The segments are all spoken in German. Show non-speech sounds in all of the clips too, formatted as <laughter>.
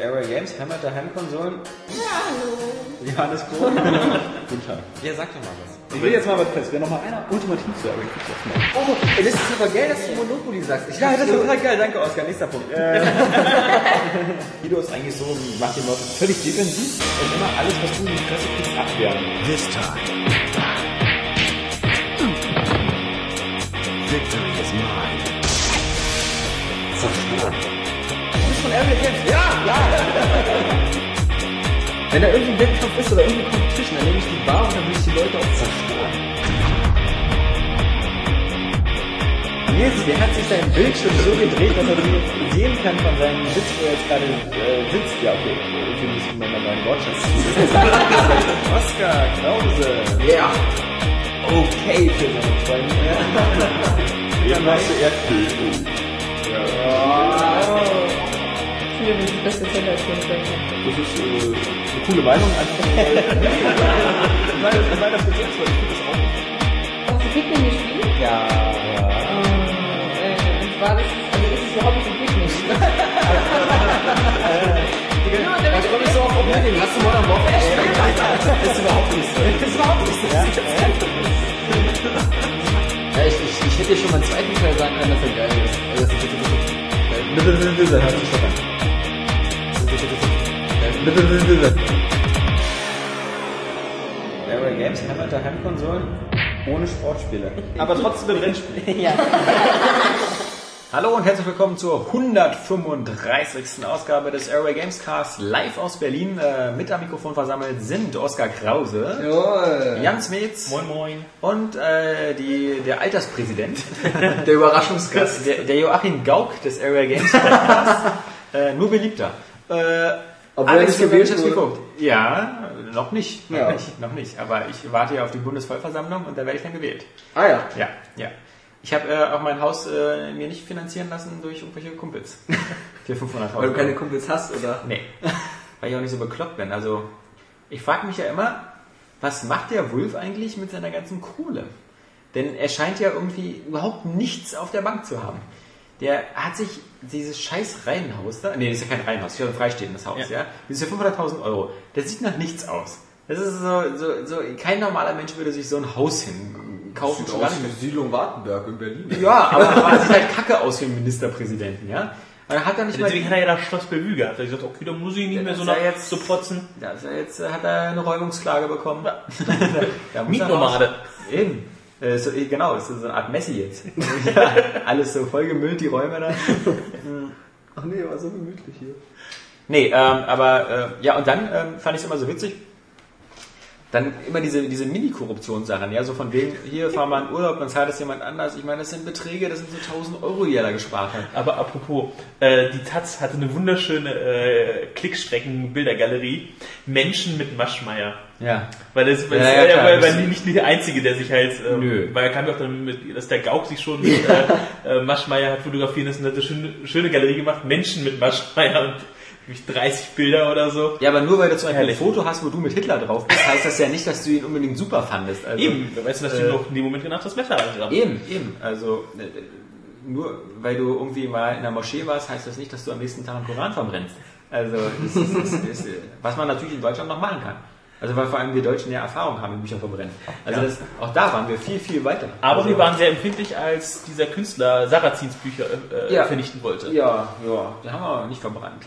Area Games, Hammer der Heimkonsolen. Ja, hallo. Johannes Kohl. <laughs> Guten Tag. Ja, sag doch mal was. Ich will jetzt mal was fest. Wer noch mal einer ultimativ zu Area Games macht. Oh, das ist aber geil, dass du Monopoly sagst. Ich ja, das ist total geil. Danke, Oskar. Nächster Punkt. <laughs> Guido ist eigentlich so, macht die Leute völlig defensiv und immer alles, was du in die Fresse kriegst, abwehren. This time. Victory is mine. Von Area Games. Ja, ja. Wenn da irgendwie ein Wettkampf ist oder irgendwie Competition, dann nehme ich die Bar und dann will ich die Leute auch zerstören. Nils, der hat sich sein Bildschirm so gedreht, dass er sie sehen kann von seinem Sitz, wo er jetzt gerade äh, sitzt. Ja, okay, für mich ist mein meinen Wortschatz. <laughs> Oskar Krause. Ja. Okay für seine Freunde. <laughs> Eben hast du Erdbeben. Das. Das ist äh, eine coole Meinung. Einfach weil, weil, weil, weil das bis jetzt, weil ich finde das auch. Hast du Pikmin gespielt? Ja, ja. Äh, und zwar, das ist, also das ist überhaupt nicht ein Pikmin. Genau, der Da komme ich so auf Problem. Hast du Modern Warfare gespielt? Das ist überhaupt nicht so. Das ist überhaupt nicht so. Ja, ja ich, ich, ich hätte dir schon mal einen zweiten Teil sagen können, dass er geil ist. Also, das ist Lübel, hört sich doch an. Area Games, Hammer der Heimkonsolen ohne Sportspiele. Aber trotzdem mit Rennspielen. <laughs> Ja. Hallo und herzlich willkommen zur 135. Ausgabe des Airway Games Cast live aus Berlin. Äh, mit am Mikrofon versammelt sind Oskar Krause, Jawohl. Jan Smets Moin Moin. und äh, die, der Alterspräsident, <laughs> Der Überraschungsgast. der, der Joachim Gauck des Area Games Podcasts. <laughs> äh, nur beliebter. Äh, Obwohl Alex nicht gewählt wurde. geguckt. Ja, noch nicht, noch Ja. nicht, noch nicht. Aber ich warte ja auf die Bundesvollversammlung und da werde ich dann gewählt. Ah ja. Ja, ja. Ich habe äh, auch mein Haus äh, mir nicht finanzieren lassen durch irgendwelche Kumpels. <laughs> Für 500 Weil du keine Kumpels hast, oder? Nee, weil ich auch nicht so bekloppt bin. Also, ich frage mich ja immer, was macht der Wolf eigentlich mit seiner ganzen Kohle? Denn er scheint ja irgendwie überhaupt nichts auf der Bank zu haben. Der hat sich dieses scheiß Reihenhaus da, nee, das ist ja kein Reihenhaus, das ist ja ein freistehendes Haus, ja. Ja. Das ist ja 500.000 Euro. Das sieht nach nichts aus. Das ist so, so, so, kein normaler Mensch würde sich so ein Haus hinkaufen. schon gar nicht mit- Siedlung Wartenberg in Berlin. ja, aber, aber sieht halt kacke aus für einen Ministerpräsidenten, ja. Aber er hat er nicht mal. Deswegen hat er ja das Schloss Bellevue gehabt. Er hat gesagt, okay, da muss ich nicht mehr so nach ja jetzt- so protzen. Ja, jetzt äh, hat er eine Räumungsklage bekommen. <laughs> er Mietnomade. Eben. Äh, so, genau, ist so eine Art Messi jetzt. <laughs> ja, alles so vollgemüllt, die Räume da. Ach nee, war so gemütlich hier. Nee, ähm, aber äh, ja, und dann ähm, fand ich es immer so witzig. Dann immer diese, diese Mini-Korruptionssachen, ja, so von wegen, hier fahren wir in Urlaub, dann zahlt es jemand anders. Ich meine, das sind Beträge, das sind so 1000 Euro, die er da gespart hat. Aber apropos, äh, die Taz hatte eine wunderschöne äh, Klickstrecken-Bildergalerie. Menschen mit Maschmeier. Ja. Weil das, weil Ja, das ja, weil, das- weil nicht der Einzige, der sich halt, ähm, Nö. weil er kam ja auch dann mit, dass der Gauk sich schon <laughs> mit äh, äh, Maschmeier hat fotografieren lassen, hat eine schöne, schöne Galerie gemacht, Menschen mit Maschmeier und wirklich 30 Bilder oder so. Ja, aber nur weil du zum Beispiel ein. Foto hast, wo du mit Hitler drauf bist, heißt das ja nicht, dass du ihn unbedingt super fandest. Also, Eben, da weißt du, dass äh, du noch in dem Moment genau das Messer reingerammt Eben, eben. Also äh, nur weil du irgendwie mal in der Moschee warst, heißt das nicht, dass du am nächsten Tag einen Koran verbrennst. Also das ist, das ist, äh, was man natürlich in Deutschland noch machen kann. Also weil vor allem wir Deutschen ja Erfahrung haben mit Bücher verbrennen. Also Ja. das, auch da waren wir viel, viel weiter. Aber also, wir waren sehr empfindlich, als dieser Künstler Sarrazins Bücher äh, Ja. vernichten wollte. Ja, ja, die haben wir aber nicht verbrannt.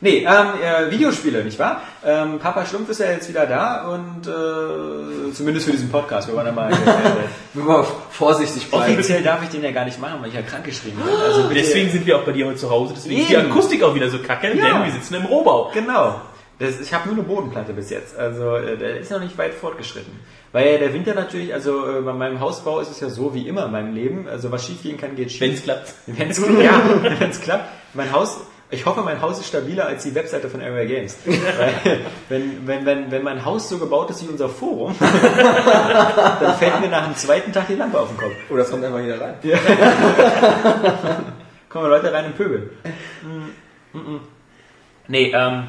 Nee, ähm, äh, Videospiele, nicht wahr? Ähm, Papa Schlumpf ist ja jetzt wieder da und äh, zumindest für diesen Podcast. Wir wollen ja mal äh, <laughs> Wir vorsichtig bleiben. Offiziell darf ich den ja gar nicht machen, weil ich ja krank geschrieben bin. Also Deswegen sind wir auch bei dir heute zu Hause, deswegen ist die. Akustik auch wieder so kacke, Ja. denn wir sitzen im Rohbau. Genau. Das, ich habe nur eine Bodenplatte bis jetzt. Also äh, der ist noch nicht weit fortgeschritten. Weil ja der Winter natürlich, also äh, bei meinem Hausbau ist es ja so wie immer in meinem Leben. Also was schief gehen kann, geht schief. Wenn es klappt. Wenn es ja, <laughs> wenn's klappt. Mein Haus, ich hoffe, mein Haus ist stabiler als die Webseite von Area Games. Weil, <laughs> wenn, wenn, wenn, wenn mein Haus so gebaut ist wie unser Forum, <laughs> dann fällt mir nach dem zweiten Tag die Lampe auf den Kopf. Oder es kommt einfach jeder rein. <laughs> Kommen Leute rein und pöbeln. Mm, mm, mm. Nee, ähm,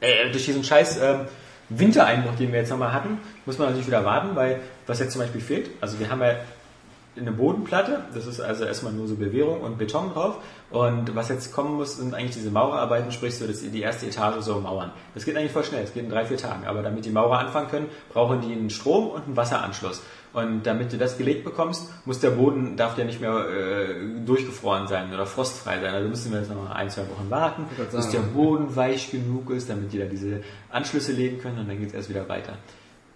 äh, durch diesen scheiß ähm, Wintereinbruch, den wir jetzt nochmal hatten, muss man natürlich wieder warten, weil was jetzt zum Beispiel fehlt, also wir haben ja eine Bodenplatte, das ist also erstmal nur so Bewährung und Beton drauf. Und was jetzt kommen muss, sind eigentlich diese Maurerarbeiten, sprich so dass die erste Etage so mauern. Das geht eigentlich voll schnell, das geht in drei, vier Tagen. Aber damit die Maurer anfangen können, brauchen die einen Strom und einen Wasseranschluss. Und damit du das gelegt bekommst, muss der Boden, darf der nicht mehr äh, durchgefroren sein oder frostfrei sein. Also müssen wir jetzt noch ein, zwei Wochen warten, bis der. Boden weich genug ist, damit die da diese Anschlüsse legen können und dann geht es erst wieder weiter.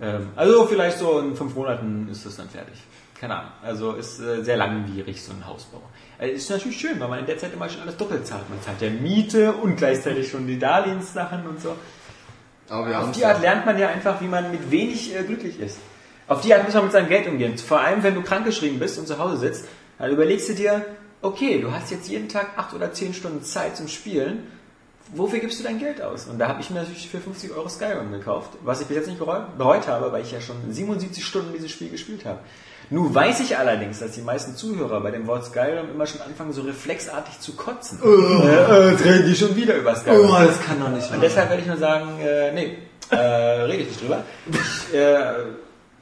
Ähm, also vielleicht so in fünf Monaten ist das dann fertig. Keine Ahnung. Also ist äh, sehr langwierig so ein Hausbau. Äh, ist natürlich schön, weil man in der Zeit immer schon alles doppelt zahlt. Man zahlt ja Miete und gleichzeitig schon die Darlehenssachen und so. Aber wir Auf die Art lernt man ja einfach, wie man mit wenig äh, glücklich ist. Auf die Art muss man mit seinem Geld umgehen. Vor allem, wenn du krankgeschrieben bist und zu Hause sitzt, dann überlegst du dir, okay, du hast jetzt jeden Tag acht oder zehn Stunden Zeit zum Spielen. Wofür gibst du dein Geld aus? Und da habe ich mir natürlich für 50 Euro Skyrim gekauft, was ich bis jetzt nicht bereut, habe, weil ich ja schon 77 Stunden dieses Spiel gespielt habe. Nun weiß ich allerdings, dass die meisten Zuhörer bei dem Wort Skyrim immer schon anfangen, so reflexartig zu kotzen. Äh, äh, reden die schon wieder über Skyrim. Oh, das kann doch nicht Und deshalb werde ich nur sagen, äh, nee, äh, rede ich nicht drüber. Ich, äh,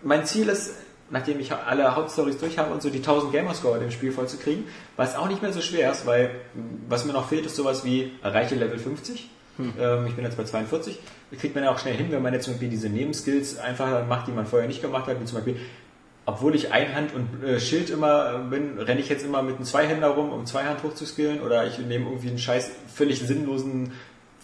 mein Ziel ist, nachdem ich alle Hauptstories durch habe und so die 1000 Gamerscore in dem Spiel voll zu kriegen, was auch nicht mehr so schwer ist, weil mh, was mir noch fehlt, ist sowas wie erreiche Level 50. Ähm, ich bin jetzt bei 42. Das kriegt man ja auch schnell hin, wenn man jetzt zum Beispiel diese Nebenskills einfach macht, die man vorher nicht gemacht hat, wie zum Beispiel obwohl ich Einhand und äh, Schild immer äh, bin, renne ich jetzt immer mit einem Zweihänder rum, um Zweihand hochzuskillen oder ich nehme irgendwie einen scheiß völlig sinnlosen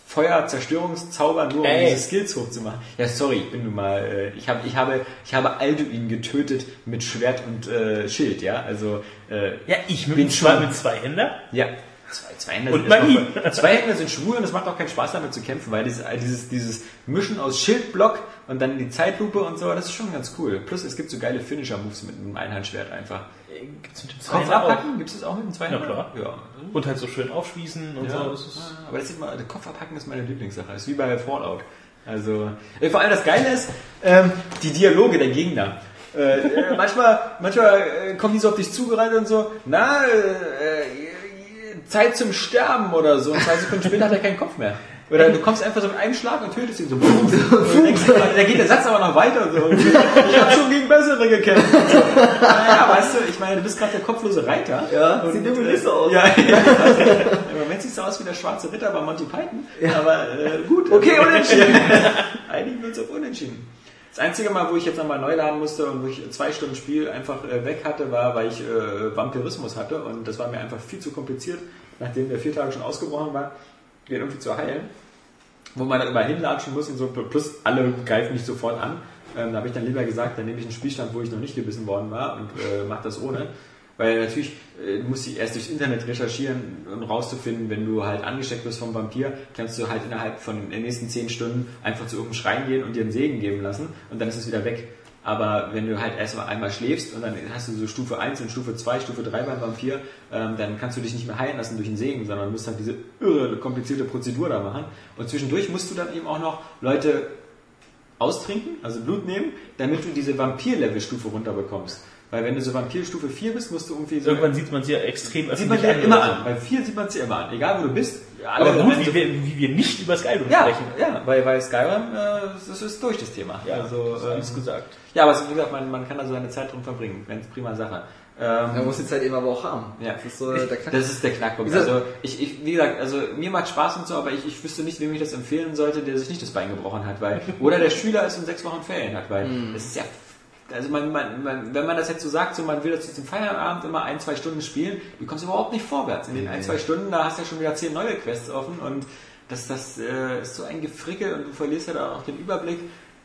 Feuer-Zerstörungszauber, nur um Ey. diese Skills hochzumachen. Ja, sorry, ich bin nun mal, äh, ich, hab, ich, habe, ich habe Alduin getötet mit Schwert und äh, Schild, ja, also, äh, Ja, ich mit, Bin schon- mit zwei Händen. ja. Zwei, zwei Hände Und Magie. voll- Zwei Hände sind schwul und es macht auch keinen Spaß damit zu kämpfen, weil dieses, dieses, dieses Mischen aus Schildblock und dann die Zeitlupe und so, das ist schon ganz cool. Plus es gibt so geile Finisher-Moves mit einem Einhandschwert einfach. Gibt's mit dem Kopf Zweihänder auch. abhacken, gibt es das auch mit dem Zweihänder? Na klar. Ja. Und halt so schön aufschließen und ja. so. Das ist, aber das sieht man, der Kopf abhacken ist meine Lieblingssache. ist wie bei Fallout. Also, äh, vor allem das Geile ist, ähm, die Dialoge der Gegner. Äh, äh, <laughs> manchmal manchmal äh, kommen die so auf dich zugerannt und so, na, äh, äh, Zeit zum Sterben oder so. Und zwei Sekunden später hat er keinen Kopf mehr. Oder du kommst einfach so mit einem Schlag und tötest ihn so. <laughs> Denkst, da geht der Satz aber noch weiter. So. Ich habe schon gegen bessere gekämpft. <laughs> So. Naja, weißt du, ich meine, du bist gerade der kopflose Reiter. Ja, und, sieht irgendwie nicht so aus. Ja, <laughs> im Moment sieht es aus wie der schwarze Ritter bei Monty Python. Aber äh, gut. Okay, unentschieden. Einigen wir uns auf unentschieden. Das einzige Mal, wo ich jetzt nochmal neu laden musste und wo ich zwei Stunden Spiel einfach äh, weg hatte, war, weil ich äh, Vampirismus hatte und das war mir einfach viel zu kompliziert, nachdem der vier Tage schon ausgebrochen war, den irgendwie zu heilen. Wo man dann immer hinlatschen muss und so, plus alle greifen mich sofort an. Ähm, da habe ich dann lieber gesagt, dann nehme ich einen Spielstand, wo ich noch nicht gebissen worden war und äh, mache das ohne. Weil natürlich äh, musst du erst durchs Internet recherchieren, um rauszufinden, wenn du halt angesteckt bist vom Vampir, kannst du halt innerhalb von den nächsten zehn Stunden einfach zu irgendeinem Schrein gehen und dir einen Segen geben lassen und dann ist es wieder weg. Aber wenn du halt erstmal einmal schläfst und dann hast du so Stufe 1 und Stufe 2, Stufe 3 beim Vampir, ähm, dann kannst du dich nicht mehr heilen lassen durch einen Segen, sondern musst halt diese irre komplizierte Prozedur da machen. Und zwischendurch musst du dann eben auch noch Leute austrinken, also Blut nehmen, damit du diese Vampir-Level-Stufe runterbekommst. Weil wenn du so Vampir-Stufe 4 bist, musst du irgendwie so... irgendwann sieht man sie ja extrem sieht man öffentlich ja an immer an. Bei 4 sieht man sie immer an. Egal wo du bist. Alle Aber gut, wie wir, wie wir nicht über Skyrim ja, sprechen. ja, weil bei Skyrim, äh, das ist durch das Thema. Ja, also, ist alles ähm, gesagt. Ja, aber wie gesagt, man, man kann da so seine Zeit drum verbringen. Ganz prima Sache. Ähm, Man muss die Zeit eben aber auch haben. ja, Das ist so der Knack. Das ist der Knackpunkt. Also ich, ich, wie gesagt, also mir macht Spaß und so, aber ich, ich wüsste nicht, wem ich das empfehlen sollte, der sich nicht das Bein gebrochen hat, weil <laughs> oder der Schüler ist in sechs Wochen Ferien hat, weil Mhm. das ist ja also man, man, man, wenn man das jetzt so sagt, so man will das zum Feierabend immer ein, zwei Stunden spielen, du kommst überhaupt nicht vorwärts. In den ein, zwei Stunden, da hast du ja schon wieder zehn neue Quests offen und das, das äh, ist so ein Gefrickel und du verlierst ja da auch den Überblick.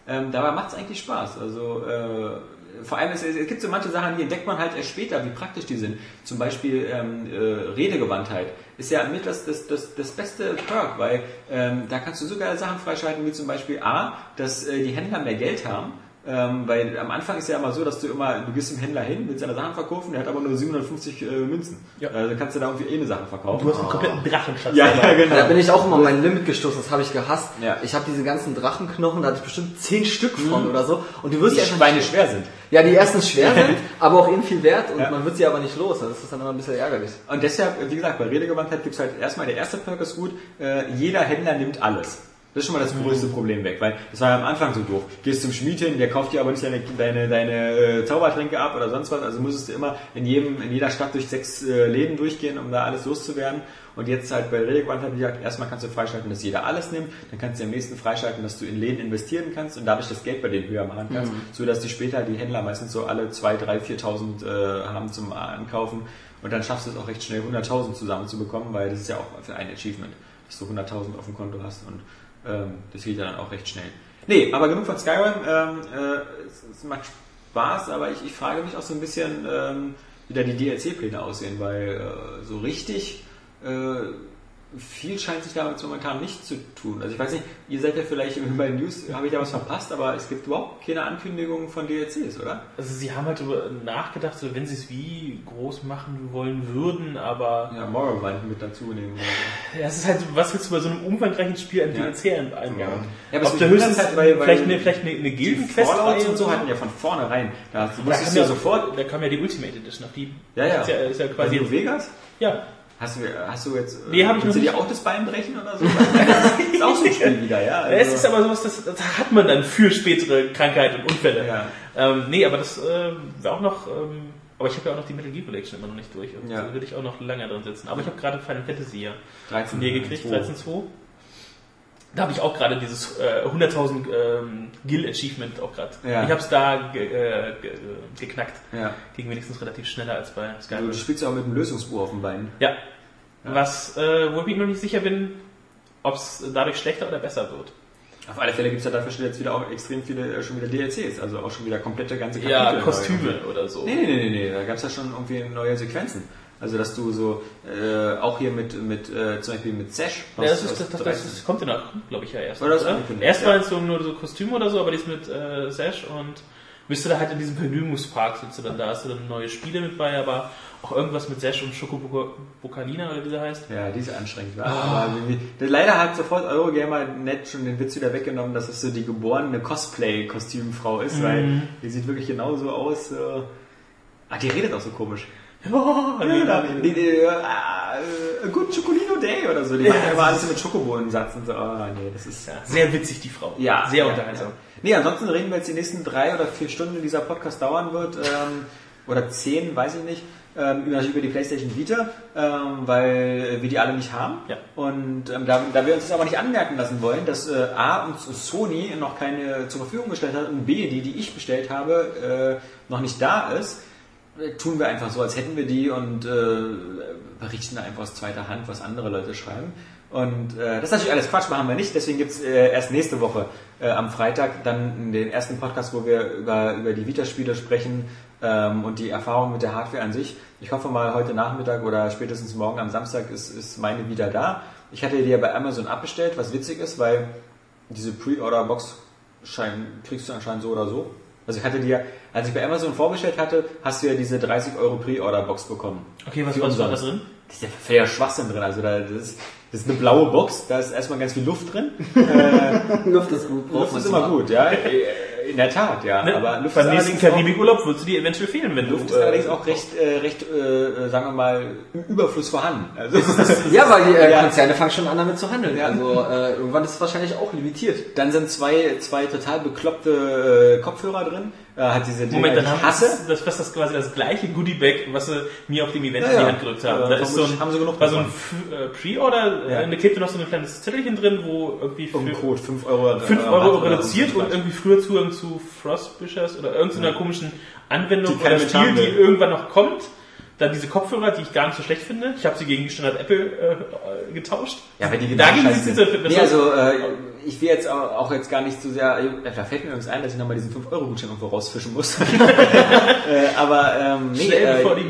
Ähm, dabei macht es eigentlich Spaß. Also äh, vor allem, es, es gibt so manche Sachen, die entdeckt man halt erst später, wie praktisch die sind. Zum Beispiel ähm, äh, Redegewandtheit ist ja mit das, das, das, das beste Perk, weil ähm, da kannst du so geile Sachen freischalten, wie zum Beispiel A, dass äh, die Händler mehr Geld haben. Ähm, weil am Anfang ist ja immer so, dass du immer, du gehst zum Händler hin, willst seine Sachen verkaufen, der hat aber nur 750 äh, Münzen. Ja. Also kannst du da irgendwie eh eine Sache verkaufen. Du hast einen kompletten Drachenschatz. ja, ja, genau. Da bin ich auch immer mein Limit gestoßen, das habe ich gehasst. Ja. Ich habe diese ganzen Drachenknochen, da hatte ich bestimmt zehn Stück von oder so. Und du wirst die ja Schweine nicht- schwer sind. Ja, die erstens schwer <laughs> sind, aber auch eben viel wert und Ja. man wird sie aber nicht los. Das ist dann immer ein bisschen ärgerlich. Und deshalb, wie gesagt, bei Redegewandtheit gibt's halt erstmal, der erste Perk ist gut, äh, jeder Händler nimmt alles. Das ist schon mal das größte Problem weg, weil das war ja am Anfang so doof. Gehst zum Schmied hin, der kauft dir aber nicht deine, deine, deine äh, Zaubertränke ab oder sonst was. Also musstest du immer in jedem, in jeder Stadt durch sechs äh, Läden durchgehen, um da alles loszuwerden. Und jetzt halt bei Reliquant hat die gesagt, erstmal kannst du freischalten, dass jeder alles nimmt, dann kannst du am nächsten freischalten, dass du in Läden investieren kannst und dadurch das Geld bei denen höher machen kannst, so dass die später die Händler meistens so alle 2, 3, 4.000 äh, haben zum Ankaufen und dann schaffst du es auch recht schnell 100.000 zusammenzubekommen, weil das ist ja auch für ein Achievement, dass du 100.000 auf dem Konto hast und ähm, das geht ja dann auch recht schnell. Nee, aber genug von Skyrim. Ähm, äh, es, es macht Spaß, aber ich, ich frage mich auch so ein bisschen, ähm, wie da die DLC-Pläne aussehen, weil äh, so richtig äh, viel scheint sich da jetzt momentan nicht zu tun. Also ich weiß nicht, ihr seid ja vielleicht bei den News, habe ich da was verpasst, aber es gibt überhaupt keine Ankündigungen von DLCs, oder? Also sie haben halt darüber nachgedacht, so wenn sie es wie groß machen wollen würden, aber Ja, Morrowind mit dazu nehmen. <laughs> ja, es ist halt, was willst du bei so einem umfangreichen Spiel an Ja. DLC ein- einbauen? Ja, aber Ob es höchstens wundert halt, weil- weil vielleicht eine, vielleicht eine, eine Gildenquest Fallouts und so hatten ja von vornherein. Da da, kam ja sofort. da kam ja die Ultimate Edition, auf die Ja, ja. Ist ja, ist ja quasi Also Vegas? ja. Hast du, hast du jetzt. Nee, hab ich willst noch du dir auch das Bein brechen oder so? das <laughs> ist auch so ein Spiel wieder, ja. Also, es ist aber sowas, das, das hat man dann für spätere Krankheiten und Unfälle. Ja. Ähm, nee, aber das äh, auch noch. Ähm, aber ich habe ja auch noch die Metal Gear Collection immer noch nicht durch. Und Ja. Da würde ich auch noch länger drin sitzen. Aber ich habe gerade Final Fantasy ja 13 von dir gekriegt, 2. 13.2. Da habe ich auch gerade dieses äh, 100.000 ähm, Guild-Achievement auch gerade. Ja. Ich habe es da ge äh, ge geknackt. Ja. Ging wenigstens relativ schneller als bei Also, Skyrim. du spielst ja auch mit einem Lösungsbuch auf dem Bein. Ja. Was, äh, wo ich noch nicht sicher bin, ob es dadurch schlechter oder besser wird. Auf alle Fälle gibt es ja dafür schon jetzt wieder auch extrem viele, äh, schon wieder DLCs, also auch schon wieder komplette ganze Ja, neu. Kostüme oder so. Nee, nee, nee, nee, nee, da gab es ja schon irgendwie neue Sequenzen. Also, dass du so, äh, auch hier mit, mit äh, zum Beispiel mit Sash. Ja, das, ist, das, das, 13. das kommt ja noch, glaube ich, ja erst. Oder das oder? angekündigt, Erst ja. so nur so Kostüme oder so, aber dies mit äh, Sash und bist du da halt in diesem Vergnügungspark sitzt du dann da, hast du dann neue Spiele mit bei, aber auch irgendwas mit Sash und Schokobokanina oder wie der heißt. Ja, die ist anstrengend. War. Aber leider hat sofort Eurogamer nett schon den Witz wieder weggenommen, dass es so die geborene Cosplay-Kostümfrau ist, Mhm. weil die sieht wirklich genauso aus. Äh, ah, die redet auch so komisch. Oh, Ja, die, die, äh, äh, Good Chocolino Day oder so. Die machen immer alles mit Schokobohnen-Satz und so. Ah, nee, das ist. Ja, sehr witzig, die Frau. Ja, Sehr ja, unterhaltsam. Ja. Nee, ansonsten reden wir jetzt die nächsten drei oder vier Stunden, die dieser Podcast dauern wird, ähm, oder zehn, weiß ich nicht, ähm, über, die PlayStation Vita, ähm, weil wir die alle nicht haben. Ja. Und ähm, da, da wir uns das aber nicht anmerken lassen wollen, dass äh, A, uns Sony noch keine zur Verfügung gestellt hat und B, die, die ich bestellt habe, äh, noch nicht da ist, äh, tun wir einfach so, als hätten wir die und äh, berichten einfach aus zweiter Hand, was andere Leute schreiben. Und äh, das ist natürlich alles Quatsch, machen wir nicht. Deswegen gibt's äh, erst nächste Woche äh, am Freitag dann den ersten Podcast, wo wir über, über die Vita-Spiele sprechen ähm, und die Erfahrung mit der Hardware an sich. Ich hoffe mal, heute Nachmittag oder spätestens morgen am Samstag ist, ist meine wieder da. Ich hatte die ja bei Amazon abbestellt, was witzig ist, weil diese Pre-Order-Box kriegst du anscheinend so oder so. Also ich hatte dir, als ich bei Amazon vorbestellt hatte, hast du ja diese 30 Euro Pre-Order-Box bekommen. Okay, was war da drin? Das ist ja völliger Schwachsinn drin. Also da, das, ist, das ist eine blaue Box, da ist erstmal ganz viel Luft drin. Äh, <laughs> Luft ist gut, Luft ist immer zum gut, ja. Äh, In der Tat, ja. Ne? Aber Luft Beim ist nächsten Karibikurlaub würdest du dir eventuell fehlen, wenn Luft du. ist allerdings auch recht, äh, recht äh, sagen wir mal, im Überfluss vorhanden. Also <laughs> Ja, weil die äh, Ja. Konzerne fangen schon an damit zu handeln. Ja. Also äh, irgendwann ist es wahrscheinlich auch limitiert. dann sind zwei, zwei total bekloppte äh, Kopfhörer drin. Äh, hat diese Dinger, Moment, dann haben hasse. das, das, das ist quasi das gleiche Goodie-Bag, was sie mir auf dem Event Ja, in die ja. Hand gedrückt haben. Ja, da ist so ein, haben sie genug war so ein äh, Pre-Order, Ja. äh, da klebt noch so ein kleines Zettelchen drin, wo irgendwie für Um Code 5 Euro. 5 äh, Euro reduziert und irgendwie früher Zugang zu Frostbishers oder irgendeiner komischen Anwendung Die oder Spiel, die irgendwann noch kommt. Dann diese Kopfhörer, die ich gar nicht so schlecht finde. Ich habe sie gegen die Standard Apple äh, äh, getauscht. Ja, wenn die da ging es sind. dieser Nee, also äh, ich will jetzt auch, auch jetzt gar nicht zu sehr, äh, da fällt mir übrigens ein, dass ich nochmal diesen 5-Euro-Gutschein irgendwo rausfischen muss. <laughs> äh, aber ähm, nee, schnell bevor äh,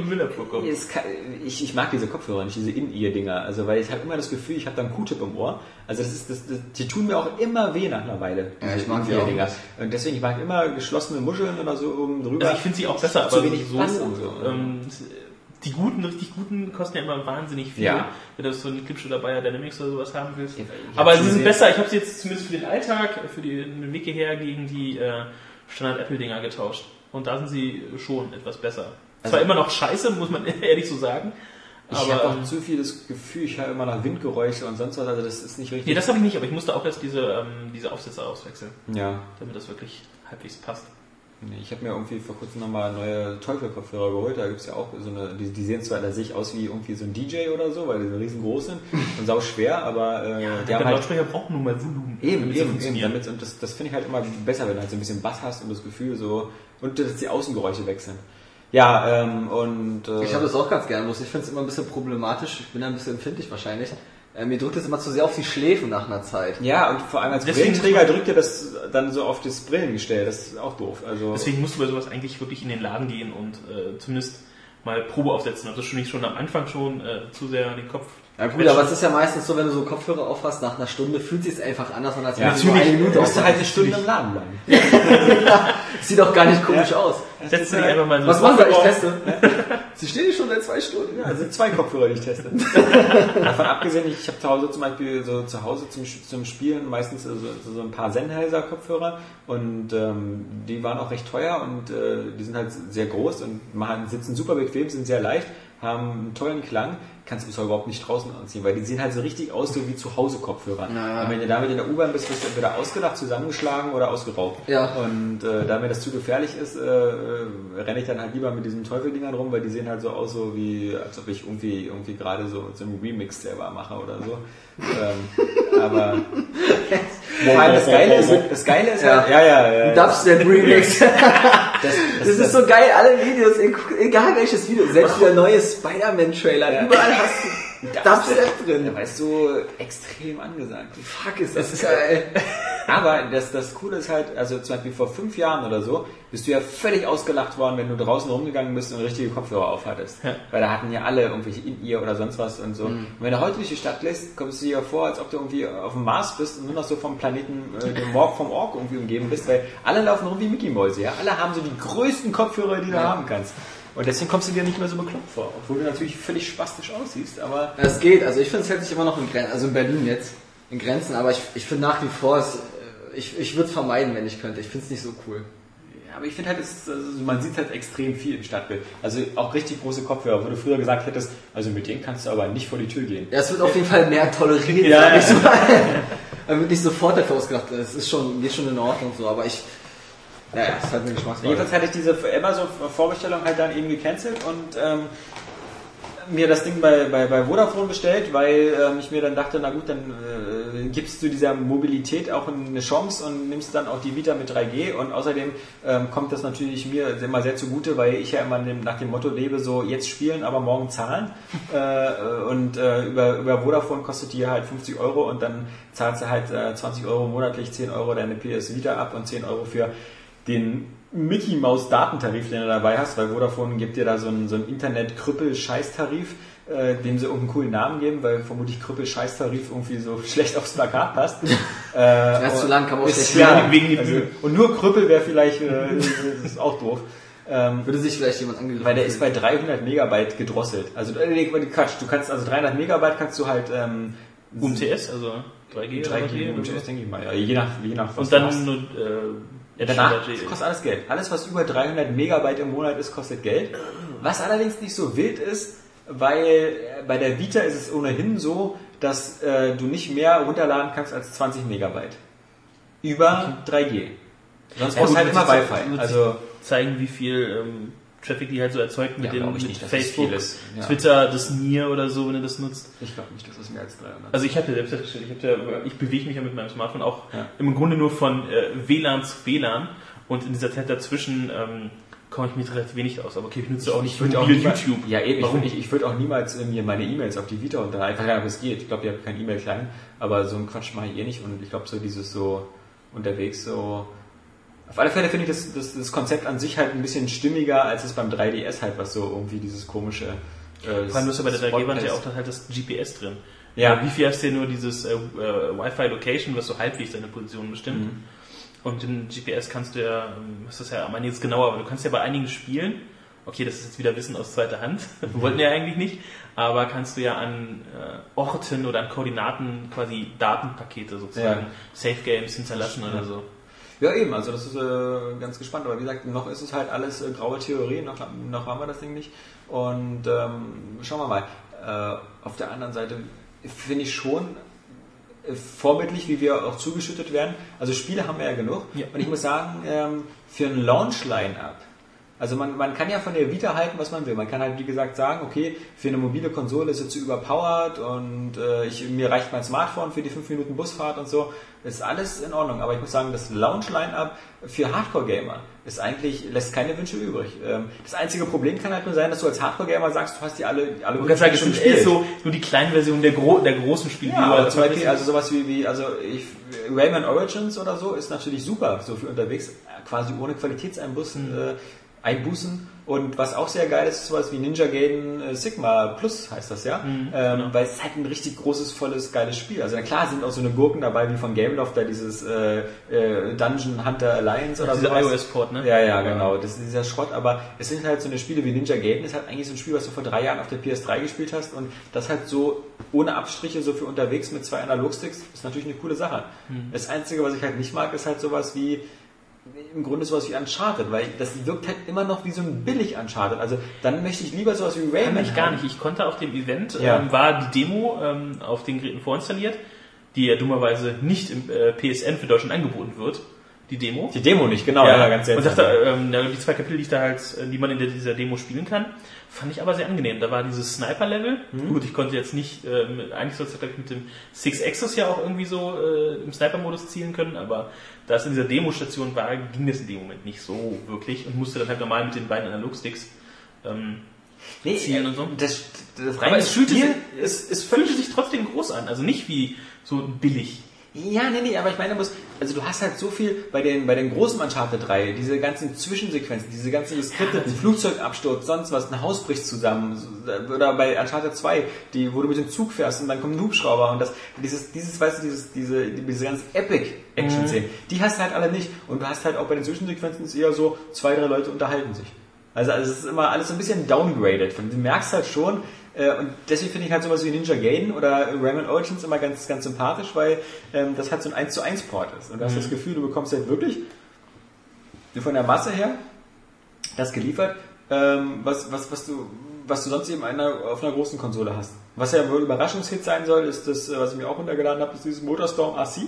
die es kann, ich, ich mag diese Kopfhörer nicht, diese In-Ear-Dinger. Also weil ich habe immer das Gefühl, ich habe da einen Q-Tip im Ohr. Also das ist, das, das, die tun mir auch immer weh nach einer Weile. Ja, ich mag die auch nicht. Und deswegen, ich mag immer geschlossene Muscheln oder so oben drüber. Also ich finde sie auch besser, Zu aber wenig so, und so. ähm, die guten, richtig guten kosten ja immer wahnsinnig viel. Ja. Wenn du so einen Clipshow oder Bayer Dynamics oder sowas haben willst. Ich- ich aber sie sind besser. Ich habe sie jetzt zumindest für den Alltag, für die, den Weg hierher gegen die äh, Standard Apple Dinger getauscht. Und da sind sie schon etwas besser. Also- Zwar immer noch scheiße, muss man <laughs> ehrlich so sagen. Ich habe auch ähm, zu viel das Gefühl, ich höre immer nach Windgeräusche und sonst was, also das ist nicht richtig. nee, das habe ich nicht, aber ich musste auch erst diese, ähm, diese Aufsätze auswechseln, ja. damit das wirklich halbwegs passt. Nee, Ich habe mir irgendwie vor kurzem nochmal neue Teufel-Kopfhörer geholt. Da gibt's ja auch so eine, die, die sehen zwar, da sehe ich aus wie irgendwie so ein DJ oder so, weil die so riesengroß sind <laughs> und sau schwer, aber äh, die Der halt Lautsprecher braucht nun mal Volumen. Eben, eben, eben. Damit, und das, das finde ich halt immer besser, wenn du halt so ein bisschen Bass hast und das Gefühl so, und dass die Außengeräusche wechseln. Ja, ähm, und äh, Ich habe das auch ganz gerne, bloß ich finde es immer ein bisschen problematisch. Ich bin da ein bisschen empfindlich wahrscheinlich. Äh, mir drückt es immer zu sehr auf die Schläfen nach einer Zeit. ja, und vor allem als Deswegen Brillenträger drückt dir das dann so auf das Brillengestell. Das ist auch doof. Also Deswegen musst du bei sowas eigentlich wirklich in den Laden gehen und äh, zumindest mal Probe aufsetzen. Also schon nicht schon am Anfang schon äh, zu sehr an den Kopf. Ja gut, aber es ist ja meistens so, wenn du so Kopfhörer aufhast, nach einer Stunde fühlt sich einfach anders an, als ja, wenn du nur eine Minute du musst halt eine Stunde im Laden bleiben. <laughs> Sieht doch gar nicht komisch aus. Setzt du dich einfach mal so Was machen wir? Ich teste. Sie stehen hier schon seit zwei Stunden. Ja, also zwei Kopfhörer, die ich teste. <laughs> Davon abgesehen, ich habe zu Hause zum Beispiel so zu Hause zum, zum Spielen meistens so, so ein paar Sennheiser Kopfhörer und ähm, die waren auch recht teuer und äh, die sind halt sehr groß und machen, sitzen super bequem, sind sehr leicht, haben einen tollen Klang, kannst du bis heute überhaupt nicht draußen anziehen, weil die sehen halt so richtig aus, so wie zu Hause Kopfhörer. Ja. Und wenn du damit in der U-Bahn bist, wirst du entweder ausgelacht, zusammengeschlagen oder ausgeraubt. Ja. Und äh, da mir das zu gefährlich ist, äh, äh, renne ich dann halt lieber mit diesen Teufeldingern rum, weil die sehen halt so aus, so wie, als ob ich irgendwie, irgendwie gerade so, so einen Remix selber mache oder so. ähm, aber <laughs> vor allem das Geile ist, das Geile ist Ja. halt, ja, ja, ja. Dubstep Remix. <laughs> das, Das ist so geil, alle Videos, egal welches Video, selbst der neue Spider-Man-Trailer, Ja. überall hast du Dubstep drin. Ja, weißt du, extrem angesagt. Fuck, ist das geil. Aber das, das Coole ist halt, also zum Beispiel vor fünf Jahren oder so, bist du ja völlig ausgelacht worden, wenn du draußen rumgegangen bist und richtige Kopfhörer aufhattest. Ja. Weil da hatten ja alle irgendwelche In-Ear oder sonst was und so. Und wenn du heute durch die Stadt lässt, kommst du dir vor, als ob du irgendwie auf dem Mars bist und nur noch so vom Planeten, äh, dem Morg vom Ork irgendwie umgeben bist, weil alle laufen rum wie Mickey Mäuse, ja. Alle haben so die größten Kopfhörer, die du Ja. haben kannst. Und deswegen kommst du dir nicht mehr so bekloppt vor, obwohl du natürlich völlig spastisch aussiehst, aber Es geht, also ich finde es hält sich immer noch in Grenzen, also in Berlin jetzt, in Grenzen, aber ich, ich finde nach wie vor, es, äh, ich, ich würde es vermeiden, wenn ich könnte. Ich finde es nicht so cool. Ja, aber ich finde halt, ist- also man sieht halt extrem viel im Stadtbild. Also auch richtig große Kopfhörer, wo du früher gesagt hättest, also mit denen kannst du aber nicht vor die Tür gehen. Ja, es wird auf jeden Fall mehr toleriert, Ja, sag ja. ich so mal. <laughs> Da wird nicht sofort dafür ausgedacht, es ist schon, geht schon in Ordnung so, aber ich, naja, es ist halt eine Geschmacksfrage. Jedenfalls hatte ich diese Amazon-Vorbestellung halt dann eben gecancelt und ähm, mir das Ding bei, bei, bei Vodafone bestellt, weil ähm, ich mir dann dachte, na gut, dann äh, gibst du dieser Mobilität auch eine Chance und nimmst dann auch die Vita mit 3G und außerdem ähm, kommt das natürlich mir immer sehr zugute, weil ich ja immer nach dem Motto lebe, so jetzt spielen, aber morgen zahlen <laughs> äh, und äh, über, über Vodafone kostet die halt 50 Euro und dann zahlst du halt äh, 20 Euro monatlich, 10 Euro deine PS Vita ab und 10 Euro für den Mickey Maus Datentarif, den du dabei hast, weil Vodafone gibt dir da so einen, so einen Internet-Krüppel-Scheißtarif, äh, dem sie irgendeinen coolen Namen geben, weil vermutlich Krüppel-Scheißtarif irgendwie so <laughs> schlecht aufs Plakat passt. <laughs> äh, ist zu lang, kann man auch schlecht ja. Wegen dem also. Und nur Krüppel wäre vielleicht, äh, <laughs> das ist auch doof. Ähm, Würde sich vielleicht jemand angegriffen weil der ist bei fühlen. 300 Megabyte gedrosselt. Also, äh, nee, Quatsch, du kannst, also 300 Megabyte kannst du halt, ähm, UMTS, also 3G, 3G, oder UMTS, denke ich mal, ja, je nach, je nach was Und du hast. dann nur äh, Ja, danach das kostet alles Geld. Alles, was über 300 Megabyte im Monat ist, kostet Geld. Was allerdings nicht so wild ist, weil äh, bei der Vita ist es ohnehin so, dass äh, du nicht mehr runterladen kannst als 20 Megabyte. Über 3G. Sonst brauchst du halt immer Wi-Fi. Also, zeigen, wie viel ähm, Traffic die halt so erzeugt mit Ja, dem ich mit nicht, das Facebook. Ja. Twitter, das Nier oder so, wenn du das nutzt. ich glaube nicht, dass es mehr als 300 Also ich habe ja selbst festgestellt, ich, ja, ich bewege mich ja mit meinem Smartphone auch im Grunde nur von äh, WLAN zu WLAN und in dieser Zeit dazwischen ähm, komme ich mit relativ wenig aus. Aber okay, ich nutze auch nicht würd mobil niemals- YouTube. Ja, eben. Warum? Ich, ich, ich würde auch niemals äh, mir meine E-Mails auf die Vita. Ich weiß gar nicht, ob es geht. Ich glaube, ihr habt kein E-Mail-Client. Aber so einen Quatsch mache ich eh nicht. Und ich glaube, so dieses so unterwegs so... Auf alle Fälle finde ich das, das, das Konzept an sich halt ein bisschen stimmiger, als es beim 3DS halt, was so irgendwie dieses komische... Äh, Vor allem ist ja bei der 3G-Wand ja auch dann halt das GPS drin. Ja. Weil Wie viel hast du ja nur dieses äh, äh, Wi-Fi Location, was so halbwegs deine Position bestimmt. Mhm. Und den GPS kannst du ja, ähm, das ist ja am Ende jetzt genauer, aber du kannst ja bei einigen Spielen, okay, das ist jetzt wieder Wissen aus zweiter Hand, <laughs> Mhm. wollten wir ja eigentlich nicht, aber kannst du ja an äh, Orten oder an Koordinaten quasi Datenpakete sozusagen, Ja. Safe Games hinterlassen oder so. Ja, eben, also das ist äh, ganz gespannt. Aber wie gesagt, noch ist es halt alles äh, graue Theorie, noch, noch haben wir das Ding nicht. Und ähm, schauen wir mal. äh, auf der anderen Seite finde ich schon äh, vorbildlich, wie wir auch zugeschüttet werden. Also Spiele haben wir ja genug. Ja. Und ich muss sagen, ähm, für ein Launch-Line-Up, also man, man kann ja von der Vita halten, was man will. Man kann halt, wie gesagt, sagen, okay, für eine mobile Konsole ist sie zu überpowered und äh, ich, mir reicht mein Smartphone für die 5 Minuten Busfahrt und so. Das ist alles in Ordnung. Aber ich muss sagen, das Launch-Line-Up für Hardcore-Gamer ist eigentlich, lässt keine Wünsche übrig. Ähm, das einzige Problem kann halt nur sein, dass du als Hardcore-Gamer sagst, du hast die alle, alle Du kannst sagen, schon es ist so nur die kleine Version der, gro der großen Spiele. ja, aber als zum Beispiel, also sowas wie, wie also ich, Rayman Origins oder so ist natürlich super, so für unterwegs, quasi ohne Qualitätseinbußen, äh, Einbußen. Und was auch sehr geil ist, ist sowas wie Ninja Gaiden äh, Sigma Plus heißt das ja, ähm, weil es ist halt ein richtig großes, volles, geiles Spiel. Also na klar sind auch so eine Gurken dabei wie von Gameloft, da dieses äh, äh, Dungeon Hunter Alliance oder Dieser sowas. iOS-Port, ne? Ja, ja, genau. Das ist dieser Schrott, aber es sind halt so eine Spiele wie Ninja Gaiden, ist halt eigentlich so ein Spiel, was du vor drei Jahren auf der PS3 gespielt hast und das halt so ohne Abstriche, so für unterwegs mit zwei Analogsticks, ist natürlich eine coole Sache. Das Einzige, was ich halt nicht mag, ist halt sowas wie im Grunde sowas wie Uncharted, weil das wirkt halt immer noch wie so ein billig Uncharted. Also dann möchte ich lieber sowas wie Rayman. Kann ich gar haben. nicht. Ich konnte auf dem Event, Ja. ähm, war die Demo ähm, auf den Geräten vorinstalliert, die ja dummerweise nicht im äh, PSN für Deutschland angeboten wird. Die Demo. Die Demo nicht, genau, ja, ganz und seltsam. dachte, ähm, ja, die zwei Kapitel, die ich da halt, äh, die man in dieser Demo spielen kann, fand ich aber sehr angenehm. Da war dieses Sniper-Level. Mhm. Gut, ich konnte jetzt nicht, ähm, eigentlich sollte es glaube ich mit dem Six Axis ja auch irgendwie so äh, im Sniper-Modus zielen können, aber da es in dieser Demo-Station war, ging das in dem Moment nicht so wirklich und musste dann halt normal mit den beiden Analogsticks ähm, nee, zielen und so. Das, das aber es fühlte, sich, es, es fühlte sich trotzdem groß an, also nicht wie so billig. Ja, nee, nee, aber ich meine, muss, also du hast halt so viel bei den, bei den großen Uncharted 3, diese ganzen Zwischensequenzen, diese ganzen geskripteten Flugzeugabsturz, sonst was, ein Haus bricht zusammen, oder bei Uncharted 2, die, wo du mit dem Zug fährst und dann kommt ein Hubschrauber und das, dieses, dieses, weißt du, dieses, diese, diese ganz epic Action-Szenen, die hast du halt alle nicht und du hast halt auch bei den Zwischensequenzen ist eher so, zwei, drei Leute unterhalten sich. Also, also es ist immer alles so ein bisschen downgraded. Du merkst halt schon, äh, und deswegen finde ich halt sowas wie Ninja Gaiden oder Rayman Origins immer ganz, ganz sympathisch, weil ähm, das halt so ein 1 zu 1 Port ist. Und du hast das Gefühl, du bekommst halt wirklich von der Masse her das geliefert, ähm, was, was, was du was du sonst eben einer, auf einer großen Konsole hast. Was ja wohl Überraschungshit sein soll, ist das, äh, was ich mir auch runtergeladen habe, ist dieses Motorstorm RC.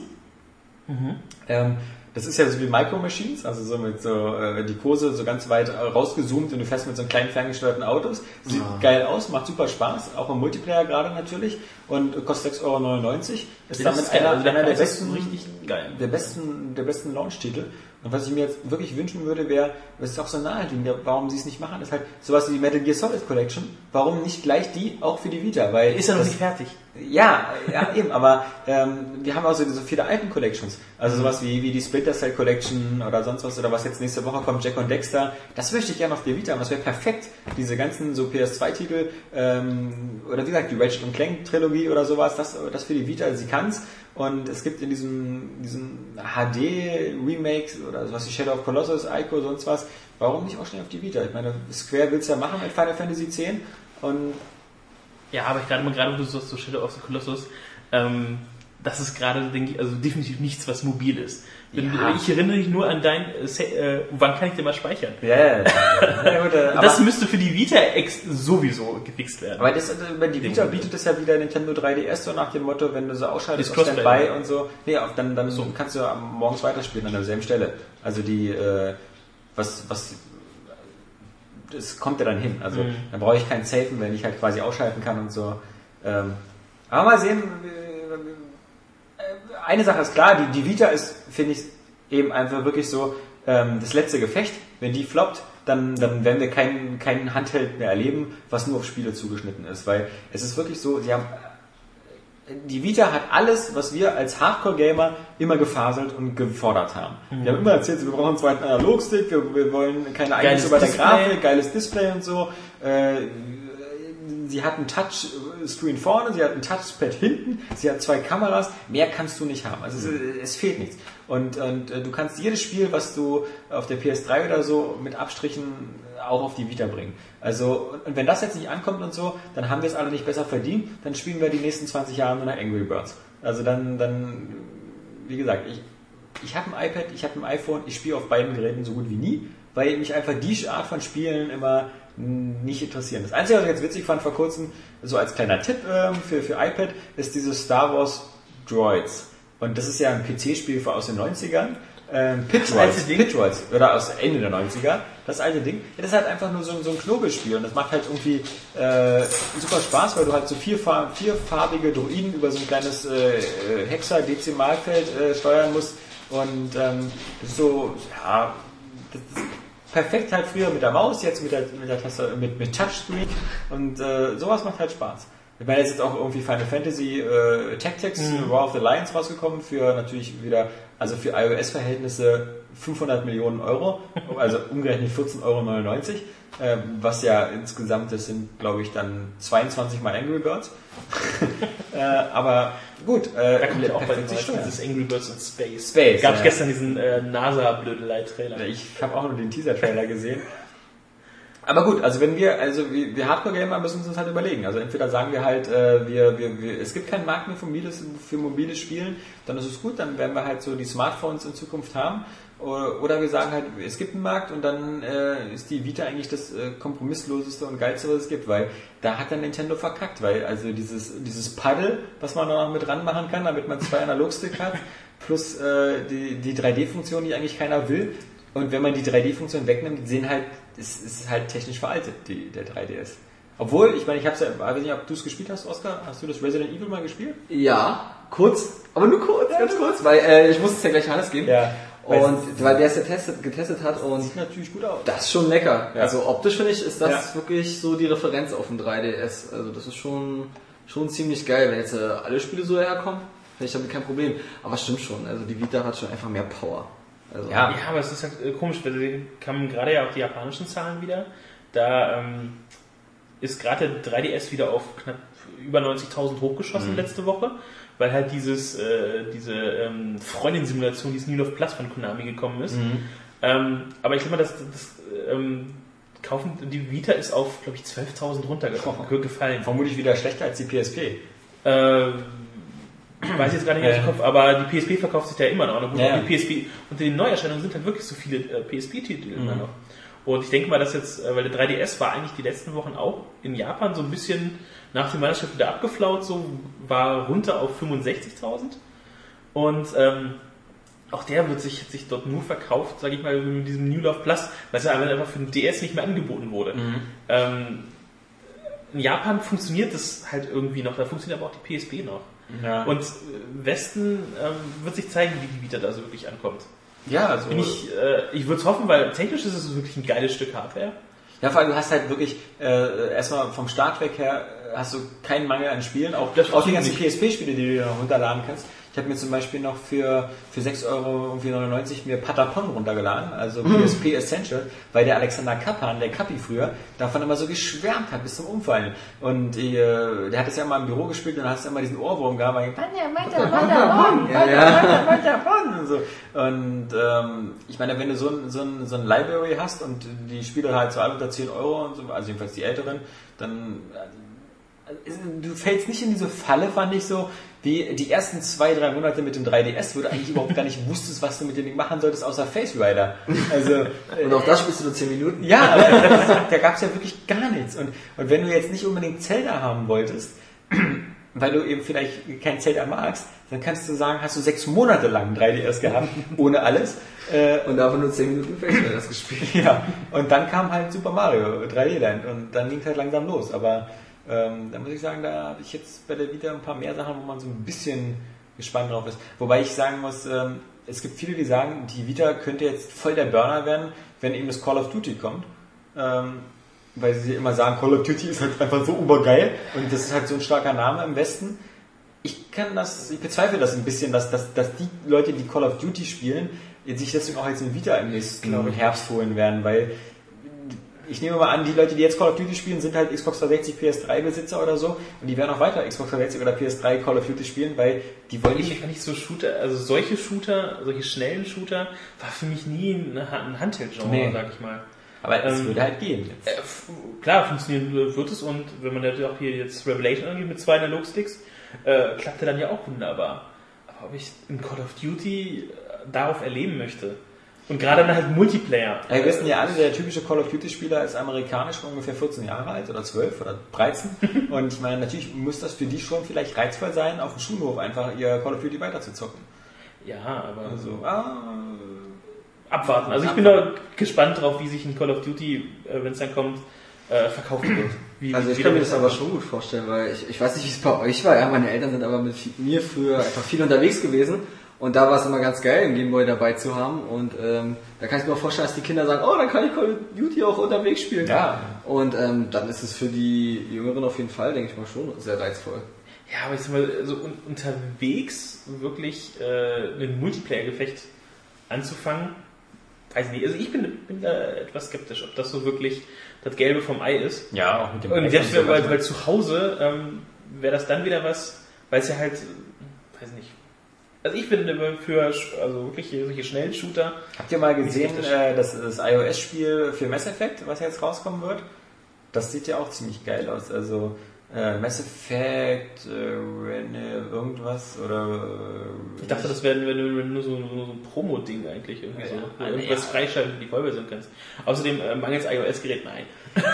Ähm, das ist ja so wie Micro Machines, also so mit so äh, die Kurse so ganz weit rausgezoomt und du fährst mit so kleinen ferngesteuerten Autos. Sieht geil aus, macht super Spaß, auch im Multiplayer gerade natürlich und kostet 6,99 Euro. Ist damit ist einer, also der einer der besten, richtig geil. der besten, der besten Launch-Titel. Und was ich mir jetzt wirklich wünschen würde, wäre, das ist auch so naheliegend, warum sie es nicht machen, ist halt sowas wie die Metal Gear Solid Collection. Warum nicht gleich die auch für die Vita? Weil Ist ja noch nicht fertig. Ja, ja, eben, aber ähm, wir haben auch so diese viele alten Collections. Also sowas wie, wie die Splinter Cell Collection oder sonst was oder was jetzt nächste Woche kommt, Jack und Dexter. Das möchte ich gerne auf der Vita haben. Das wäre perfekt. Diese ganzen so PS2-Titel ähm, oder wie gesagt die Ratchet Clank Trilogie oder sowas, das, das für die Vita, sie kann's. Und es gibt in diesem, diesem HD-Remake oder sowas wie Shadow of Colossus, Ico, sonst was, warum nicht auch schnell auf die Vita? Ich meine, Square will's ja machen mit Final Fantasy X und Ja, aber ich gerade mal gerade, wo du sagst, so Shadow of the Colossus, ähm, das ist gerade, denke ich, also definitiv nichts, was mobil ist. Ja. ich erinnere dich nur an dein, äh, äh, wann kann ich denn mal speichern? ja, ja, ja, gut, äh, das müsste für die Vita ex sowieso gefixt werden. Aber das, über die Vita bietet es ja wieder Nintendo 3DS so nach dem Motto, wenn du so ausschaltest Ist auf. Standby und so, nee, auf, dann, dann kannst du am morgens weiterspielen an derselben Stelle. Also die, äh, was, was, das kommt ja dann hin. Also Mhm. dann brauche ich kein Safen, wenn ich halt quasi ausschalten kann und so. Ähm, aber mal sehen, äh, eine Sache ist klar, die, die Vita ist, finde ich, eben einfach wirklich so ähm, das letzte Gefecht. Wenn die floppt, dann, dann werden wir keinen keinen Handheld mehr erleben, was nur auf Spiele zugeschnitten ist. Weil es ist wirklich so, sie haben die Vita hat alles, was wir als Hardcore-Gamer immer gefaselt und gefordert haben. Wir haben immer erzählt, wir brauchen einen zweiten Analogstick, wir, wir wollen keine Einflüsse bei der. Grafik, geiles Display und so. Äh, sie hat ein Touchscreen vorne, sie hat ein Touchpad hinten, sie hat zwei Kameras, mehr kannst du nicht haben. Also es, es fehlt nichts. Und, und äh, du kannst jedes Spiel, was du auf der PS3 oder so mit Abstrichen auch auf die Vita bringen. Also, und wenn das jetzt nicht ankommt und so, dann haben wir es alle nicht besser verdient, dann spielen wir die nächsten 20 Jahre nur noch Angry Birds. Also dann, dann, wie gesagt, ich, ich habe ein iPad, ich habe ein iPhone, ich spiele auf beiden Geräten so gut wie nie, weil mich einfach die Art von Spielen immer nicht interessieren. Das Einzige, was ich jetzt witzig fand vor kurzem, so als kleiner Tipp ähm, für, für iPad, ist dieses Star Wars Droids. Und das ist ja ein PC-Spiel aus den 90ern. Ähm, Pit Das alte Droids, Ding? Pit Droids, oder aus Ende der 90er. Das alte Ding. Ja, das ist halt einfach nur so, ein- so ein Knobelspiel und das macht halt irgendwie äh, super Spaß, weil du halt so vierfar vierfarbige Droiden über so ein kleines äh, äh, Hexadezimalfeld äh, steuern musst. Und ähm, das ist so, ja, das ist perfekt halt früher mit der Maus, jetzt mit der, mit der Taste, mit, mit Touchscreen und äh, sowas macht halt Spaß. Ich meine, jetzt ist auch irgendwie Final Fantasy äh, Tactics War of the Lions rausgekommen für natürlich wieder, also für iOS-Verhältnisse 500 Millionen Euro, <laughs> also umgerechnet 14,99 Euro, äh, was ja insgesamt, das sind glaube ich dann 22 mal Angry Birds. <laughs> äh, aber gut, äh, Da kommt ja auch bei den 40 Stunden. dieses Angry Birds in Space. Space, Gab es ja. gestern diesen äh, NASA-Blödelei-Trailer. Ich habe auch nur den Teaser-Trailer gesehen. <laughs> Aber gut, also wenn wir, also wir, wir Hardcore-Gamer müssen uns das halt überlegen. Also entweder sagen wir halt, äh, wir, wir, wir, es gibt keinen Markt mehr für mobiles, für mobiles Spielen, dann ist es gut, dann werden wir halt so die Smartphones in Zukunft haben. Oder oder wir sagen halt, es gibt einen Markt und dann äh, ist die Vita eigentlich das äh, kompromissloseste und geilste, was es gibt, weil da hat dann Nintendo verkackt, weil also dieses, dieses Paddle, was man noch mit dran machen kann, damit man zwei Analogstick hat, <laughs> plus äh, die, die 3D-Funktion, die eigentlich keiner will, und wenn man die 3D-Funktion wegnimmt, sehen halt, es ist halt technisch veraltet, die, der 3DS. Obwohl, ich meine, ich hab's ja, ich weiß nicht, ob du es gespielt hast, Oskar. Hast du das Resident Evil mal gespielt? Ja, kurz, aber nur kurz, ganz kurz, weil äh, ich muss es ja gleich Hannes geben. Ja. Und weil der es getestet, getestet hat und Sieht natürlich gut aus. das ist schon lecker. Ja. Also optisch finde ich, ist das Ja. wirklich so die Referenz auf dem 3DS. Also das ist schon, schon ziemlich geil. Wenn jetzt äh, alle Spiele so herkommen, finde ich damit kein Problem. Aber stimmt schon, also die Vita hat schon einfach mehr Power. Also, Ja. Ja, aber es ist halt äh, komisch, weil sie kamen gerade ja auch die japanischen Zahlen wieder. Da ähm, ist gerade der 3DS wieder auf knapp über 90.000 hochgeschossen letzte Woche, weil halt dieses, äh, diese ähm, Freundin-Simulation, dieses New Love Plus von Konami gekommen ist. Ähm, aber ich glaube mal, das, das ähm, kaufen, die Vita ist auf, glaube ich, 12.000 runtergefallen. Vermutlich wieder schlechter als die PSP. Äh, ich weiß jetzt gar nicht aus dem Kopf, aber die PSP verkauft sich da immer noch. Und Ja. die PSP, unter den Neuerscheinungen sind halt wirklich so viele äh, PSP-Titel Mhm. immer noch. Und ich denke mal, dass jetzt, äh, weil der 3DS war eigentlich die letzten Wochen auch in Japan so ein bisschen nach dem Weihnachtsschiff wieder abgeflaut, so war runter auf 65.000. Und ähm, auch der wird sich, hat sich dort nur verkauft, sage ich mal, mit diesem New Love Plus, weil es ja einfach für den DS nicht mehr angeboten wurde. Ähm, in Japan funktioniert das halt irgendwie noch, da funktioniert aber auch die PSP noch. Ja. Und äh, Westen ähm, wird sich zeigen, wie die Vita da so wirklich ankommt. ja, also. Bin ich äh, ich würde es hoffen, weil technisch ist es wirklich ein geiles Stück Hardware. Ja, vor allem du hast halt wirklich äh, erstmal vom Start weg her äh, hast du keinen Mangel an Spielen, auch, Das auch die ganzen PSP-Spiele, die du dir noch runterladen kannst. Ich habe mir zum Beispiel noch für, für 6,99 Euro mir Patapon runtergeladen, also PSP Essential, weil der Alexander Kappan, der Kappi früher, davon immer so geschwärmt hat bis zum Umfallen. Und äh, der hat es ja mal im Büro gespielt und dann hast du immer diesen Ohrwurm gehabt, weil <laughs> Patapon, Ja, ja. Patapon und so. Und ähm, ich meine, wenn du so ein, so, ein, so ein Library hast und die Spiele halt so alle unter 10 Euro und so, also jedenfalls die älteren, dann äh, du fällst nicht in diese Falle, fand ich so, wie die ersten zwei, drei Monate mit dem 3DS, wo du eigentlich überhaupt gar nicht wusstest, was du mit dem Ding machen solltest, außer Face Rider. Also, Und auch das spielst du nur 10 Minuten. ja, aber das, da gab es ja wirklich gar nichts. Und, und wenn du jetzt nicht unbedingt Zelda haben wolltest, <clears throat> weil du eben vielleicht kein Zelda magst, dann kannst du sagen, hast du sechs Monate lang ein 3DS gehabt, <laughs> ohne alles. Äh, Und davon nur 10 Minuten Face gespielt. ja, und dann kam halt Super Mario 3D Land und dann ging es halt langsam los. Aber ähm, da muss ich sagen, da habe ich jetzt bei der Vita ein paar mehr Sachen, wo man so ein bisschen gespannt drauf ist. Wobei ich sagen muss, ähm, es gibt viele, die sagen, die Vita könnte jetzt voll der Burner werden, wenn eben das Call of Duty kommt. Ähm, weil sie immer sagen, Call of Duty ist halt einfach so obergeil und das ist halt so ein starker Name im Westen. Ich kann das, ich bezweifle das ein bisschen, dass, dass, dass die Leute, die Call of Duty spielen, sich deswegen auch jetzt eine Vita im nächsten Herbst holen werden, weil ich nehme mal an, die Leute, die jetzt Call of Duty spielen, sind halt Xbox 360 PS3 Besitzer oder so und die werden auch weiter Xbox 360 oder PS3 Call of Duty spielen, weil die wollen Ich nicht so Shooter, also solche Shooter, solche schnellen Shooter, war für mich nie ein, Handheld-Genre, Nee. sag ich mal. aber es Ähm, würde halt gehen. Äh, klar, funktionieren wird es und wenn man natürlich auch hier jetzt Revelation angeht mit zwei Analog-Sticks, äh, klappte dann ja auch wunderbar. Aber ob ich in Call of Duty äh, darauf erleben möchte, Und gerade dann halt Multiplayer. Ja, wir wissen ja alle, der typische Call of Duty-Spieler ist amerikanisch und ungefähr 14 Jahre alt oder 12 oder 13. <laughs> und ich meine, natürlich muss das für die schon vielleicht reizvoll sein, auf dem Schulhof einfach ihr Call of Duty weiterzuzocken. Ja, aber Also, ah, abwarten. Also ich bin da gespannt drauf, wie sich ein Call of Duty, äh, wenn es dann kommt, äh, verkaufen wird. Wie, Also ich wie kann mir das aber schon gut vorstellen, weil ich, ich weiß nicht, wie es bei euch war. Ja, meine Eltern sind aber mit mir früher einfach viel unterwegs gewesen und da war es immer ganz geil, einen Gameboy dabei zu haben und ähm, da kann ich mir auch vorstellen, dass die Kinder sagen, oh, dann kann ich Call of Duty auch unterwegs spielen. Ja. Und ähm, dann ist es für die Jüngeren auf jeden Fall, denke ich mal, schon sehr reizvoll. Ja, aber ich sag mal, so un unterwegs wirklich äh, ein Multiplayer-Gefecht anzufangen, weiß ich nicht. Also ich bin, bin da etwas skeptisch, ob das so wirklich das Gelbe vom Ei ist. ja, auch mit dem Und selbst weil, weil zu Hause ähm, wäre das dann wieder was, weil es ja halt. Also ich finde für also wirklich solche schnellen Shooter, Habt ihr mal gesehen, äh, das, das iOS-Spiel für Mass Effect, was jetzt rauskommen wird? Das sieht ja auch ziemlich geil aus. Also äh, Mass Effect, äh, Rene, irgendwas oder. Äh, ich dachte, das wäre wär nur, so, nur so ein Promo-Ding eigentlich, irgendwie Ja, so, ja. wo irgendwas Ja. freischalten die Vollversion kannst. Außerdem äh, mangels iOS-Gerät, nein.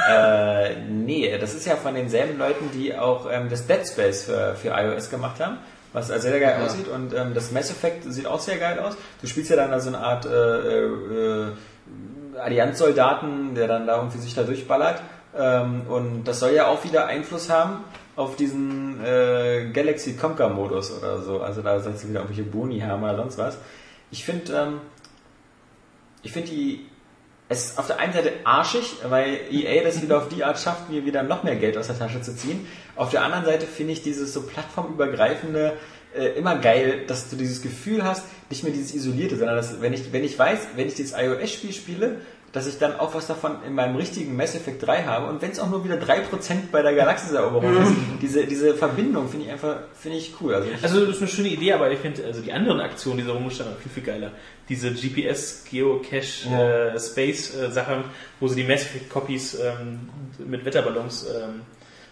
Äh, nee, das ist ja von denselben Leuten, die auch ähm, das Dead Space für, für iOS gemacht haben, was also sehr geil Ja. aussieht und ähm, das Mass Effect sieht auch sehr geil aus. Du spielst ja dann da so eine Art äh, äh, Allianzsoldaten, der dann da irgendwie sich da durchballert ähm, und das soll ja auch wieder Einfluss haben auf diesen äh, Galaxy Conquer Modus oder so. Also da sollst du wieder irgendwelche Boni haben oder sonst was. Ich finde, ähm, ich finde die es ist auf der einen Seite arschig, weil EA das wieder auf die Art schafft, mir wieder noch mehr Geld aus der Tasche zu ziehen. Auf der anderen Seite finde ich dieses so plattformübergreifende äh, immer geil, dass du dieses Gefühl hast, nicht mehr dieses isolierte, sondern dass, wenn ich, wenn ich weiß, wenn ich dieses iOS-Spiel spiele, dass ich dann auch was davon in meinem richtigen Mass Effect 3 habe und wenn es auch nur wieder 3% bei der Galaxis-Eroberung <laughs> ist, diese, diese Verbindung finde ich einfach, finde ich cool. Also ich, Also das ist eine schöne Idee, aber ich finde also die anderen Aktionen dieser Rumstand viel, viel geiler. Diese GPS Geocache Ja. äh, Space äh, Sache, wo sie die Mass Effect Copies ähm, mit Wetterballons ähm,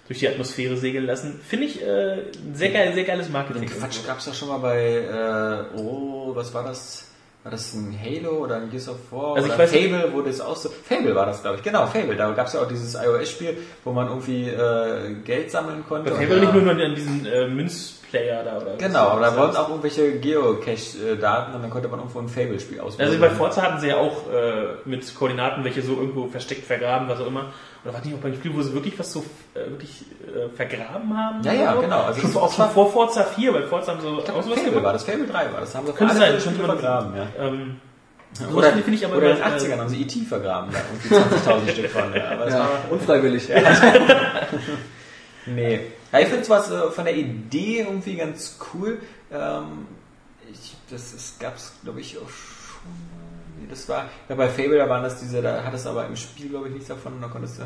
durch die Atmosphäre segeln lassen, finde ich äh, ein sehr geil, sehr geiles Marketing. Den Quatsch gab es doch schon mal bei, äh, oh, was war das? War das ein Halo oder ein Gears of War? Also ich oder weiß nicht- Fable, wo das auch so. Fable war das, glaube ich. Genau, Fable. Da gab es ja auch dieses iOS-Spiel, wo man irgendwie äh, Geld sammeln konnte. Bei Fable nicht nur an diesen äh, Münzplayer da oder Genau, aber da was wurden auch irgendwelche Geocache-Daten und dann konnte man irgendwo ein Fable-Spiel ausprobieren. Also bei Forza hatten sie ja auch äh, mit Koordinaten, welche so irgendwo versteckt, vergraben, was auch immer. Oder war nicht auch beim Spiel, wo sie wirklich was so äh, wirklich äh, vergraben haben? Ja, ja, so? genau. Also schon, das- auch schon vor Forza 4, weil Forza haben so ich auch glaub, sowas Fable war das, Fable 3 war das. Haben sie Könnte sein, man vergraben, ja. Ähm, sowas Oder, finde ich aber oder in den immer, äh, 80ern haben sie E.T. vergraben, da irgendwie 20.000 <laughs> Stück von. Ja, aber das Ja, war, unfreiwillig. <laughs> Nee. Ja, ich finde sowas äh, von der Idee irgendwie ganz cool. Ähm, ich, das ist, gab's, glaube ich, auch schon. Nee, das war. Ja, bei Fable, da waren das diese, da hat es aber im Spiel, glaube ich, nichts davon. Da konntest du.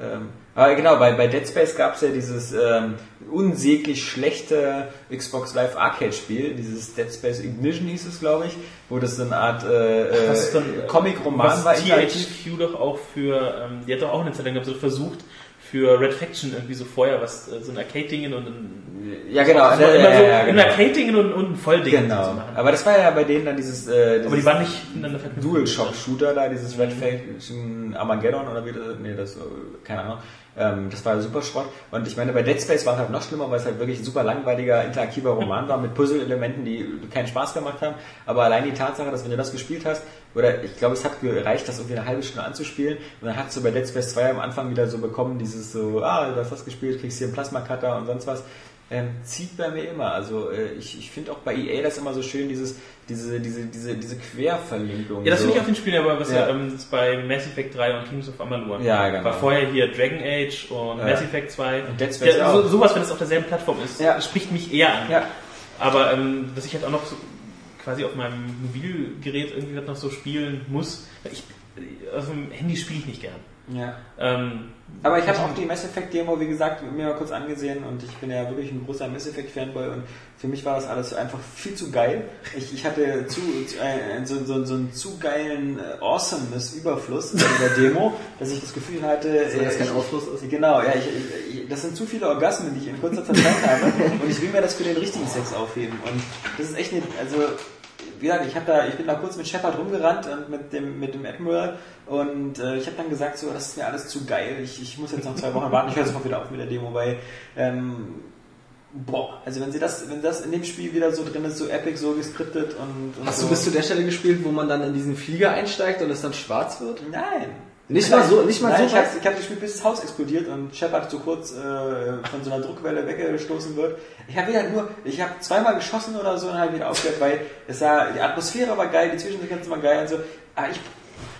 Ähm, aber genau, bei, bei Dead Space gab es ja dieses ähm, unsäglich schlechte Xbox Live Arcade Spiel, dieses Dead Space Ignition hieß es, glaube ich, wo das so eine Art äh, äh, Comic-Roman war. THQ doch auch für, ähm, die hat doch auch eine Zeit lang so versucht, für Red Faction irgendwie so vorher was, äh, so ein Arcade-Ding und ein, Ja, genau. so, ja, immer ja, so ja, ein genau. Arcade-Ding und, und ein Vollding zu Genau. machen. Aber das war ja bei denen dann dieses, äh, dieses Aber die waren nicht. Dual-Shock-Shooter da, dieses Red Faction Armageddon oder wie das, nee, das, keine Ahnung. Ähm, das war super Schrott. Und ich meine, bei Dead Space war es halt noch schlimmer, weil es halt wirklich ein super langweiliger, interaktiver Roman war mit Puzzle-Elementen, die keinen Spaß gemacht haben. Aber allein die Tatsache, dass wenn du das gespielt hast, oder ich glaube, es hat gereicht, das irgendwie eine halbe Stunde anzuspielen, und dann hast du bei Dead Space 2 am Anfang wieder so bekommen, dieses so, ah, du hast das gespielt, kriegst hier einen Plasma-Cutter und sonst was. Ähm, zieht bei mir immer. Also äh, ich, ich finde auch bei EA das immer so schön, dieses, diese, diese, diese, diese Querverlinkung. Ja, das so. finde ich auf den Spielen, aber was Ja. ja. ähm, bei Mass Effect 3 und Kings of Amalur. Ja, genau. War vorher hier Dragon Age und Ja. Mass Effect 2. Und Dead Space ja, auch. so, sowas, wenn es auf derselben Plattform ist, Ja. spricht mich eher an. Ja. Aber ähm, dass ich halt auch noch so quasi auf meinem Mobilgerät irgendwie was noch so spielen muss. Ich, auf dem Handy spiele ich nicht gern. Ja. Ähm, Aber ich habe auch die Mass Effect Demo, wie gesagt, mir mal kurz angesehen und ich bin ja wirklich ein großer Mass Effect Fanboy und für mich war das alles einfach viel zu geil. Ich, ich hatte zu, zu, äh, so, so, so einen zu geilen äh, Awesomeness Überfluss in der Demo, dass ich das Gefühl hatte, So, dass äh, kein Ausfluss ist. Genau, ja, ich, ich, das sind zu viele Orgasmen, die ich in kurzer Zeit <laughs> habe und ich will mir das für den richtigen Sex aufheben und das ist echt nicht, also wie gesagt, ich, hab da, ich bin da kurz mit Shepard rumgerannt und mit dem, mit dem Admiral und äh, ich habe dann gesagt, so, das ist mir alles zu geil, ich, ich muss jetzt noch zwei Wochen warten, ich höre sofort wieder auf mit der Demo, weil ähm, boah, also wenn sie das, wenn das in dem Spiel wieder so drin ist, so epic, so geskriptet und, und Hast so. du bis zu der Stelle gespielt, wo man dann in diesen Flieger einsteigt und es dann schwarz wird? Nein. Nicht mal so- nicht mal Nein, so Ich habe hab gespielt, bis das Haus explodiert und Shepard so kurz äh, von so einer Druckwelle weggestoßen wird. Ich habe wieder nur, ich habe zweimal geschossen oder so und halt wieder aufgehört, weil es sah, die Atmosphäre war geil, die Zwischensequenzen waren geil und so. Aber ich,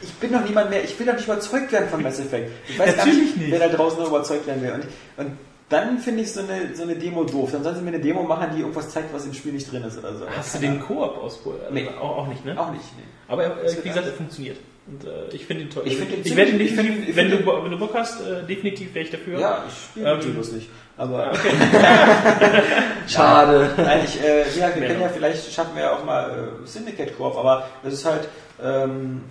ich bin noch niemand mehr, ich will doch nicht überzeugt werden von Mass Effect. Ich weiß gar Natürlich nicht, nicht. wer da draußen noch überzeugt werden will. Und, und dann finde ich so eine, so eine Demo doof. Dann sollen sie mir eine Demo machen, die irgendwas zeigt, was im Spiel nicht drin ist oder so. Hast du den Koop ausprobiert? Nee. Auch, auch nicht, ne? Auch nicht, nee. Aber er, Das äh, wie gesagt, er funktioniert. Und äh, ich finde ihn toll. Ich find ihn ich werde ihn definitiv, find- ich wenn, find du, wenn du Bock hast, äh, definitiv wäre ich dafür. Ja, ich spiele Ähm, bloß nicht. Aber <laughs> Schade. Nein, ich, äh, ja, wir können ja vielleicht schaffen wir ja auch mal äh, Syndicate Koop, aber es ist halt, ähm,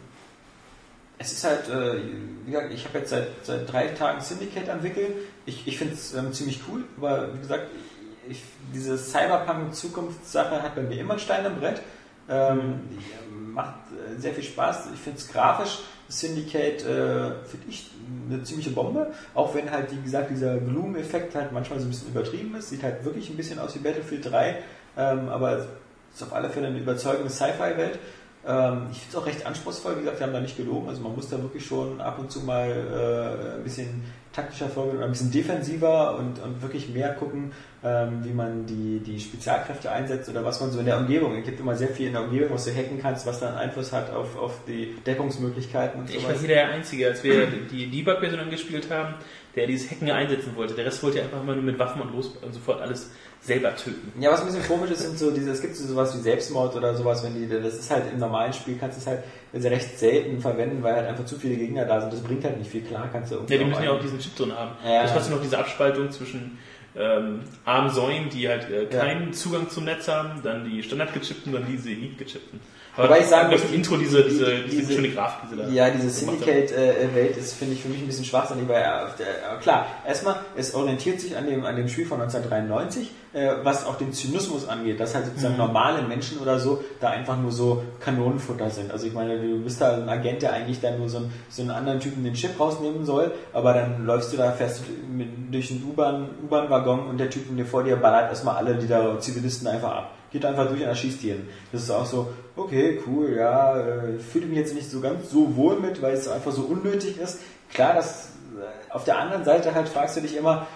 es ist halt, äh, wie gesagt, ich habe jetzt seit, seit drei Tagen Syndicate entwickelt. Ich, ich finde es ähm, ziemlich cool, aber wie gesagt, ich, ich, diese Cyberpunk-Zukunftssache hat bei mir immer ein Stein im Brett. Ähm, äh, macht äh, sehr viel Spaß. Ich finde es grafisch, Syndicate, äh, finde ich eine ziemliche Bombe. Auch wenn halt, wie gesagt, dieser Gloom-Effekt halt manchmal so ein bisschen übertrieben ist. Sieht halt wirklich ein bisschen aus wie Battlefield 3, ähm, aber ist auf alle Fälle eine überzeugende Sci-Fi-Welt. Ähm, ich finde es auch recht anspruchsvoll. Wie gesagt, wir haben da nicht gelogen. Also man muss da wirklich schon ab und zu mal äh, ein bisschen taktischer vorgehen oder ein bisschen defensiver und, und wirklich mehr gucken, ähm, wie man die, die Spezialkräfte einsetzt oder was man so in der Umgebung. Es gibt immer sehr viel in der Umgebung, was du hacken kannst, was dann Einfluss hat auf, auf die Deckungsmöglichkeiten und Ich sowas. war hier der Einzige, als wir die Debug-Version angespielt haben, der dieses Hacken einsetzen wollte. Der Rest wollte einfach immer nur mit Waffen und los und sofort alles selber töten. Ja, was ein bisschen komisch ist, sind so diese, es gibt so sowas wie Selbstmord oder sowas, wenn die, das ist halt im normalen Spiel, kannst du es halt sehr recht selten verwenden, weil halt einfach zu viele Gegner da sind. Das bringt halt nicht viel. Klar kannst du irgendwie Ja, die müssen ja auch diesen Chip drin haben. Ja. Du hast ja noch diese Abspaltung zwischen ähm, armen Säulen, die halt äh, keinen Zugang zum Netz haben, dann die standardgechippten, dann diese elite-gechippten. Wobei ich sagen muss, im Intro diese, diese, die- diese, diese- schöne Grafik, diese da Ja, diese. Syndicate-Welt ist, finde ich, für mich ein bisschen schwachsinnig, weil äh, auf der, äh, klar, erstmal, es orientiert sich an dem, an dem Spiel von 1993, äh, was auch den Zynismus angeht, dass halt sozusagen normale Menschen oder so da einfach nur so Kanonenfutter sind. Also ich meine, du bist da ein Agent, der eigentlich dann nur so einen, so einen anderen Typen den Chip rausnehmen soll, aber dann läufst du da, fährst du durch einen U-Bahn, U-Bahn-Waggon und der Typ der vor dir ballert erstmal alle, die da Zivilisten einfach ab. Geht einfach durch und erschießt die. Das ist auch so, okay, cool, ja, äh, fühle mich jetzt nicht so ganz so wohl mit, weil es einfach so unnötig ist. Klar, das äh, auf der anderen Seite halt fragst du dich immer,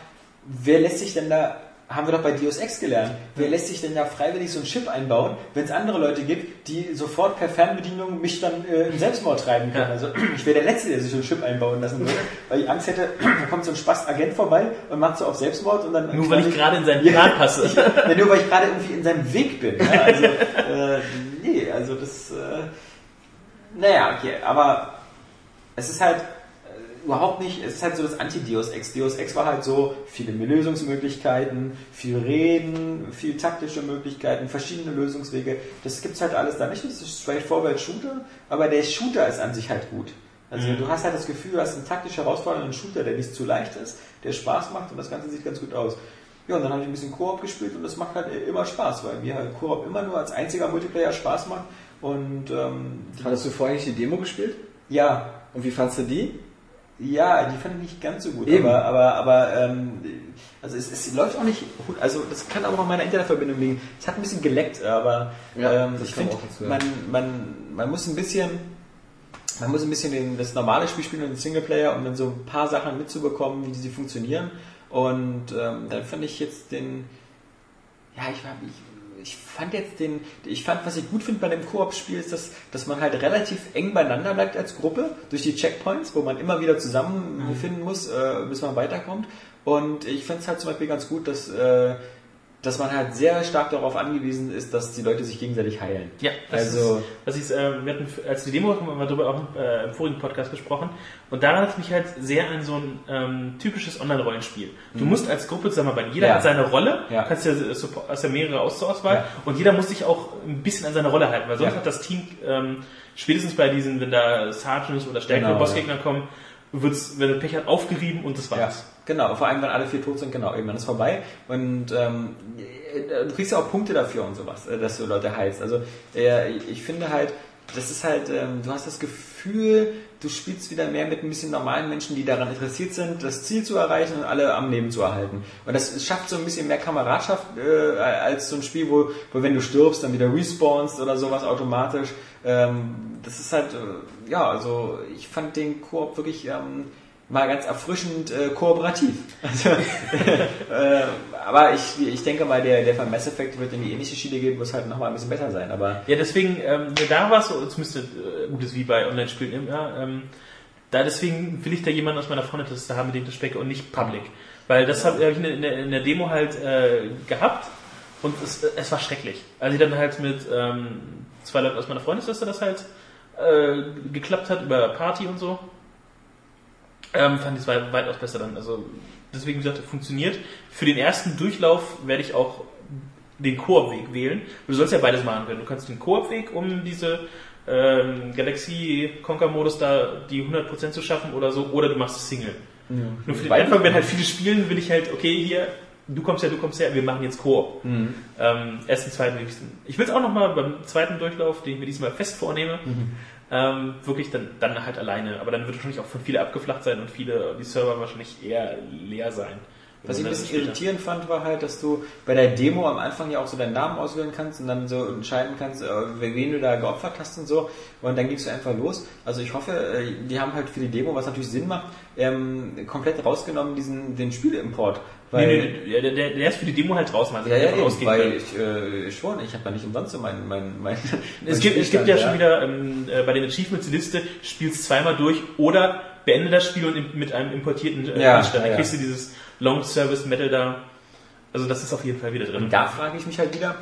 wer lässt sich denn da, haben wir doch bei Deus Ex gelernt, wer lässt sich denn da freiwillig so ein Chip einbauen, wenn es andere Leute gibt, die sofort per Fernbedienung mich dann äh, in Selbstmord treiben können. Also ich wäre der Letzte, der sich so ein Chip einbauen lassen würde, weil ich Angst hätte, <clears throat> da kommt so ein Spaß-Agent vorbei und macht so auf Selbstmord und dann... Nur weil ich gerade in seinen. Plan passe. Ich, ja, nur weil ich gerade irgendwie in seinem Weg bin. Ja, also, äh, nee, also das, äh, naja, okay, aber es ist halt überhaupt nicht, es ist halt so das Anti-Deus Ex. Deus Ex war halt so viele Lösungsmöglichkeiten, viel Reden, viel taktische Möglichkeiten, verschiedene Lösungswege. Das gibt's halt alles da nicht. Das ist straightforward Shooter, aber der Shooter ist an sich halt gut. Also du hast halt das Gefühl, du hast einen taktisch herausfordernden Shooter, der nicht zu leicht ist, der Spaß macht und das Ganze sieht ganz gut aus. Ja, und dann habe ich ein bisschen Koop gespielt und das macht halt immer Spaß, weil mir halt Koop immer nur als einziger Multiplayer Spaß macht. Und ähm, Hattest du vorher nicht die Demo gespielt? ja, Und wie fandst du die? Ja, die fand ich nicht ganz so gut, Eben. aber, aber, aber ähm, also es, es läuft auch nicht, gut. also das kann auch an meiner Internetverbindung liegen. Es hat ein bisschen geleckt, aber Ja, ähm, ich finde, man, man, man muss ein bisschen, man muss ein bisschen den, das normale Spiel spielen und den Singleplayer, um dann so ein paar Sachen mitzubekommen, wie sie funktionieren. Und ähm, dann fand ich jetzt den, ja, ich, war- ich, ich fand jetzt den, ich fand, was ich gut finde bei dem Koop-Spiel ist, dass, dass man halt relativ eng beieinander bleibt als Gruppe durch die Checkpoints, wo man immer wieder zusammenfinden muss, äh, bis man weiterkommt. Und ich finde es halt zum Beispiel ganz gut, dass, äh, dass man halt sehr stark darauf angewiesen ist, dass die Leute sich gegenseitig heilen. Ja, das Also- ist, was ich, äh, wir hatten, als die Demo hatten wir darüber auch äh, im vorigen Podcast gesprochen und daran hat es mich halt sehr an so ein ähm, typisches Online-Rollenspiel. Du musst als Gruppe zusammenarbeiten. Jeder Mhm. Ja. hat seine Rolle, Ja. kannst ja, äh, hast ja mehrere aus zur Auswahl Ja. und jeder muss sich auch ein bisschen an seine Rolle halten, weil sonst Ja. hat das Team ähm, spätestens bei diesen, wenn da Sergeants oder stärkere Genau, Bossgegner kommen, wird's, wenn du Pech hat, aufgerieben und das war's. Genau, vor allem, wenn alle vier tot sind, genau, eben, dann ist vorbei. Und ähm, du kriegst ja auch Punkte dafür und sowas, äh, dass du Leute heilst. Also äh, ich finde halt, das ist halt, ähm, du hast das Gefühl, du spielst wieder mehr mit ein bisschen normalen Menschen, die daran interessiert sind, das Ziel zu erreichen und alle am Leben zu erhalten. Und das schafft so ein bisschen mehr Kameradschaft äh, als so ein Spiel, wo, wo wenn du stirbst, dann wieder respawnst oder sowas automatisch. Ähm, das ist halt, äh, ja, also ich fand den Koop wirklich ähm, mal ganz erfrischend äh, kooperativ. <laughs> Also, äh, aber ich, ich denke mal, der, der von Mass Effect wird in die ähnliche Schiene gehen, muss halt nochmal ein bisschen besser sein. Aber Ja, deswegen, ähm, da war es so, zumindest äh, gut ist wie bei Online-Spielen immer, ähm, da deswegen will ich da jemanden aus meiner Freundesliste haben, mit dem ich das specke und nicht Public. Weil das habe hab ich in der, in der Demo halt äh, gehabt und es, es war schrecklich. Als ich dann halt mit ähm, zwei Leuten aus meiner Freundesliste das halt äh, geklappt hat über Party und so, ähm, fand ich es weit- weitaus besser dann. Also deswegen wie gesagt, funktioniert. Für den ersten Durchlauf werde ich auch den Koop-Weg wählen. Du sollst ja beides machen können. Du kannst den Koop-Weg, um diese ähm, Galaxie-Conquer-Modus da die 100% zu schaffen oder so, oder du machst es Single. Nur für den Beide- Anfang, wenn halt viele spielen, will ich halt, okay, hier, du kommst her, du kommst her, wir machen jetzt Koop. Mhm. Ähm, ersten, zweiten, wichtigsten. Ich will es auch nochmal beim zweiten Durchlauf, den ich mir diesmal fest vornehme, Mhm. Ähm, wirklich dann, dann halt alleine. Aber dann wird wahrscheinlich auch von viele abgeflacht sein und viele, die Server wahrscheinlich eher leer sein. Was ich ein bisschen irritierend fand, war halt, dass du bei der Demo am Anfang ja auch so deinen Namen auswählen kannst und dann so entscheiden kannst, äh, wen du da geopfert hast und so. Und dann gingst du einfach los. Also ich hoffe, äh, die haben halt für die Demo, was natürlich Sinn macht, ähm, komplett rausgenommen diesen den Spielimport. Weil, Nee, nee, der, der, der ist für die Demo halt draußen, also Ja, ja, eben, weil ich äh, schon, ich habe da nicht umsonst so mein, mein, mein <laughs> Es gibt, es gibt ja schon wieder ähm, äh, bei den Achievements die Liste, spielst zweimal durch oder beende das Spiel und mit einem importierten äh, Ja, Anstand. Dann ja. kriegst du dieses Long Service Metal da. Also das ist auf jeden Fall wieder drin. Und da frage ich mich halt wieder,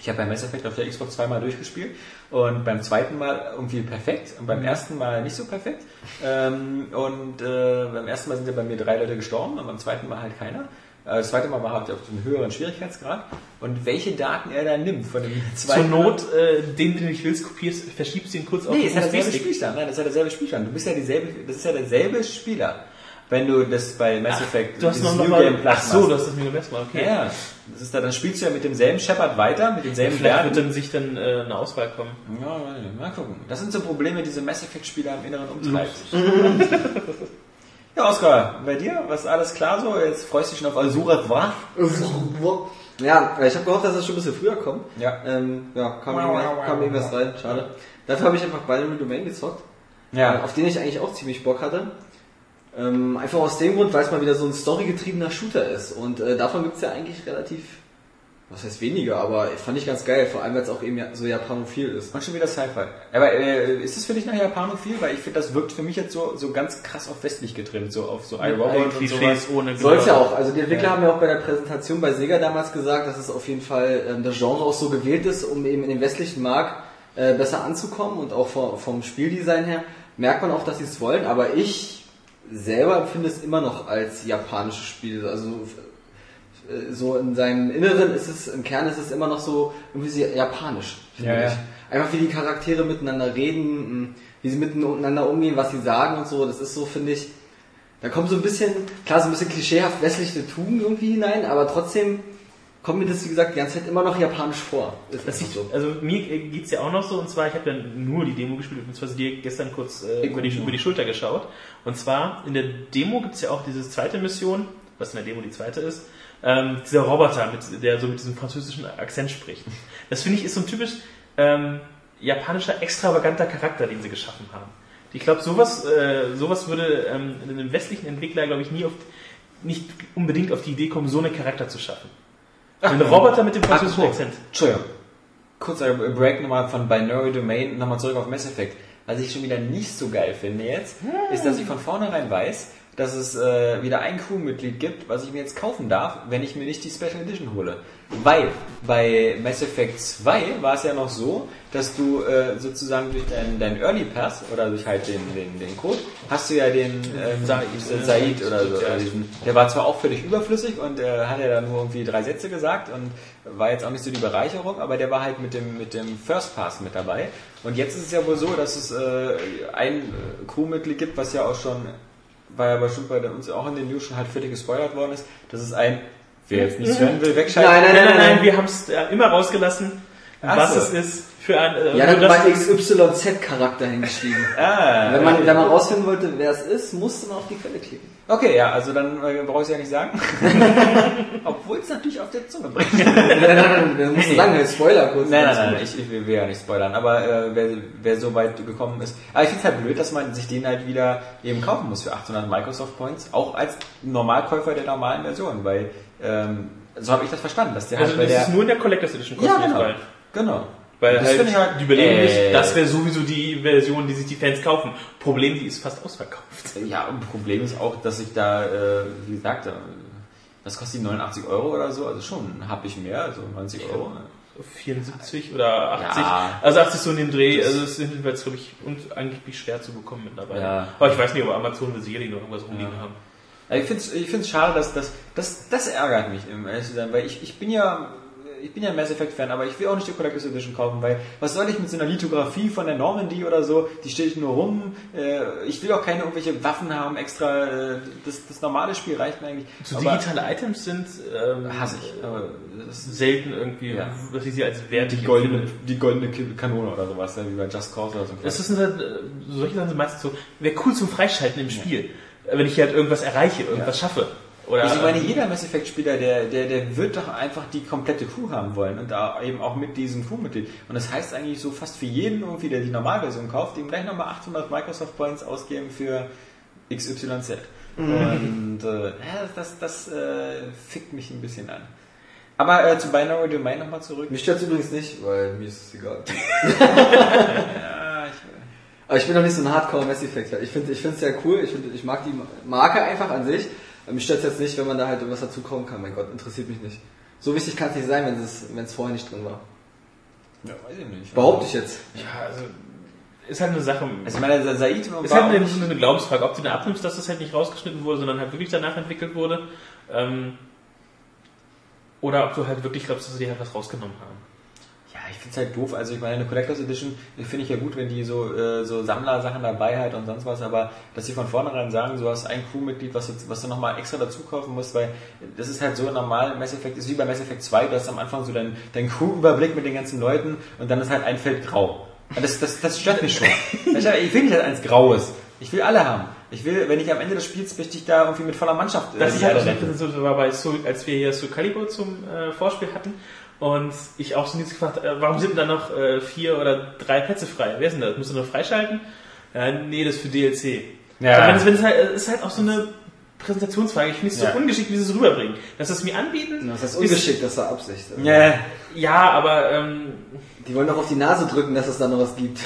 ich habe bei Mass Effect auf der Xbox zweimal durchgespielt und beim zweiten Mal irgendwie perfekt und beim ersten Mal nicht so perfekt. Ähm, und äh, beim ersten Mal sind ja bei mir drei Leute gestorben und beim zweiten Mal halt keiner. Äh, Das zweite Mal war halt auf einem höheren Schwierigkeitsgrad. Und welche Daten er da nimmt von dem <laughs> Zur zweiten Not, äh, den, den du nicht willst, kopierst, verschiebst ihn kurz auf Nee, den ist ja derselbe. Spielstand. Nein, das ist ja derselbe Spielstand. Du bist ja dieselbe, das ist ja derselbe Spieler. Wenn du das bei Mass Effect Du hast noch, New mal, Game Plus ach so, machst. du hast das mir beim Mal, okay. Ja, ja. Das ist da, dann spielst du ja mit demselben Shepard weiter, mit denselben Vielleicht Werten. wird dann sich dann äh, eine Auswahl kommen. Ja, mal- gucken. Das sind so Probleme, die diese Mass Effect Spieler im Inneren umtreibt. <laughs> ja, Oskar, bei dir? Was alles klar so? Jetzt freust du dich schon auf Azura Wrath? <laughs> Ja, ich habe gehofft, dass das schon ein bisschen früher kommt. Ja. Ähm, ja, kam, Wow, irgendwas, wow, rein, schade. Dafür habe ich einfach Binary Domain gezockt, äh, auf den ich eigentlich auch ziemlich Bock hatte. Ähm, einfach aus dem Grund, weil es mal wieder so ein storygetriebener Shooter ist. Und äh, davon gibt's ja eigentlich relativ, was heißt weniger, aber fand ich ganz geil, vor allem weil es auch eben ja- so japanophil ist. Und schon wieder Sci-Fi. Aber äh, ist es für dich nachher Japanophil? Weil ich finde, das wirkt für mich jetzt so, so ganz krass auf westlich getrimmt, so auf so iRobot und sowas. Ohne Soll's ja auch. Also die Entwickler Ja. haben ja auch bei der Präsentation bei Sega damals gesagt, dass es auf jeden Fall ähm, das Genre auch so gewählt ist, um eben in den westlichen Markt äh, besser anzukommen und auch vom, vom Spieldesign her merkt man auch, dass sie es wollen. Aber ich selber empfinde es immer noch als japanisches Spiel. Also äh, so in seinem Inneren ist es, im Kern ist es immer noch so irgendwie sehr japanisch. finde Ja, ich. ja. Einfach wie die Charaktere miteinander reden, mh, wie sie miteinander umgehen, was sie sagen und so. Das ist so, finde ich, da kommt so ein bisschen, klar, so ein bisschen klischeehaft westliche Tugend irgendwie hinein, aber trotzdem kommt mir das, wie gesagt, die ganze Zeit immer noch japanisch vor. Ist Das einfach sieht, also mir äh, geht's ja auch noch so, und zwar, ich habe dann nur die Demo gespielt, beziehungsweise dir gestern kurz äh, über, die, über die Schulter geschaut. Und zwar, in der Demo gibt's ja auch diese zweite Mission, was in der Demo die zweite ist, ähm, dieser Roboter, mit, der so mit diesem französischen Akzent spricht. Das finde ich ist so ein typisch ähm, japanischer, extravaganter Charakter, den sie geschaffen haben. Ich glaube, sowas, äh, sowas würde ähm, einem westlichen Entwickler, glaube ich, nie auf, nicht unbedingt auf die Idee kommen, so einen Charakter zu schaffen. Ein Roboter mit dem französischen. Akzent. Entschuldigung. Kurzer Break nochmal von Binary Domain nochmal zurück auf Mass Effect. Was ich schon wieder nicht so geil finde jetzt, ist, dass ich von vornherein weiß, dass es äh, wieder ein Crewmitglied gibt, was ich mir jetzt kaufen darf, wenn ich mir nicht die Special Edition hole. Weil bei Mass Effect 2 war es ja noch so, dass du äh, sozusagen durch deinen dein Early Pass oder durch halt den, den, den Code hast du ja den ähm, Said, Said, ne? Said oder so. Oder diesen, der war zwar auch völlig überflüssig und äh, hat ja da nur irgendwie drei Sätze gesagt und war jetzt auch nicht so die Bereicherung, aber der war halt mit dem, mit dem First Pass mit dabei. Und jetzt ist es ja wohl so, dass es äh, ein äh, Crewmitglied gibt, was ja auch schon weil ja bestimmt bei uns auch in den News schon halt fertig gespoilert worden ist, dass es ein, wer jetzt nichts hören will, wegschalten. Nein, Nein, nein, nein, wir haben es äh, immer rausgelassen, was es ist für ein... Äh, Ja, das- mal XYZ-Charakter hingeschrieben. <laughs> Ah, Wenn man, wenn man rausfinden wollte, wer es ist, musste man auf die Quelle klicken. okay, ja, also dann äh, brauche ich es ja nicht sagen. <laughs> Obwohl es natürlich auf der Zunge bringt. nein, nein, nein, musst sagen, Spoiler kurz. Nein, nein, nein, ich, ich will ja nicht spoilern, aber äh, wer, wer so weit gekommen ist. Aber ich finde es halt blöd, dass man sich den halt wieder eben kaufen muss für 800 Microsoft Points, auch als Normalkäufer der normalen Version, weil ähm, so habe ich das verstanden, dass der Also halt bei das der... ist nur in der Collectors Edition ja, kostenfrei. genau. genau. Weil Das halt, halt- die Überlegung äh, ist, das wäre sowieso die Version, die sich die Fans kaufen. Problem, die ist fast ausverkauft. Ja, und Problem ist auch, dass ich da, äh, wie gesagt, äh, was kostet die 89 Euro oder so? Also schon hab ich mehr, also 90 Euro. 74 oder 80. Ja. Also 80 so in dem Dreh. Also es sind jedenfalls, glaube ich, und angeblich schwer zu bekommen mittlerweile. Ja. Aber ich weiß nicht, ob Amazon will sicherlich noch irgendwas rumliegen haben. Ja, Ich finde es ich find's schade, dass das, das, das ärgert mich, um ehrlich zu sein, weil ich, ich bin ja, ich bin ja Mass Effect Fan, aber ich will auch nicht die Collector's Edition kaufen, weil was soll ich mit so einer Lithografie von der Normandy oder so, die stehe ich nur rum, äh, ich will auch keine irgendwelche Waffen haben extra, äh, das, das normale Spiel reicht mir eigentlich. So aber digitale Items sind ähm, hasse ich, aber ist selten irgendwie, Ja. was ich sie als wertig die goldene, empfinde. die goldene Kanone oder sowas, ja, wie bei Just Cause oder so. Das sind halt, äh, solche Sachen sind meistens so, wäre cool zum Freischalten im Spiel. Äh, Wenn ich halt irgendwas erreiche, irgendwas schaffe. Oder, Ich meine, jeder Mass Effect Spieler, der, der, der wird doch einfach die komplette Crew haben wollen und da eben auch mit diesem Crewmitglied. Und das heißt eigentlich so fast für jeden irgendwie, der die Normalversion kauft, ihm gleich nochmal 800 Microsoft Points ausgeben für XYZ. Und äh, ja, das, das äh, fickt mich ein bisschen an. Aber äh, zu Binary Domain nochmal zurück. Mich stört übrigens nicht, weil mir ist es egal. <laughs> Ja, ich, Aber ich bin noch nicht so ein Hardcore Mass Effect. Ich finde ich finde es sehr cool. Ich, find, ich mag die Marke einfach an sich. Mich stört es jetzt nicht, wenn man da halt irgendwas dazu kaufen kann. Mein Gott, interessiert mich nicht. So wichtig kann es nicht sein, wenn es vorher nicht drin war. ja, weiß ich nicht. Behaupte ich jetzt. ja, also, ist halt eine Sache. Also ich meine, Said Ist war halt auch eine, nicht- eine Glaubensfrage, ob du da abnimmst, dass das halt nicht rausgeschnitten wurde, sondern halt wirklich danach entwickelt wurde. Ähm, oder ob du halt wirklich glaubst, dass sie halt was rausgenommen haben. Ich finde es halt doof. Also ich meine, eine Collectors Edition finde ich ja gut, wenn die so, äh, so Sammlersachen dabei hat und sonst was, aber dass sie von vornherein sagen, du hast ein Crewmitglied, was, jetzt, was du nochmal extra dazu kaufen musst, weil das ist halt so normal, Mass Effect ist wie bei Mass Effect 2, du hast am Anfang so deinen dein Crew-Überblick mit den ganzen Leuten und dann ist halt ein Feld grau. Das, das, das stört mich schon. <laughs> Ich will nicht halt eins Graues. Ich will alle haben. Ich will, wenn ich am Ende des Spiels möchte ich da irgendwie mit voller Mannschaft äh, Das ist halt so, so, so war bei als wir hier Soul Calibur zum äh, Vorspiel hatten und ich auch so nichts gefragt, äh, warum sind da noch äh, vier oder drei Plätze frei? Wer ist denn das? Musst du noch freischalten? Ja, nee, das ist für DLC. Ja. Aber wenn es, halt, es ist halt auch so eine Präsentationsfrage. Ich finde es Ja. so ungeschickt, wie sie es rüberbringen. Dass sie es mir anbieten. Das ist- ungeschickt, das war Absicht. Ja, Ja, aber ähm, Die wollen doch auf die Nase drücken, dass es da noch was gibt.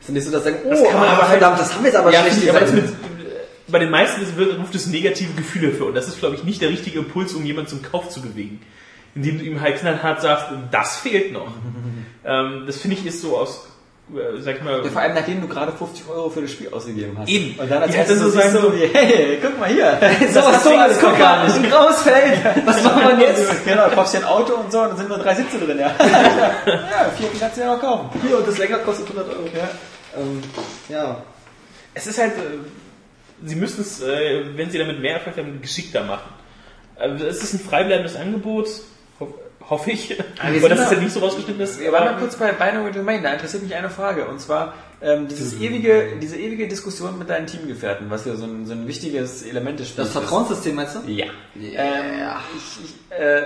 Es ist nicht so, dass sie sagen, oh, Das kann man aber halt- verdammt, das haben wir jetzt aber ja, schlecht aber jetzt mit, bei den meisten ist, ruft es negative Gefühle für und das ist, glaube ich, nicht der richtige Impuls, um jemanden zum Kauf zu bewegen. Indem du ihm halt knallhart sagst, das fehlt noch. <laughs> ähm, das finde ich ist so aus, äh, sag ich mal, Ja, vor allem nachdem du gerade 50 Euro für das Spiel ausgegeben hast. Eben. Und dann als Die erstes hätte so so sagen du wie, hey, guck mal hier. <laughs> So <laughs> was Tolles, guck mal, ein graues Feld. Was machen wir jetzt? Genau, du kaufst dir ein Auto und so und dann sind nur drei Sitze drin, ja. ja, vierten kannst du ja noch kaufen. Hier, und das länger kostet 100 Euro. Ja. Ähm, ja. es ist halt, äh, sie müssen es, äh, wenn sie damit mehr Erfolg haben, geschickter machen. Also es ist ein freibleibendes Angebot, hoffe ich. wir Oder sind dass es da- halt nicht so rausgeschnitten ist. Wir waren mal kurz bei Binary Domain, da interessiert mich eine Frage. Und zwar ähm, dieses ewige, diese ewige Diskussion mit deinen Teamgefährten, was ja so ein, so ein wichtiges Element des Spiels Das Vertrauenssystem meinst du? ist. Ja. Ähm, ich, ich, äh,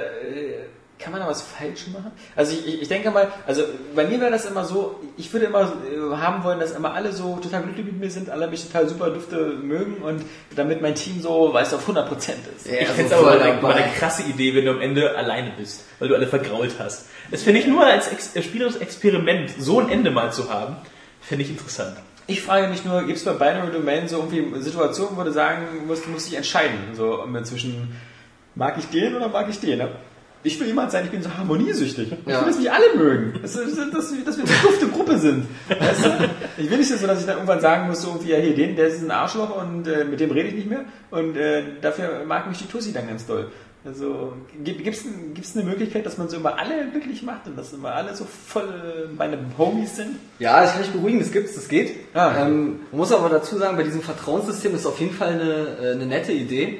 kann man da was falsch machen? Also ich, ich, denke mal, also bei mir wäre das immer so, ich würde immer äh, haben wollen, dass immer alle so total glücklich mit mir sind, alle mich total super Düfte mögen und damit mein Team so, weißt du, auf 100% ist. Ja, Ich so finde es aber eine, eine krasse Idee, wenn du am Ende alleine bist, weil du alle vergrault hast. Das finde ich nur als Ex äh, spielerisches Experiment, so ein Ende mal zu haben, finde ich interessant. Ich frage mich nur, gibt es bei Binary Domain so irgendwie Situationen, wo du sagen musst, du musst dich entscheiden, so um, zwischen mag ich den oder mag ich den? Ne? Ich will jemand sein, ich bin so harmoniesüchtig. Ich Ja. will, dass mich alle mögen. Dass, dass, dass, wir- eine dufte Gruppe sind. Weißt du? Ich will nicht so, dass ich dann irgendwann sagen muss, so irgendwie, ja hier, den, der ist ein Arschloch und äh, mit dem rede ich nicht mehr. Und äh, dafür mag mich die Tussi dann ganz doll. Also gibt es gibt's eine Möglichkeit, dass man so immer alle glücklich macht und dass immer alle so voll meine Homies sind? Ja, das kann ich beruhigen, das gibt's, das geht. Ah. Ähm, man muss aber dazu sagen, bei diesem Vertrauenssystem ist auf jeden Fall eine, äh, eine nette Idee.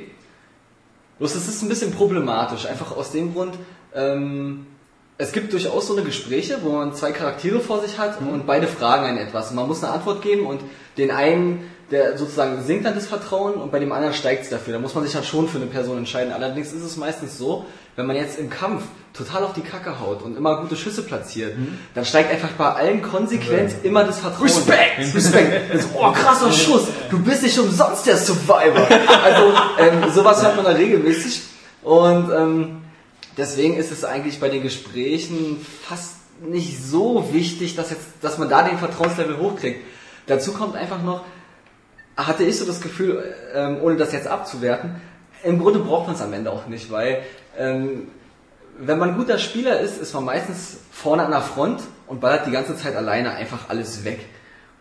Bloß es ist ein bisschen problematisch, einfach aus dem Grund, ähm, es gibt durchaus so eine Gespräche, wo man zwei Charaktere vor sich hat und beide fragen einen etwas. Und man muss eine Antwort geben und den einen, der sozusagen sinkt dann das Vertrauen und bei dem anderen steigt es dafür. Da muss man sich dann schon für eine Person entscheiden. Allerdings ist es meistens so, wenn man jetzt im Kampf total auf die Kacke haut und immer gute Schüsse platziert, dann steigt einfach bei allen konsequent immer das Vertrauen. Respekt! <laughs> Respekt! Oh, krasser Schuss! Du bist nicht umsonst der Survivor! Also, ähm, sowas hört man da regelmäßig. Und ähm, deswegen ist es eigentlich bei den Gesprächen fast nicht so wichtig, dass, jetzt, dass man da den Vertrauenslevel hochkriegt. Dazu kommt einfach noch, hatte ich so das Gefühl, ähm, ohne das jetzt abzuwerten, im Grunde braucht man es am Ende auch nicht, weil ähm, wenn man ein guter Spieler ist, ist man meistens vorne an der Front und ballert die ganze Zeit alleine einfach alles weg.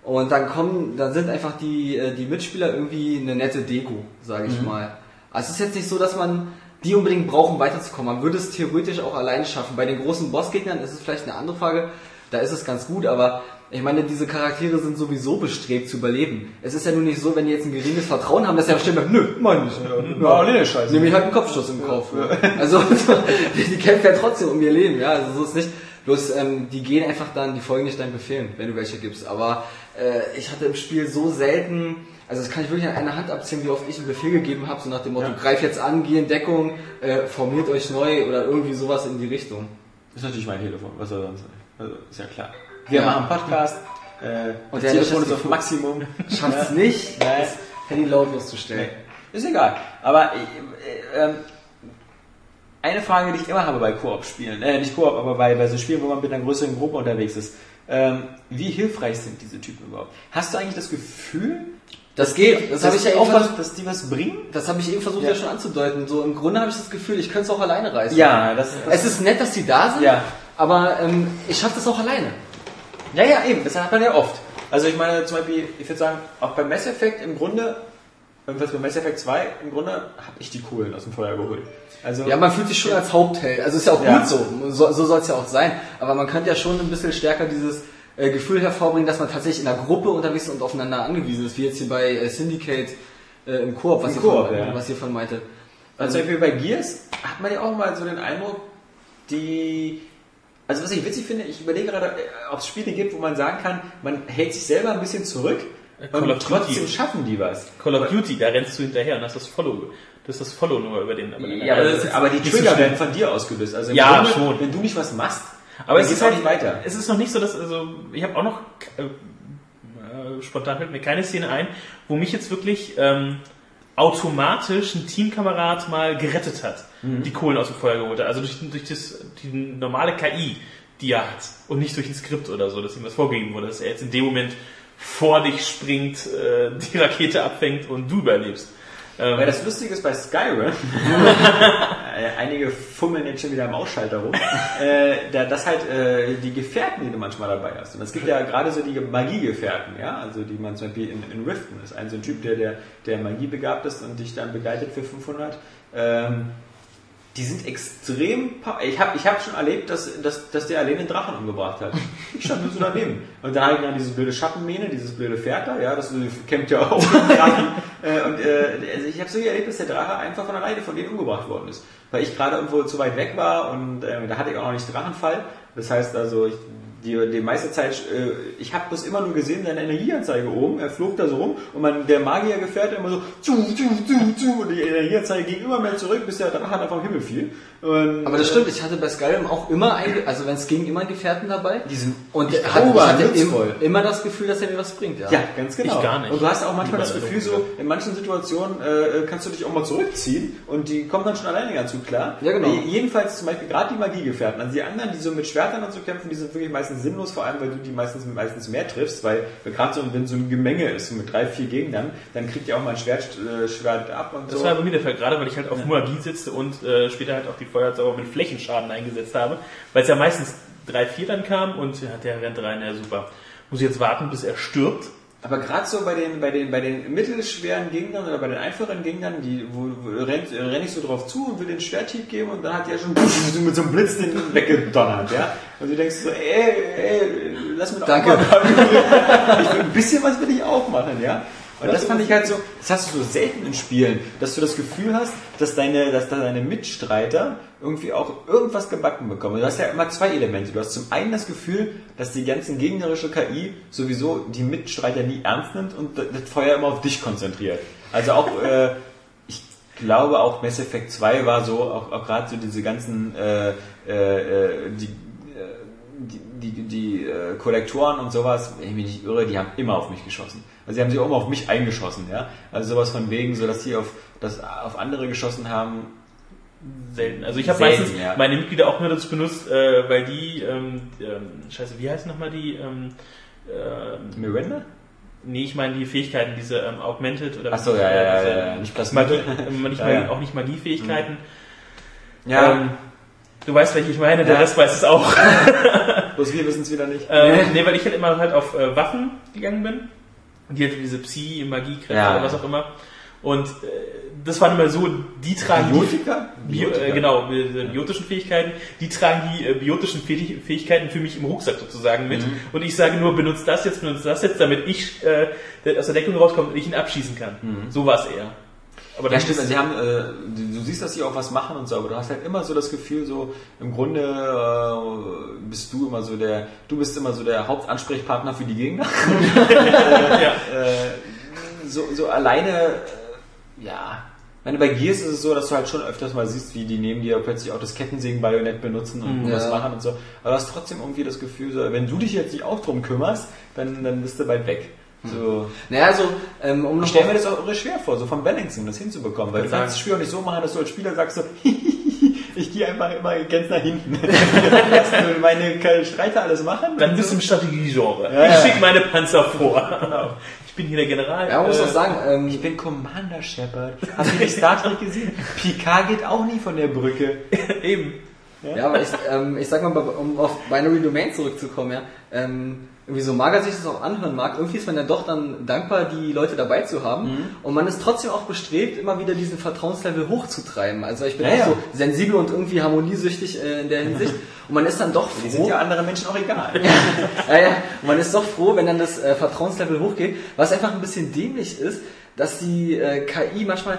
Und dann kommen, dann sind einfach die, äh, die Mitspieler irgendwie eine nette Deko, sage ich mal. Also es ist jetzt nicht so, dass man die unbedingt braucht, um weiterzukommen. Man würde es theoretisch auch alleine schaffen. Bei den großen Bossgegnern ist es vielleicht eine andere Frage. Da ist es ganz gut, aber ich meine, diese Charaktere sind sowieso bestrebt zu überleben. Es ist ja nun nicht so, wenn die jetzt ein geringes Vertrauen haben, dass sie ja bestimmt, nö, mein nicht. Ja, alleine scheiße. Nehme ich halt einen Kopfschuss im Kauf. Also, <laughs> die kämpfen ja trotzdem um ihr Leben, ja, also so ist nicht. Bloß, ähm, die gehen einfach dann, die folgen nicht deinen Befehlen, wenn du welche gibst. Aber äh, ich hatte im Spiel so selten, also das kann ich wirklich an einer Hand abzählen, wie oft ich einen Befehl gegeben habe, so nach dem Motto, greif jetzt an, geh in Deckung, äh, formiert euch neu oder irgendwie sowas in die Richtung. Das ist natürlich mein Telefon, was soll sonst sein? Also, ist ja klar. Wir Ja. machen einen Podcast äh, Und der Telefon ist <laughs> das auf Maximum. Schafft's nicht, Nein. das Handy lautlos zu stellen. Ist egal. Aber äh, ähm, eine Frage, die ich immer habe bei Koop-Spielen, äh, nicht Koop, aber bei, bei so Spielen, wo man mit einer größeren Gruppe unterwegs ist, ähm, wie hilfreich sind diese Typen überhaupt? Hast du eigentlich das Gefühl, Das geht, das habe ich ja auch was, dass die was bringen? das habe ich eben versucht Ja. ja. schon anzudeuten. So im Grunde habe ich das Gefühl, ich könnte es auch alleine reißen. Ja, das, das Es ist nett, dass die da sind, Ja. aber ähm, ich schaffe das auch alleine. Ja, ja, eben, das hat man ja oft. Also ich meine zum Beispiel, ich würde sagen, auch bei Mass Effect im Grunde, irgendwas bei Mass Effect 2, im Grunde habe ich die Kohlen aus dem Feuer geholt. Also, Ja, man fühlt sich schon als Hauptheld. Also ist ja auch Ja. gut so. So, so soll es ja auch sein. Aber man könnte ja schon ein bisschen stärker dieses äh, Gefühl hervorbringen, dass man tatsächlich in einer Gruppe unterwegs ist und aufeinander angewiesen ist, wie jetzt hier bei äh, Syndicate äh, im Koop, was, Im Koop, von, ja. was ihr von meinte. Also zum Beispiel bei Gears hat man ja auch mal so den Eindruck, die. Also was ich witzig finde, ich überlege gerade, äh, ob es Spiele gibt, wo man sagen kann, man hält sich selber ein bisschen zurück Call und of Duty. trotzdem schaffen die was. Call of Duty, da rennst du hinterher und hast das Follow. Das ist das Follow nur über den. Ja, aber, ist aber die Trigger werden von dir ausgelöst. Also Ja, Grunde, schon. wenn du nicht was machst, Aber es ist auch halt nicht weiter. Es ist noch nicht so, dass also ich habe auch noch äh, äh, spontan fällt mir keine Szene ein, wo mich jetzt wirklich ähm, automatisch ein Teamkamerad mal gerettet hat, Mhm. die Kohlen aus dem Feuer geholt hat. Also durch, durch das, die normale KI, die er hat und nicht durch ein Skript oder so, dass ihm was vorgegeben wurde, dass er jetzt in dem Moment vor dich springt, äh, die Rakete abfängt und du überlebst. Ähm, Weil das Lustige ist bei Skyrim, <laughs> äh, einige fummeln jetzt schon wieder im Ausschalter rum, äh, da, das halt äh, die Gefährten, die du manchmal dabei hast. Und es gibt ja gerade so die Magiegefährten, ja, also die man zum Beispiel in, in Riften ist. Ein so ein Typ, der, der, der Magie begabt ist und dich dann begleitet für 500. Ähm, die sind extrem. Ich habe ich hab schon erlebt, dass, dass, dass der alleine einen Drachen umgebracht hat. Ich stand nur so daneben. Und dann habe ich dann diese blöde Schattenmähne, dieses blöde Pferd da, ja, das kämpft ja auch mit Drachen. <laughs> Äh, Und äh, also ich habe so erlebt, dass der Drache einfach von alleine von denen umgebracht worden ist. Weil ich gerade irgendwo zu weit weg war und äh, da hatte ich auch noch nicht Drachenfall. Das heißt also, ich, die, die meiste Zeit, äh, ich habe das immer nur gesehen, seine Energieanzeige oben, er flog da so rum und man, der Magier gefährt immer so zu, zu, zu, zu, und die Energieanzeige ging immer mehr zurück, bis der Drache dann vom Himmel fiel. Und, Aber das äh, stimmt, ich hatte bei Skyrim auch immer, ein, also wenn es ging, immer einen Gefährten dabei. Die sind und ich hatte, ich hatte im, immer das Gefühl, dass er mir was bringt. Ja. Ja, ganz genau. Ich gar nicht. Und du hast auch manchmal das Gefühl, so in manchen Situationen äh, kannst du dich auch mal zurückziehen und die kommen dann schon alleine ganz gut klar. Ja, genau. Äh, Jedenfalls zum Beispiel gerade die Magiegefährten. Also die anderen, die so mit Schwertern und so kämpfen, die sind wirklich meistens sinnlos, vor allem weil du die meistens meistens mehr triffst, weil gerade so, wenn so ein Gemenge ist mit drei, vier Gegnern, dann kriegt ihr auch mal ein Schwert, äh, Schwert ab und Das so. war bei mir der Fall, gerade weil ich halt auf Magie sitze und äh, später halt auch die Feuerzauber mit Flächenschaden eingesetzt habe, weil es ja meistens drei, vier dann kam und ja, der rennt rein, ja super. Muss ich jetzt warten, bis er stirbt Aber gerade so bei den, bei den, bei den mittelschweren Gegnern oder bei den einfachen Gegnern, die, wo, wo rennt, renn ich so drauf zu und will den Schwerthieb geben und dann hat der schon <laughs> mit so einem Blitz den weggedonnert, ja. Und du denkst so, ey, ey, lass mir doch Danke. auch mal <laughs> ich will, ein bisschen was will ich auch machen, ja. Und das fand ich halt so, das hast du so selten in Spielen, dass du das Gefühl hast, dass deine, dass da deine Mitstreiter irgendwie auch irgendwas gebacken bekommen. Du hast ja immer zwei Elemente. Du hast zum einen das Gefühl, dass die ganzen gegnerische KI sowieso die Mitstreiter nie ernst nimmt und das Feuer immer auf dich konzentriert. Also auch, äh, ich glaube auch Mass Effect 2 war so, auch, auch gerade so diese ganzen, äh, äh, äh, die, die, die, die äh, Kollektoren und sowas, wenn ich mich nicht irre, die haben immer auf mich geschossen. Also sie haben sich auch immer auf mich eingeschossen, ja. Also sowas von wegen, so dass die auf, das auf andere geschossen haben. Selten. Also ich habe meistens ja. meine Mitglieder auch nur dazu benutzt, äh, weil die, ähm, ähm, scheiße, wie heißen nochmal die, ähm, ähm, Miranda? nee, ich meine die Fähigkeiten, diese ähm, Augmented oder Ach so, ja, ja, ja, diese ja, nicht Plasma. Magie, äh, nicht Magie, auch nicht Magiefähigkeiten. Ja, Ähm, du weißt, welche ich meine, der. Rest weiß es auch. bloß wir wissen es wieder nicht. <laughs> ähm, nee, weil ich halt immer halt auf äh, Waffen gegangen bin. Und die halt diese Psi, Magie-Kräfte Ja. oder was auch immer. Und äh, das waren immer so, die tragen die Biotika? Bio, äh, genau, diese biotischen Fähigkeiten, die tragen die äh, biotischen Fähig- Fähigkeiten für mich im Rucksack sozusagen mit. Mhm. Und ich sage nur, benutzt das jetzt, benutzt das jetzt, damit ich äh, aus der Deckung rauskomme und ich ihn abschießen kann. So war es eher. Aber. Ja, das stimmt. Sie haben, äh, du, siehst, dass sie auch was machen und so, aber du hast halt immer so das Gefühl, so im Grunde äh, bist du immer so der, du bist immer so der Hauptansprechpartner für die Gegner. <laughs> ja. äh, so, so alleine, äh, ja. Ich meine, bei Gears ist es so, dass du halt schon öfters mal siehst, wie die neben dir plötzlich auch das Kettensägen-Bajonett benutzen und Mhm. was Ja. machen und so. Aber du hast trotzdem irgendwie das Gefühl, so, wenn du dich jetzt nicht auch drum kümmerst, dann, dann bist du bald weg. So. Naja, also, ähm, um Ich stelle mir das auch irre schwer vor, so vom Balancing das hinzubekommen, weil du Kann kannst das. Spiel auch nicht so machen, dass du als Spieler sagst so, <laughs> ich gehe einfach immer ganz nach hinten. <laughs> Lass meine Streiter alles machen. Dann bist du im Strategiegenre. Ja, ich ja. schicke meine Panzer vor. <laughs> Ich bin hier der General. ja, man muss Äh, auch sagen, ähm, Ich bin Commander Shepard. Hast du nicht Star Trek gesehen? Picard geht auch nie von der Brücke. Eben. Ja, aber ich, ähm, ich sag mal, um auf Binary Domain zurückzukommen, ja, ähm, irgendwie so mager sich das auch anhören mag, irgendwie ist man ja doch dann dankbar, die Leute dabei zu haben. Mhm. Und man ist trotzdem auch bestrebt, immer wieder diesen Vertrauenslevel hochzutreiben. Also ich bin Ja, auch ja. so sensibel und irgendwie harmoniesüchtig äh, in der Hinsicht. <laughs> Und man ist dann doch Die froh. sind ja anderen Menschen auch egal. <laughs> ja, ja, und man ist doch froh, wenn dann das äh, Vertrauenslevel hochgeht. Was einfach ein bisschen dämlich ist, dass die äh, KI manchmal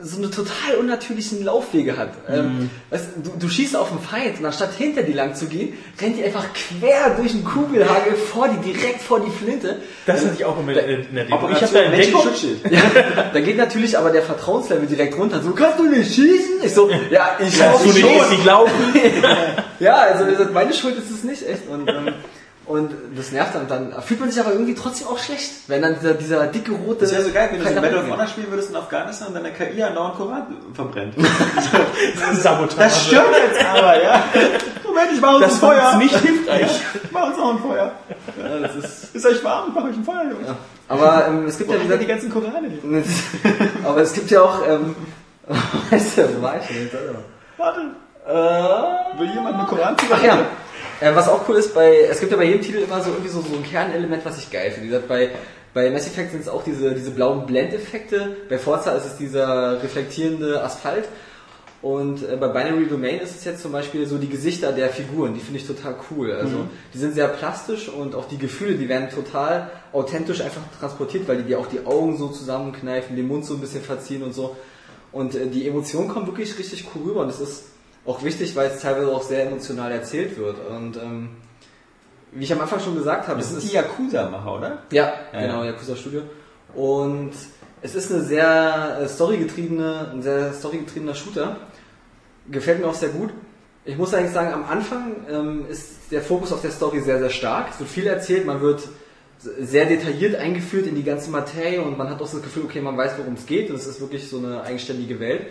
so eine total unnatürlichen Laufwege hat. Ähm, weißt, du, du schießt auf einen Feind und anstatt hinter die lang zu gehen, rennt die einfach quer durch den Kugelhagel vor die, direkt vor die Flinte. Das hatte ich auch äh, in der Demo. Ich habe da entdeckt, Menschenschutzschild. <laughs> Ja, da geht natürlich aber der Vertrauenslevel direkt runter. So, kannst du nicht schießen? Ich so, ja, ich du hoffe nicht schon. richtig laufen? <laughs> Ja, also gesagt, meine Schuld ist es nicht echt. Und, ähm, und das nervt dann. Dann fühlt man sich aber irgendwie trotzdem auch schlecht, wenn dann dieser, dieser dicke rote. Das wäre so geil, wenn du so Medal of Honor spielen würdest in Afghanistan und deine KI andauernd Koran verbrennt. <laughs> Sabotage. Das stimmt jetzt aber, ja. Moment, ich mach uns Das ein Feuer. jetzt nicht hilfreich. <laughs> Ich mach uns noch ein Feuer. Ja, das ist, Ist euch warm? Ich mach euch ein Feuer, Jungs. aber ähm, es gibt Wo ja hat wie er die ganzen Korane <laughs> aber es gibt ja auch, ähm, weißt du, wo war ich denn jetzt? Warte. Warte. Will jemand eine koran Ach ja. Äh, was auch cool ist, bei, es gibt ja bei jedem Titel immer so irgendwie so, so ein Kernelement, was ich geil finde. Wie gesagt, bei, bei Mass Effect sind es auch diese, diese blauen Blendeffekte. Bei Forza ist es dieser reflektierende Asphalt. Und äh, bei Binary Domain ist es jetzt zum Beispiel so die Gesichter der Figuren, die finde ich total cool. Also die sind sehr plastisch und auch die Gefühle, die werden total authentisch einfach transportiert, weil die dir auch die Augen so zusammenkneifen, den Mund so ein bisschen verziehen und so. Und äh, die Emotionen kommen wirklich richtig cool rüber und das ist auch wichtig, weil es teilweise auch sehr emotional erzählt wird. Und ähm, wie ich am Anfang schon gesagt habe, Das es ist die Yakuza-Macher, oder? ja, Ja, genau, ja. Yakuza Studio. Und es ist eine sehr äh, storygetriebene, ein sehr storygetriebener Shooter. Gefällt mir auch sehr gut. Ich muss eigentlich sagen, am Anfang ähm, ist der Fokus auf der Story sehr, sehr stark. Es wird viel erzählt, man wird sehr detailliert eingeführt in die ganze Materie und man hat auch das Gefühl, okay, man weiß, worum es geht und es ist wirklich so eine eigenständige Welt.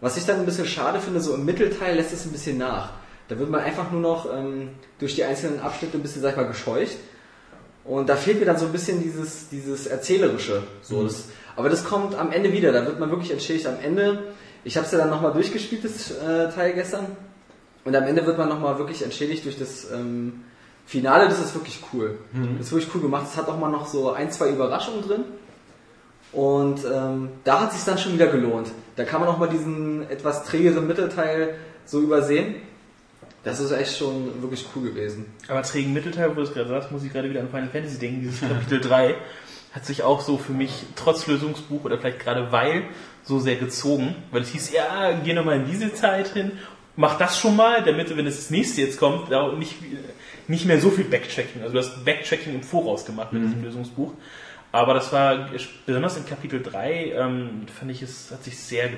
Was ich dann ein bisschen schade finde, so im Mittelteil lässt es ein bisschen nach. Da wird man einfach nur noch ähm, durch die einzelnen Abschnitte ein bisschen, sag ich mal, gescheucht. Und da fehlt mir dann so ein bisschen dieses, dieses Erzählerische. So, das, aber das kommt am Ende wieder. Da wird man wirklich entschädigt. Am Ende, ich habe es ja dann nochmal durchgespielt, das äh, Teil gestern. Und am Ende wird man nochmal wirklich entschädigt durch das ähm, Finale, das ist wirklich cool. Das ist wirklich cool gemacht. Es hat auch mal noch so ein, zwei Überraschungen drin. Und ähm, da hat sich dann schon wieder gelohnt. Da kann man auch mal diesen etwas trägeren Mittelteil so übersehen. Das ist echt schon wirklich cool gewesen. Aber trägen Mittelteil, wo du es gerade sagst, muss ich gerade wieder an Final Fantasy denken. Dieses <laughs> Kapitel 3 hat sich auch so für mich trotz Lösungsbuch oder vielleicht gerade weil so sehr gezogen. Weil es hieß, ja, geh nochmal in diese Zeit hin, mach das schon mal, damit, wenn es das nächste jetzt kommt, da nicht, nicht mehr so viel Backtracking. Also du hast Backtracking im Voraus gemacht mit diesem Lösungsbuch. Aber das war, besonders in Kapitel 3, ähm, fand ich, es hat sich sehr äh,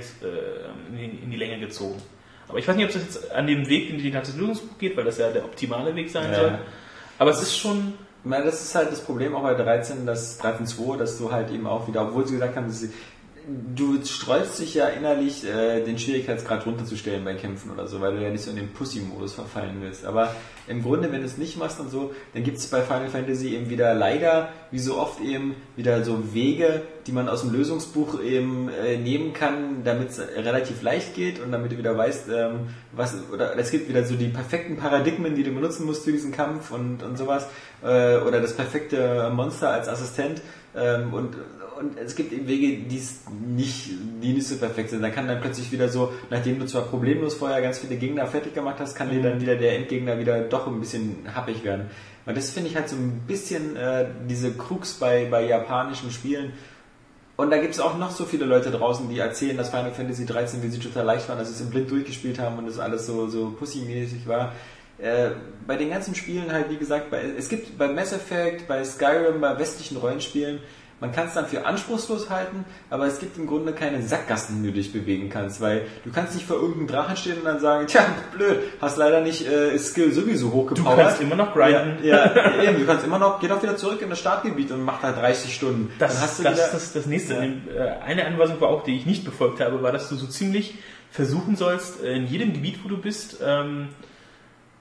in, die, Länge gezogen. Aber ich weiß nicht, ob das jetzt an dem Weg in die ganze Lösungsbuch geht, weil das ja der optimale Weg sein Ja. soll. Aber es ist schon, Ich meine, das ist halt das Problem auch bei 13, das 13.2, dass du halt eben auch wieder, obwohl sie gesagt haben, dass sie, du sträubst dich ja innerlich, äh, den Schwierigkeitsgrad runterzustellen bei Kämpfen oder so, weil du ja nicht so in den Pussy-Modus verfallen willst. Aber im Grunde, wenn du es nicht machst und so, dann gibt es bei Final Fantasy eben wieder leider, wie so oft eben, wieder so Wege, die man aus dem Lösungsbuch eben äh, nehmen kann, damit es relativ leicht geht und damit du wieder weißt, ähm, was, oder es gibt wieder so die perfekten Paradigmen, die du benutzen musst für diesen Kampf und, und sowas, äh, oder das perfekte Monster als Assistent ähm, und und es gibt eben Wege, die es nicht, die nicht so perfekt sind. Dann kann dann plötzlich wieder so, nachdem du zwar problemlos vorher ganz viele Gegner fertig gemacht hast, kann dir dann wieder der Endgegner wieder doch ein bisschen happig werden. Und das finde ich halt so ein bisschen äh, diese Krux bei, bei japanischen Spielen. Und da gibt es auch noch so viele Leute draußen, die erzählen, dass Final Fantasy 13 wie sie total leicht waren, dass sie es im Blind durchgespielt haben und das alles so, so pussymäßig war. Äh, bei den ganzen Spielen halt, wie gesagt, bei, es gibt bei Mass Effect, bei Skyrim, bei westlichen Rollenspielen, man kann es dann für anspruchslos halten, aber es gibt im Grunde keine Sackgassen, in die du dich bewegen kannst, weil du kannst nicht vor irgendeinem Drachen stehen und dann sagen, tja, blöd, hast leider nicht äh, Skill sowieso du hochgepowert. kannst immer noch grinden. Ja, ja, <laughs> eben, du kannst immer noch, geh doch wieder zurück in das Startgebiet und mach da 30 Stunden. Das, dann hast du das wieder, ist das, das nächste. Ja. Äh, Eine Anweisung war auch, die ich nicht befolgt habe, war, dass du so ziemlich versuchen sollst, äh, in jedem Gebiet, wo du bist, ähm,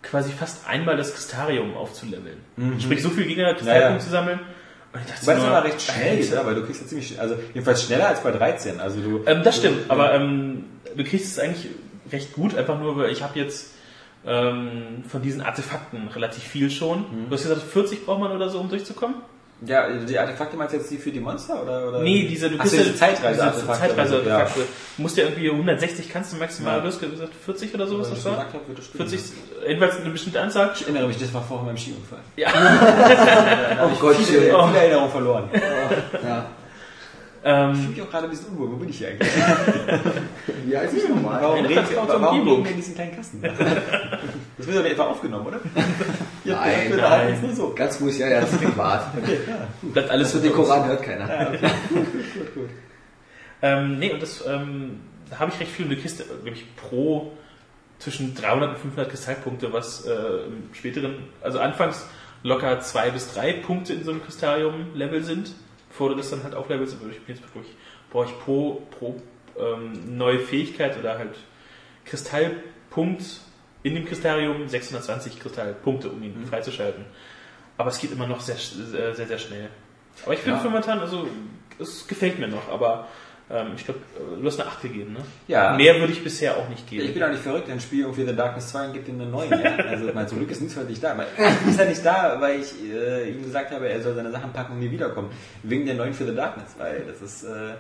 quasi fast einmal das Kristarium aufzuleveln. Sprich, so viel Gegner Kristallpunkte Ja, ja. zu sammeln. Ich dachte Weil es aber recht schnell geht, oder? Weil du kriegst ja ziemlich, schnell- also jedenfalls schneller als bei 13. Also du, Ähm, das stimmt, aber ähm, du kriegst es eigentlich recht gut, einfach nur, weil ich habe jetzt ähm, von diesen Artefakten relativ viel schon. Du hast gesagt, 40 braucht man oder so, um durchzukommen? Ja, die Artefakte meinst du jetzt die für die Monster oder? oder? Nee, diese, du Ach so, kriegst diese Zeitreise-Artefakte. Zeitreise-Artefakte. Du musst ja irgendwie 160 kannst du maximal, Ja. du hast gesagt 40 oder so, Ja. was das ich war? gesagt habe, wird das stimmen. 40, jedenfalls eine bestimmte Anzahl. Ich erinnere mich, das war vorher beim Skiunfall. Ja. <laughs> Oh Gott, Viele, viele Erinnerungen verloren. Ich ja. Ähm, fühle mich auch gerade ein bisschen unwohl. Wo bin ich hier eigentlich? <laughs> Wie heißt es nochmal? Warum wir, vertraute warum reden wir in diesen kleinen Kasten? Das wird doch nicht etwa aufgenommen, oder? <laughs> Ja, Nein, nein. nur so. Ganz ruhig, ja, ja, das ist privat. <laughs> bleibt alles mit dem Koran hört keiner. Gut, gut. Ähm, nee, und das ähm, da habe ich recht viel. Und du kriegst, äh, glaube ich, pro zwischen 300 und 500 Kristallpunkte, was äh, im späteren, also anfangs locker zwei bis drei Punkte in so einem Kristarium-Level sind, bevor du das dann halt auflevelst. Aber ich bin jetzt wirklich, brauche ich pro, pro ähm, neue Fähigkeit oder halt Kristallpunkt in dem Kristarium 620 Kristallpunkte, um ihn freizuschalten. Aber es geht immer noch sehr, sehr, sehr, sehr schnell. Aber ich finde Ja. momentan, also es gefällt mir noch, aber ähm, ich glaube, du hast eine 8 gegeben, ne? Ja. Mehr würde ich bisher auch nicht Ich geben. bin auch nicht verrückt, ein Spiel irgendwie The Darkness 2 und gibt ihm einen neuen. Ja? <laughs> Also mein zum Glück ist nichts nicht da. Aber <laughs> ist er nicht da, weil ich äh, ihm gesagt habe, er soll seine Sachen packen und nie wiederkommen. Wegen der neuen für The Darkness, weil das ist äh,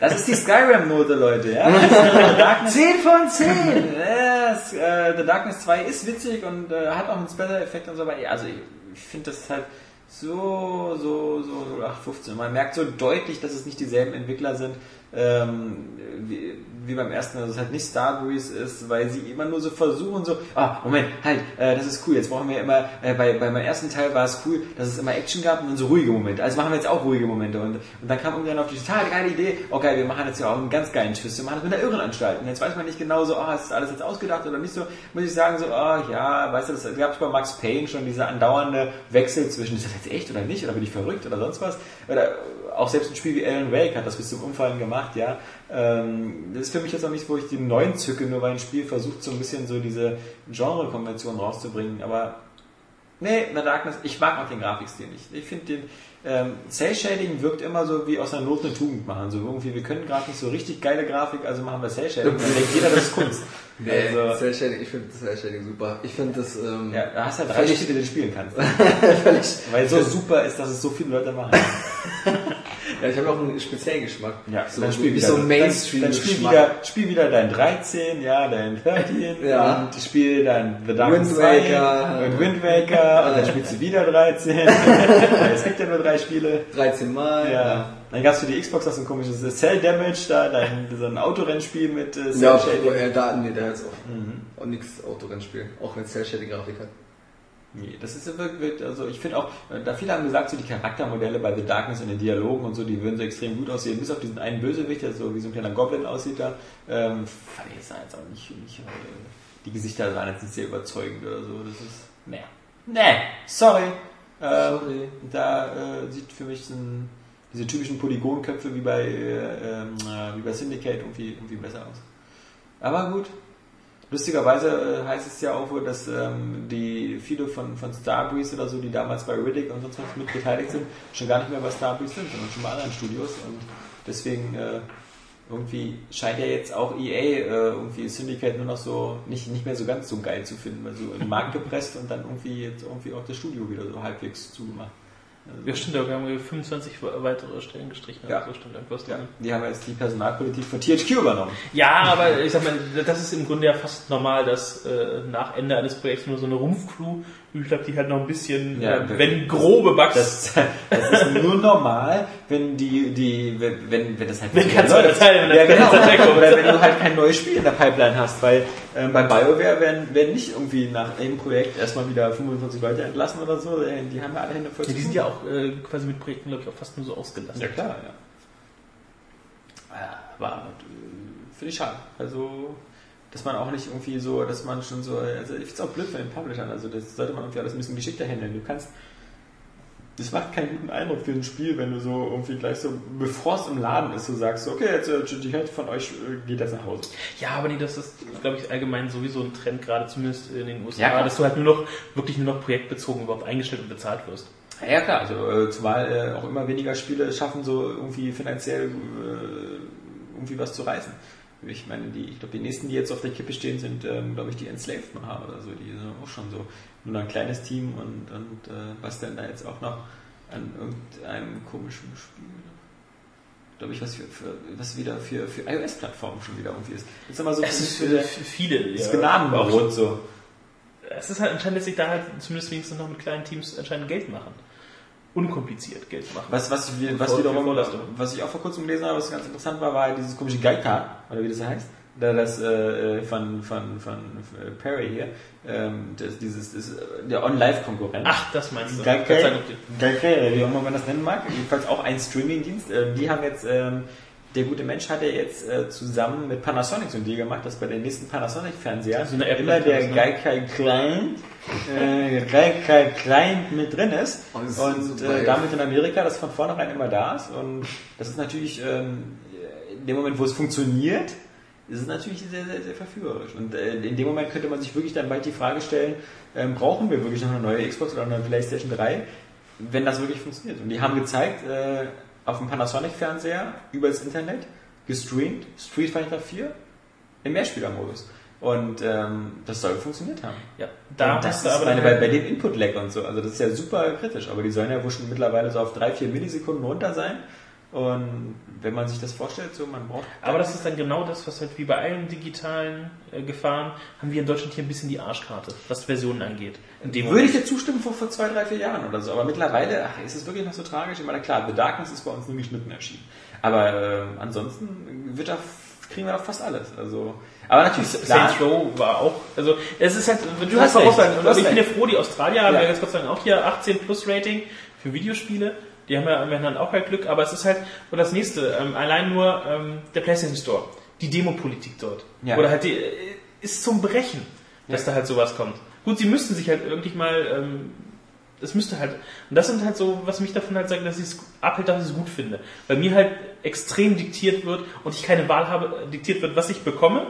das ist die Skyrim-Note, Leute. Ja? Darkness 10 von 10! Yes, äh, The Darkness 2 ist witzig und äh, hat auch einen Special-Effekt und so, aber ja, also ich, ich finde das halt so, so, so, so 815. Man merkt so deutlich, dass es nicht dieselben Entwickler sind, ähm, wie, wie beim ersten, dass es halt nicht Starbreeze ist, weil sie immer nur so versuchen, so, ah, Moment, halt, äh, das ist cool, jetzt brauchen wir immer, äh, bei, bei meinem ersten Teil war es cool, dass es immer Action gab und dann so ruhige Momente. Also machen wir jetzt auch ruhige Momente und, und dann kam irgendwann auf die total geile Idee, okay, wir machen jetzt ja auch einen ganz geilen Twist, wir machen das mit der Irrenanstalt. Und jetzt weiß man nicht genau so, ah, ist das alles jetzt ausgedacht oder nicht so, muss ich sagen, so, ah, ja, weißt du, das gab es bei Max Payne schon dieser andauernde Wechsel zwischen, ist das jetzt echt oder nicht, oder bin ich verrückt oder sonst was, oder auch selbst ein Spiel wie Alan Wake hat das bis zum Umfallen gemacht, ja. Ähm, das ist für mich jetzt auch nicht, wo ich den neuen zücke, nur weil ein Spiel versucht, so ein bisschen so diese Genre-Konvention rauszubringen, aber Nee, The Darkness, ich mag auch den Grafikstil nicht. Ich finde den, ähm, Cell Shading wirkt immer so wie aus einer Not eine Tugend machen. So irgendwie, wir können gerade nicht so richtig geile Grafik, also machen wir Cell Shading. Dann denkt jeder, das ist Kunst. Nee, Also- Cell Shading, ich finde Cell Shading super. Ich finde das, ähm, Ja, da hast du halt drei Spiele, die du spielen kannst. <laughs> Weil es so super ist, dass es so viele Leute machen. <laughs> ja, ich habe auch einen speziellen Geschmack. so, dann wie so ein Dann, dann spiel wieder, spiel wieder dein 13, ja, dein 13 Ja. und spiel dann The Dark Wind Waker. und Wind Waker und dann spielst du wieder 13. <laughs> es gibt ja nur drei Spiele. 13 Mal. Ja. Dann gab's für die Xbox das so ein komisches Cell Damage, da dein, so ein Autorennspiel mit äh, Cell Ja, Shading. ja, da, nee, da jetzt auch, Mhm. auch nichts Autorennspiel. Auch wenn Cell Shading Grafik hat. Nee, das ist ja wirklich, also ich finde auch, äh, da viele haben gesagt, so die Charaktermodelle bei The Darkness in den Dialogen und so, die würden so extrem gut aussehen, bis auf diesen einen Bösewicht, der so wie so ein kleiner Goblin aussieht da, ähm, fand ich jetzt jetzt auch nicht, nicht äh, die Gesichter waren jetzt nicht sehr überzeugend oder so, das ist, nee, nee, sorry, Sorry. da äh, sieht für mich ein, diese typischen Polygonköpfe wie bei, äh, ähm, äh, wie bei Syndicate irgendwie, irgendwie besser aus. Aber gut, Lustigerweise äh, heißt es ja auch wohl, dass ähm, die viele von, von Starbreeze oder so, die damals bei Riddick und sonst was mit beteiligt sind, schon gar nicht mehr bei Starbreeze sind, sondern schon bei anderen Studios. Und deswegen äh, irgendwie scheint ja jetzt auch EA äh, irgendwie Syndicate nur noch so nicht, nicht mehr so ganz so geil zu finden, weil so in den Markt <laughs> gepresst und dann irgendwie jetzt irgendwie auch das Studio wieder so halbwegs zugemacht. Also, Ja, stimmt, da haben wir 25 weitere Stellen gestrichen. Ja. Also stimmt irgendwas ja, die haben jetzt die Personalpolitik von THQ übernommen. Ja, aber ich sag mal, das ist im Grunde ja fast normal, dass äh, nach Ende eines Projekts nur so eine Rumpfcrew übrig bleibt, die halt noch ein bisschen, Ja, äh, wenn grobe Bugs. Das, <laughs> das ist nur normal, wenn die, die, wenn, wenn das halt Wenn nicht kein läuft. Teil, wenn ja, genau. Oder wenn du halt kein neues Spiel in der Pipeline hast, weil ähm, bei BioWare werden, werden nicht irgendwie nach einem Projekt erstmal wieder 45 Leute entlassen oder so. Äh, Die haben ja alle Hände voll ja, die sind ja auch äh, quasi mit Projekten, glaube ich, auch fast nur so ausgelassen. Ja klar, ja. ja aber äh, finde ich schade. Also, dass man auch nicht irgendwie so, dass man schon so, also ich finde es auch blöd von den Publishern, also das sollte man irgendwie alles ein bisschen geschickter handeln. Du kannst, das macht keinen guten Eindruck für ein Spiel, wenn du so irgendwie gleich so, bevor es im Laden ist, so sagst, okay, jetzt äh, die Hälfte von euch äh, geht jetzt nach Hause. Ja, aber nee, das ist, glaube ich, allgemein sowieso ein Trend, gerade zumindest in den USA, Ja, dass du halt nur noch, wirklich nur noch projektbezogen überhaupt eingestellt und bezahlt wirst. Ja klar, also äh, zumal äh, auch immer weniger Spiele schaffen, so irgendwie finanziell äh, irgendwie was zu reißen. Ich meine, die, ich glaube, die nächsten, die jetzt auf der Kippe stehen, sind, ähm, glaube ich, die Enslaved Macher oder so. Die sind auch schon so nur ein kleines Team und, und äh, was denn da jetzt auch noch an irgendeinem komischen Spiel, glaube ich, was für, für was wieder für, für iOS-Plattformen schon wieder irgendwie ist. Jetzt immer so Es ist für für viele. das ja. Gnadenbrot so. Es ist halt anscheinend, dass sich da halt zumindest wenigstens noch mit kleinen Teams anscheinend Geld machen. Unkompliziert Geld machen. Was, was, wir- was wiederum, was ich auch vor kurzem gelesen habe, was ganz interessant war, war dieses komische Geica, oder wie das heißt. Da das äh, von, von, von äh, Perry hier, ähm, das, dieses, das, der On-Live-Konkurrent. Ach, das meinst du. Geica, wie auch immer man das nennen mag, jedenfalls auch ein Streaming-Dienst. Ähm, die haben jetzt, ähm, der gute Mensch hat ja jetzt äh, zusammen mit Panasonic so ein Deal gemacht, dass bei den nächsten Panasonic-Fernseher So immer der ne? Geica Client, äh, Client mit drin ist. Oh, ist Und äh, damit in Amerika das von vornherein immer da ist. Und das ist natürlich, ähm, in dem Moment, wo es funktioniert, ist es natürlich sehr, sehr, sehr verführerisch. Und äh, in dem Moment könnte man sich wirklich dann bald die Frage stellen, ähm, brauchen wir wirklich noch eine neue Xbox oder eine Playstation 3, wenn das wirklich funktioniert. Und die haben gezeigt, äh, auf dem Panasonic-Fernseher über das Internet gestreamt, Street Fighter 4 im Mehrspielermodus. Und ähm, das soll funktioniert haben. Ja, da und das ist aber meine, bei, bei dem Input-Lag und so, also das ist ja super kritisch, aber die sollen ja wohl schon mittlerweile so auf 3-4 Millisekunden runter sein. Und wenn man sich das vorstellt, so man braucht. Aber das ist dann genau das, was halt wie bei allen digitalen äh, Gefahren, haben wir in Deutschland hier ein bisschen die Arschkarte, was Versionen angeht. In dem Würde ich dir zustimmen vor, vor zwei, drei, vier Jahren oder so. Aber mittlerweile ach, ist es wirklich noch so tragisch. Ich meine, klar, The Darkness ist bei uns nur geschnitten erschienen. Aber ähm, ansonsten wird da, kriegen wir doch fast alles. Also, aber natürlich, Saints Row war auch, also es ist halt, Du hast sagen, du hast ich bin ja froh, die Australier haben Ja. jetzt Gott sei Dank auch hier 18 Plus Rating für Videospiele. Die haben ja immerhin auch halt Glück, aber es ist halt, und das nächste, ähm, allein nur ähm, der PlayStation Store, die Demopolitik dort. Ja. Oder halt die, äh, ist zum Brechen, dass da halt sowas kommt. Gut, sie müssten sich halt wirklich mal, ähm, es müsste halt, und das sind halt so, was mich davon halt sagt, dass ich es abhält, dass ich es gut finde. Weil mir halt extrem diktiert wird und ich keine Wahl habe, diktiert wird, was ich bekomme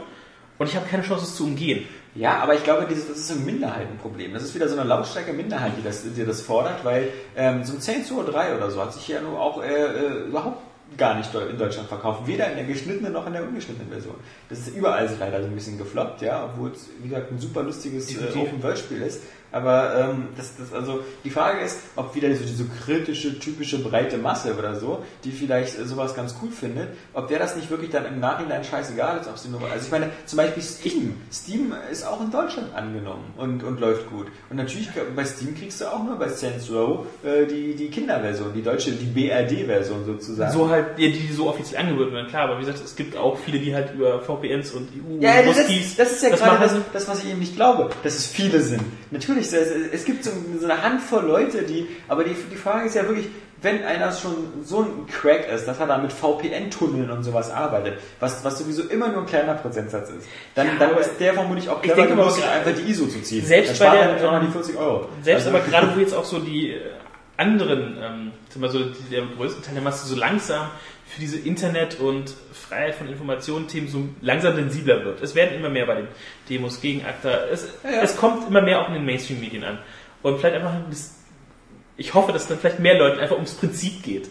und ich habe keine Chance, es zu umgehen. Ja, aber ich glaube, dieses, das ist ein Minderheitenproblem. Das ist wieder so eine lautstarke Minderheit, die das, die das fordert, weil ähm, so ein Saints Row 3 oder so hat sich ja nur auch äh, äh, überhaupt gar nicht in Deutschland verkauft. Weder in der geschnittenen noch in der ungeschnittenen Version. Das ist überall leider so ein bisschen gefloppt, ja, obwohl es, wie gesagt, ein super lustiges äh. Open-World-Spiel ist. Aber ähm, das, das, also die Frage ist, ob wieder so diese kritische, typische breite Masse oder so, die vielleicht äh, sowas ganz cool findet, ob der das nicht wirklich dann im Nachhinein scheißegal ist, ob sie nur. Also ich meine, zum Beispiel Steam. Steam ist auch in Deutschland angenommen und, und läuft gut. Und natürlich bei Steam kriegst du auch nur bei Saints Row äh, die, die Kinderversion, die deutsche, die BRD-Version sozusagen. So halt, ja, die, die so offiziell angeboten werden, klar, aber wie gesagt, es gibt auch viele, die halt über VPNs und EU Ja, das, Muskis das ist ja das gerade das, das, was ich eben nicht glaube, dass es viele sind. Natürlich, es, gibt so, eine Handvoll Leute, die, aber die, die Frage ist ja wirklich, wenn einer schon so ein Crack ist, dass er da mit VPN-Tunneln und sowas arbeitet, was, was sowieso immer nur ein kleiner Prozentsatz ist, dann, Ja, dann ist der vermutlich auch ich clever denke mal, genug, einfach die ISO zu ziehen. Selbst Dann bei der, er nämlich auch noch ähm, die 40 Euro. Selbst Also- aber gerade wo jetzt auch so die äh, anderen, ähm, sag mal so die, der größte Teil der Masse so langsam für diese Internet- und Freiheit von Informationen-Themen so langsam sensibler wird. Es werden immer mehr bei den Demos gegen ACTA. Es, Ja, ja. es kommt immer mehr auch in den Mainstream-Medien an. Und vielleicht einfach, ich hoffe, dass dann vielleicht mehr Leuten einfach ums Prinzip geht,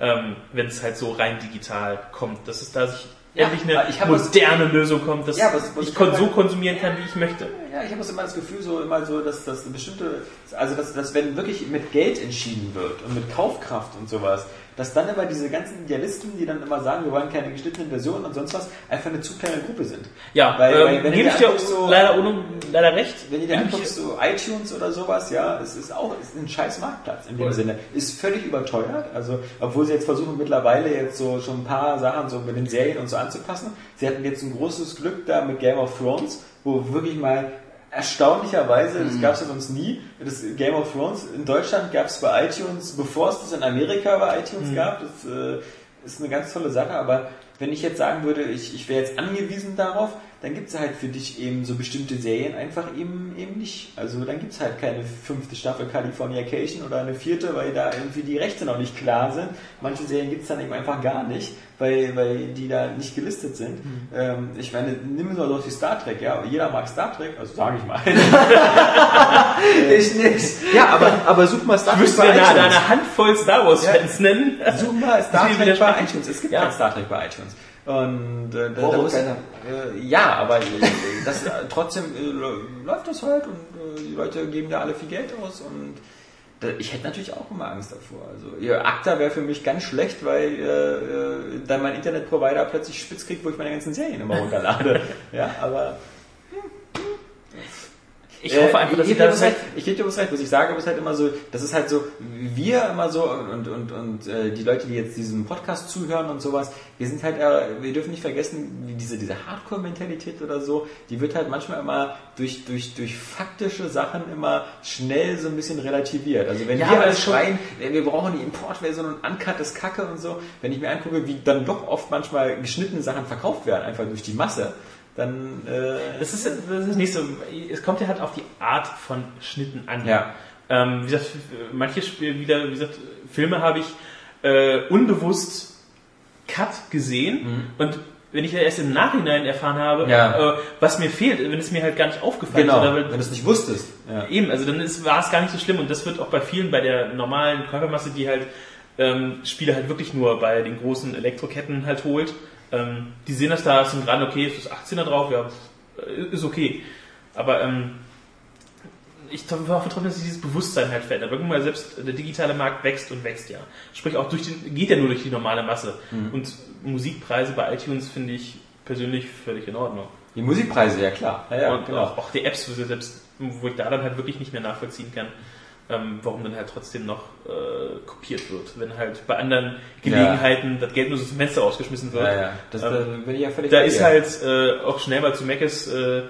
ähm, wenn es halt so rein digital kommt, dass es da sich Ja, endlich eine moderne Lösung kommt, dass Ja, was- was ich kon so konsumieren kann, wie ich möchte. Ja, ich habe immer das Gefühl, so immer so, dass das bestimmte, also dass, dass wenn wirklich mit Geld entschieden wird und mit Kaufkraft und sowas, dass dann immer diese ganzen Idealisten, die dann immer sagen, wir wollen keine geschnittenen Versionen und sonst was, einfach eine zu kleine Gruppe sind. Ja, Weil- ähm, weil wenn gebe ich dir so- leider, ohne, leider recht. Wenn du dir anguckst, so iTunes oder sowas, ja, es ist auch es ist ein scheiß Marktplatz in dem. Sinne. Ist völlig überteuert, also obwohl sie jetzt versuchen mittlerweile jetzt so schon ein paar Sachen so mit den Serien und so anzupassen. Sie hatten jetzt ein großes Glück da mit Game of Thrones, wo wirklich mal erstaunlicherweise, das gab es ja sonst nie, das Game of Thrones in Deutschland gab es bei iTunes, bevor es das in Amerika bei iTunes gab. Das äh, ist eine ganz tolle Sache, aber wenn ich jetzt sagen würde, ich, ich wäre jetzt angewiesen darauf, dann gibt es halt für dich eben so bestimmte Serien einfach eben eben nicht. Also dann gibt es halt keine fünfte Staffel Californication oder eine vierte, weil da irgendwie die Rechte noch nicht klar sind. Manche Serien gibt es dann eben einfach gar nicht, weil, weil die da nicht gelistet sind. Ähm, ich meine, nimm nur doch die Star Trek, ja, jeder mag Star Trek, also sage ich mal. <laughs> Ich nicht. ja, aber, aber such mal Star Trek müsste bei eine, iTunes. eine Handvoll Star Wars-Fans nennen. Such mal <laughs> Star Trek bei iTunes. Es gibt Ja. kein Star Trek bei iTunes. Und äh, da, da muss, äh, ja, aber äh, das, äh, trotzdem äh, läuft das halt und äh, die Leute geben da alle viel Geld aus und da, ich hätte natürlich auch immer Angst davor. Also ja, ACTA wäre für mich ganz schlecht, weil dann mein Internetprovider plötzlich spitz kriegt, wo ich meine ganzen Serien immer runterlade. <laughs> ja, aber Ich hoffe einfach, dass ich dir das was halt recht. Ich gebe dir was recht, was ich sage, ist halt immer so, das ist halt so, wir immer so und, und, und äh, die Leute, die jetzt diesem Podcast zuhören und sowas, wir sind halt, äh, wir dürfen nicht vergessen, wie diese, diese Hardcore-Mentalität oder so, die wird halt manchmal immer durch, durch, durch faktische Sachen immer schnell so ein bisschen relativiert. Also wenn Ja, wir alles schon- schreien, äh, wir brauchen die Importversion und Uncut ist Kacke und so, wenn ich mir angucke, wie dann doch oft manchmal geschnittene Sachen verkauft werden, einfach durch die Masse, dann äh, Das ist, das ist das nächste. Es kommt ja halt auf die Art von Schnitten an. Ja. Ähm, wie gesagt, manche Spiele wieder, wie gesagt, Filme habe ich äh, unbewusst Cut gesehen und wenn ich ja erst im Nachhinein erfahren habe, Mhm. Ja. äh, was mir fehlt, wenn es mir halt gar nicht aufgefallen genau, ist, oder wenn du es nicht wusstest. Ja. Eben, also dann war es gar nicht so schlimm und das wird auch bei vielen, bei der normalen Käufermasse, die halt ähm, Spiele halt wirklich nur bei den großen Elektroketten halt holt, ähm, die sehen das da, sind dran, okay, ist 18er drauf, ja, äh, ist okay. Aber ähm, ich hoffe trotzdem, dass sich dieses Bewusstsein halt verändert. Guck mal, selbst der digitale Markt wächst und wächst ja. Sprich auch durch den, geht ja nur durch die normale Masse. Und Musikpreise bei iTunes finde ich persönlich völlig in Ordnung. Die Musikpreise, ja klar. Ja, ja, und genau. auch, auch die Apps, wo, selbst, wo ich da dann halt wirklich nicht mehr nachvollziehen kann, ähm, warum dann halt trotzdem noch äh, kopiert wird. Wenn halt bei anderen Gelegenheiten das Geld nur so zum Fenster rausgeschmissen wird. ja, ja. Das, Ähm, da bin ich ja völlig Da ist halt äh, auch schnell mal zu Meckes äh,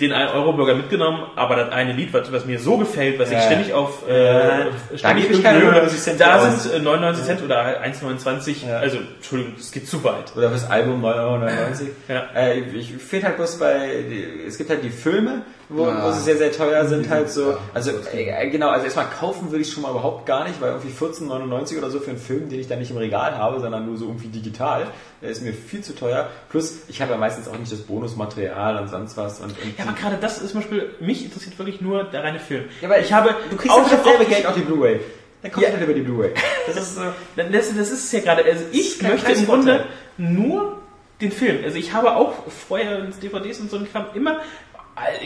den 1-Euro-Burger mitgenommen, aber das eine Lied, was, was mir so gefällt, was Ja. ich ständig auf Ja. äh, Da ständig ich keine höre, 99 Cent da aus. sind äh, 99 Cent oder 1,29, Ja. also Entschuldigung, das geht zu weit. Oder fürs Album 9,99 Euro. Ja. Äh, ich finde halt bloß bei, es gibt halt die Filme, wo, Ja. wo sie sehr, sehr teuer sind, halt so. Also äh, genau, also erstmal kaufen würde ich schon mal überhaupt gar nicht, weil irgendwie 14,99 oder so für einen Film, den ich dann nicht im Regal habe, sondern nur so irgendwie digital, der ist mir viel zu teuer. Plus, ich habe ja meistens auch nicht das Bonusmaterial und sonst was. Und, und Ja, aber gerade das ist zum Beispiel, mich interessiert wirklich nur der reine Film. Ja, aber ich habe, du kriegst auch- auch dasselbe auch- Geld auf die Blu-ray. Dann kaufst Ja. halt über die Blu-ray. Das ist so. Das, das ist es ja gerade. Also ich kein möchte im. Grunde nur den Film. Also ich habe auch vorher DVDs und so ein Kram immer.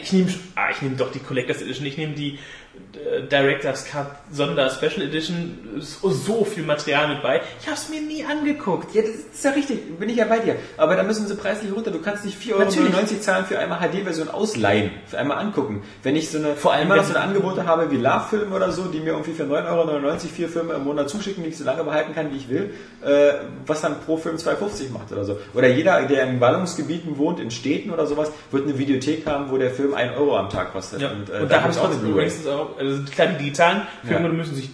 Ich nehme, ah, ich nehme doch die Collectors Edition. Ich nehme die Directors Cut Sonder Special Edition. So, viel Material mit bei. Ich habe es mir nie angeguckt. Ja, das ist ja richtig, bin ich ja bei dir. Aber da müssen sie preislich runter. Du kannst nicht 4,99 Euro Natürlich. zahlen für einmal HD-Version ausleihen, für einmal angucken. Wenn ich so eine, Vor allem, so eine Angebote habe wie Love-Film oder so, die mir irgendwie für 9,99 Euro vier Filme im Monat zuschicken, die ich so lange behalten kann, wie ich will, äh, was dann pro Film 2,50 macht oder so. Oder jeder, der in Ballungsgebieten wohnt, in Städten oder sowas, wird eine Videothek haben, wo der Film 1 Euro am Tag kostet. Ja. Und, Und, äh, da habe ich auch eine Blu-ray. Auch, also klar, die digitalen Filme Ja. müssen sich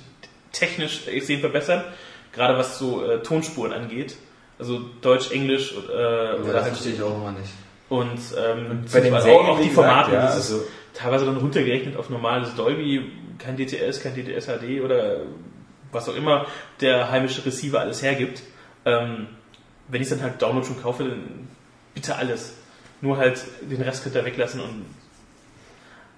technisch extrem verbessern, gerade was so äh, Tonspuren angeht. Also Deutsch, Englisch äh, Ja, oder das verstehe ich auch immer nicht. und, ähm, bei den auch, auch die gesagt, Formate, ja, das ist also- teilweise dann runtergerechnet auf normales Dolby, kein DTS, kein DTS HD oder was auch immer der heimische Receiver alles hergibt. Ähm, wenn ich dann halt Download schon kaufe, dann bitte alles. Nur halt den Rest könnt ihr weglassen und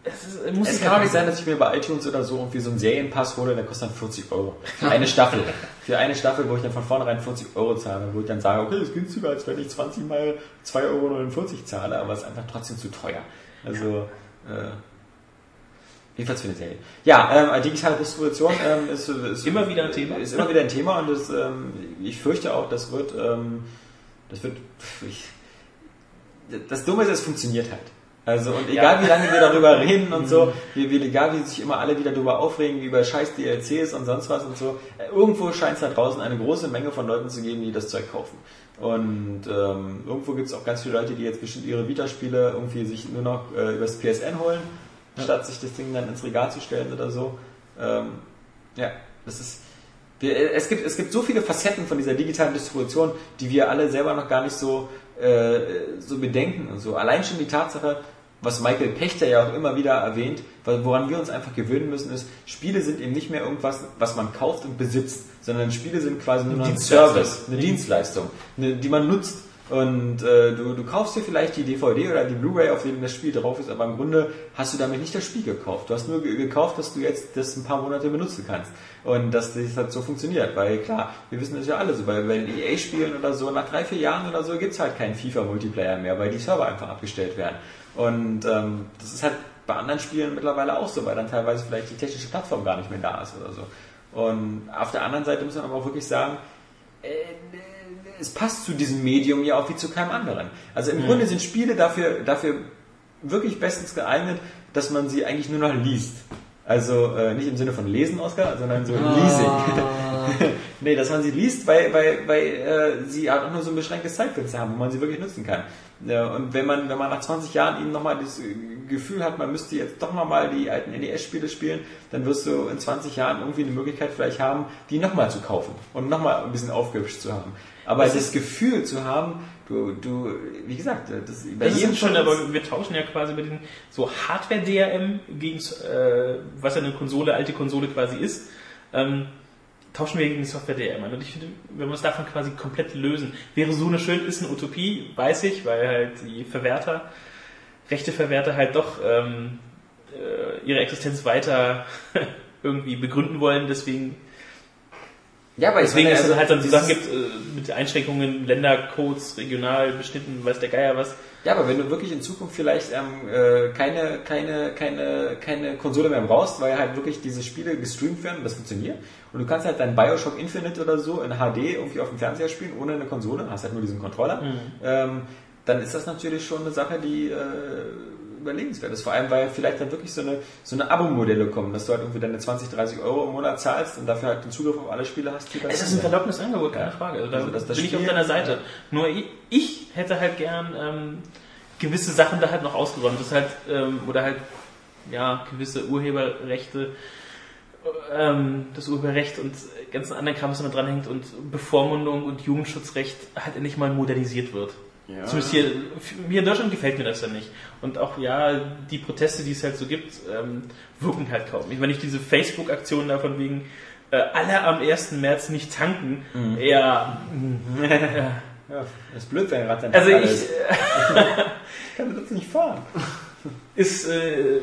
es, ist, muss Es kann auch nicht sein, dass ich mir bei iTunes oder so irgendwie so einen Serienpass hole, der kostet dann 40 Euro. Für <laughs> eine Staffel. Für eine Staffel, wo ich dann von vornherein 40 Euro zahle, wo ich dann sage, okay, das ist günstiger, als wenn ich 20 mal 2,49 Euro zahle, aber es ist einfach trotzdem zu teuer. Also, äh, jedenfalls für eine Serie. Ja, ähm, digitale Distribution ähm, ist, ist Immer wieder ein Thema. Ist immer wieder ein Thema und das, ähm, ich fürchte auch, das wird, ähm, das wird, ich, das Dumme ist, es funktioniert halt. Also und egal wie lange wir darüber <laughs> reden und so, wie, wie, egal wie sich immer alle wieder darüber aufregen, wie über scheiß DLCs und sonst was und so, äh, irgendwo scheint es da draußen eine große Menge von Leuten zu geben, die das Zeug kaufen. Und ähm, irgendwo gibt es auch ganz viele Leute, die jetzt bestimmt ihre Vita-Spiele irgendwie sich nur noch äh, übers PSN holen, statt sich das Ding dann ins Regal zu stellen oder so. Ähm, ja, das ist. Wir, es, gibt, es gibt so viele Facetten von dieser digitalen Distribution, die wir alle selber noch gar nicht so, äh, so bedenken und so. Allein schon die Tatsache, was Michael Pechter ja auch immer wieder erwähnt, weil- woran wir uns einfach gewöhnen müssen, ist, Spiele sind eben nicht mehr irgendwas, was man kauft und besitzt, sondern Spiele sind quasi nur ein. Service, eine Dienstleistung, eine, die man nutzt. Und äh, du, du kaufst dir vielleicht die DVD oder die Blu-ray, auf dem das Spiel drauf ist, aber im Grunde hast du damit nicht das Spiel gekauft. Du hast nur ge- gekauft, dass du jetzt das ein paar Monate benutzen kannst. Und dass das halt so funktioniert. Weil klar, wir wissen das ja alle so, bei, bei den EA-Spielen oder so, nach drei, vier Jahren oder so gibt's halt keinen FIFA-Multiplayer mehr, weil die Server einfach abgestellt werden. Und ähm, das ist halt bei anderen Spielen mittlerweile auch so, weil dann teilweise vielleicht die technische Plattform gar nicht mehr da ist oder so. Und auf der anderen Seite muss man aber auch wirklich sagen, äh, es passt zu diesem Medium ja auch wie zu keinem anderen. Also im Grunde sind Spiele dafür, dafür wirklich bestens geeignet, dass man sie eigentlich nur noch liest. Also äh, nicht im Sinne von lesen, Oscar, sondern so Leasing. <laughs> <laughs> nee, dass man sie liest, weil, weil, weil äh, sie halt auch nur so ein beschränktes Zeitfenster haben, wo man sie wirklich nutzen kann. Ja, und wenn man, wenn man nach 20 Jahren eben nochmal das äh, Gefühl hat, man müsste jetzt doch nochmal die alten NES-Spiele spielen, dann wirst du in 20 Jahren irgendwie eine Möglichkeit vielleicht haben, die nochmal zu kaufen und nochmal ein bisschen aufgehübscht zu haben. Aber das, Gefühl zu haben, du, du, wie gesagt, das, bei Das ist jedem schon, von uns- aber wir tauschen ja quasi mit den so Hardware-DRM gegen, äh, was ja eine Konsole, alte Konsole quasi ist, ähm, tauschen wir gegen Software-DRM an. Und ich finde, wenn wir uns davon quasi komplett lösen, wäre so eine schön, ist eine Utopie, weiß ich, weil halt die Verwerter, rechte Verwerter halt doch ähm, äh, ihre Existenz weiter <laughs> irgendwie begründen wollen, deswegen ja, aber ich Deswegen meine, es also halt dann so Sachen gibt, äh, mit Einschränkungen, Ländercodes, regional beschnitten, weiß der Geier was. Ja, aber wenn du wirklich in Zukunft vielleicht ähm, äh, keine, keine, keine, keine Konsole mehr brauchst, weil halt wirklich diese Spiele gestreamt werden, das funktioniert, und du kannst halt dein Bioshock Infinite oder so in HD irgendwie auf dem Fernseher spielen, ohne eine Konsole, hast halt nur diesen Controller, ähm, dann ist das natürlich schon eine Sache, die äh, überlegenswert ist. Vor allem, weil vielleicht dann wirklich so eine, so eine Abo-Modelle kommen, dass du halt irgendwie deine 20, 30 Euro im Monat zahlst und dafür halt den Zugriff auf alle Spiele hast. die Es ist ein verlockendes Angebot, keine Frage. Also da Also das- das bin ich auf Spiel- deiner Seite. Nur ich, ich hätte halt gern ähm, gewisse Sachen da halt noch ausgeräumt. Das halt, ähm, oder halt, ja, gewisse Urheberrechte, ähm, das Urheberrecht und ganzen anderen Kram, was da dran hängt und Bevormundung und Jugendschutzrecht halt endlich mal modernisiert wird. Zumindest hier, hier in Deutschland gefällt mir das ja nicht. Und auch, ja, die Proteste, die es halt so gibt, ähm, wirken halt kaum. Ich meine, nicht diese Facebook-Aktionen davon wegen, äh, alle am 1. März nicht tanken, ja, mm, <laughs> ja. Ja, das ist blöd, wenn Rad dann Also ich, ich <laughs> kann das nicht fahren. ist, äh,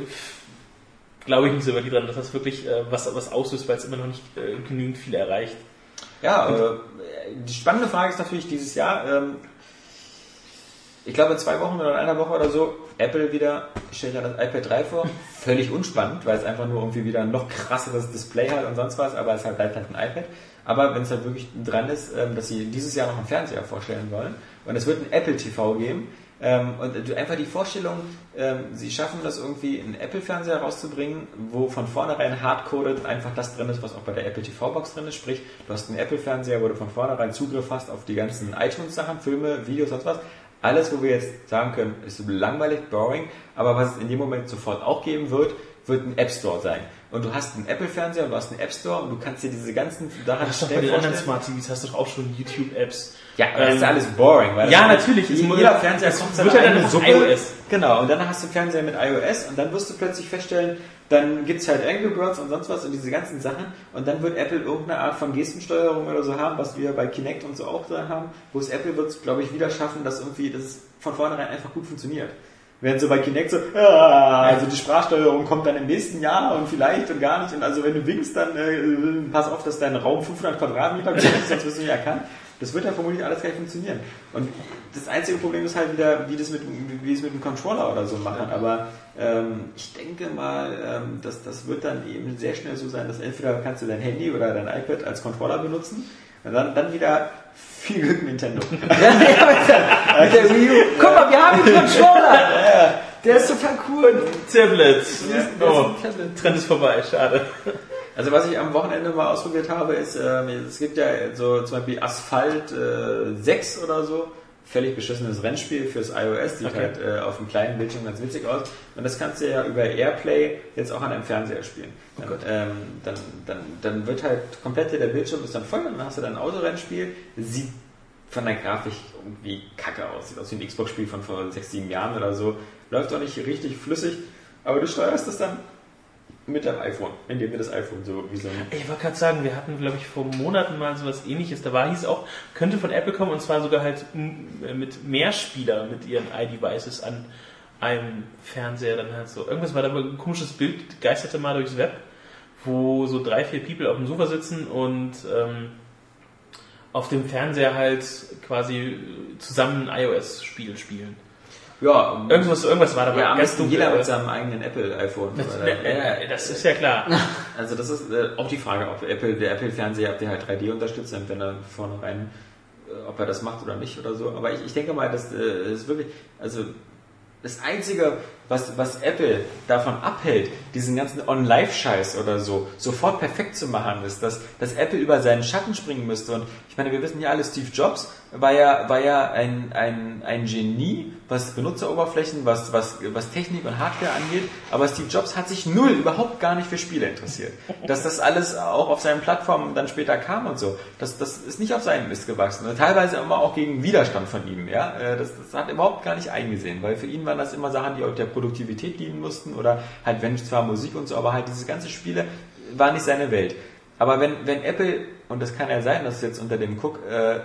glaube ich nicht so wirklich dran, dass das wirklich äh, was, was auslöst, weil es immer noch nicht äh, genügend viel erreicht. Ja, äh, die spannende Frage ist natürlich dieses Jahr, ähm, ich glaube in zwei Wochen oder in einer Woche oder so, Apple wieder stellt ja das iPad 3 vor. <laughs> Völlig unspannend, weil es einfach nur irgendwie wieder ein noch krasseres Display hat und sonst was, aber es halt bleibt halt ein iPad. Aber wenn es halt wirklich dran ist, ähm, dass sie dieses Jahr noch einen Fernseher vorstellen wollen und es wird ein Apple TV geben, ähm, und du einfach die Vorstellung, ähm, sie schaffen das irgendwie, einen Apple-Fernseher rauszubringen, wo von vornherein hardcoded einfach das drin ist, was auch bei der Apple TV-Box drin ist. Sprich, du hast einen Apple-Fernseher, wo du von vornherein Zugriff hast auf die ganzen iTunes-Sachen, Filme, Videos, sonst was. Alles, wo wir jetzt sagen können, ist langweilig, boring, aber was es in dem Moment sofort auch geben wird, wird ein App Store sein. Und du hast einen Apple-Fernseher und du hast einen App Store und du kannst dir diese ganzen Sachen ist doch bei den anderen. Smart TVs hast du doch auch schon YouTube-Apps. Ja, aber das ist alles boring. Weil ja, natürlich. Es Jeder Fernseher kommt wird seine ja dann eigene auf Suppe. iOS. Genau, und dann hast du Fernseher mit iOS und dann wirst du plötzlich feststellen, dann gibt's halt Angry Birds und sonst was und diese ganzen Sachen und dann wird Apple irgendeine Art von Gestensteuerung oder so haben, was wir bei Kinect und so auch da haben, wo es Apple wird glaube ich, wieder schaffen, dass irgendwie das von vornherein einfach gut funktioniert. Während so bei Kinect so, ah, also die Sprachsteuerung kommt dann im nächsten Jahr und vielleicht und gar nicht. Und also wenn du winkst, dann äh, pass auf, dass dein Raum 500 Quadratmeter groß <laughs> ist, sonst wirst du nicht erkannt. Das wird ja vermutlich alles gar nicht funktionieren. Und das einzige Problem ist halt wieder, wie das mit, wie es mit dem Controller oder so machen. Aber ähm, ich denke mal, ähm, dass das wird dann eben sehr schnell so sein, dass entweder kannst du dein Handy oder dein iPad als Controller benutzen und dann, dann wieder viel Glück Nintendo. <laughs> <laughs> Mit der Wii U. Guck mal, wir haben einen Controller. <laughs> Der ist total cool. Tablet. Ja, oh, das ist ein Tablet. Trend ist vorbei, schade. Also was ich am Wochenende mal ausprobiert habe, ist, ähm, es gibt ja so zum Beispiel Asphalt äh, 6 oder so, völlig beschissenes Rennspiel fürs iOS, sieht Okay. halt äh, auf dem kleinen Bildschirm ganz witzig aus. Und das kannst du ja über Airplay jetzt auch an einem Fernseher spielen. Dann, ähm, dann, dann, dann wird halt komplett der Bildschirm ist dann voll und dann hast du dann ein Autorennspiel, sieht von der Grafik irgendwie kacke aus, sieht aus wie ein Xbox-Spiel von vor 6, 7 Jahren oder so, läuft auch nicht richtig flüssig, aber du steuerst das dann mit deinem iPhone, indem wir das iPhone so wie so Ich wollte gerade sagen, wir hatten, glaube ich, vor Monaten mal sowas ähnliches. Da war hieß auch, könnte von Apple kommen und zwar sogar halt m, mit Mehrspieler mit ihren iDevices an einem Fernseher dann halt so. Irgendwas war da aber ein komisches Bild, geisterte mal durchs Web, wo so drei, vier People auf dem Sofa sitzen und ähm, auf dem Fernseher halt quasi zusammen ein iOS-Spiel spielen. Ja, Irgendwas, irgendwas war dabei. ja, am ganz besten jeder aber- mit seinem eigenen Apple-iPhone. Ne, Das ist ja klar. <laughs> Also das ist äh, auch die Frage, ob Apple, der Apple-Fernseher, ob der halt 3D unterstützt, wenn er vornherein, äh, ob er das macht oder nicht oder so. Aber ich, ich denke mal, das äh, ist wirklich, also das Einzige, was, was Apple davon abhält, diesen ganzen On-Live-Scheiß oder so sofort perfekt zu machen, ist, dass, dass Apple über seinen Schatten springen müsste. Und ich meine, wir wissen ja alle, Steve Jobs war ja, war ja ein, ein, ein Genie, was Benutzeroberflächen, was, was, was Technik und Hardware angeht. Aber Steve Jobs hat sich null, überhaupt gar nicht für Spiele interessiert. Dass das alles auch auf seinen Plattformen dann später kam und so, das, das ist nicht auf seinen Mist gewachsen. Und teilweise immer auch gegen Widerstand von ihm. Ja? Äh, Das, das hat er überhaupt gar nicht eingesehen, weil für ihn waren das immer Sachen, die auch der Produktivität dienen mussten oder halt, wenn zwar Musik und so, aber halt diese ganzen Spiele war nicht seine Welt. Aber wenn, wenn Apple, und das kann ja sein, dass jetzt unter dem Cook äh, äh,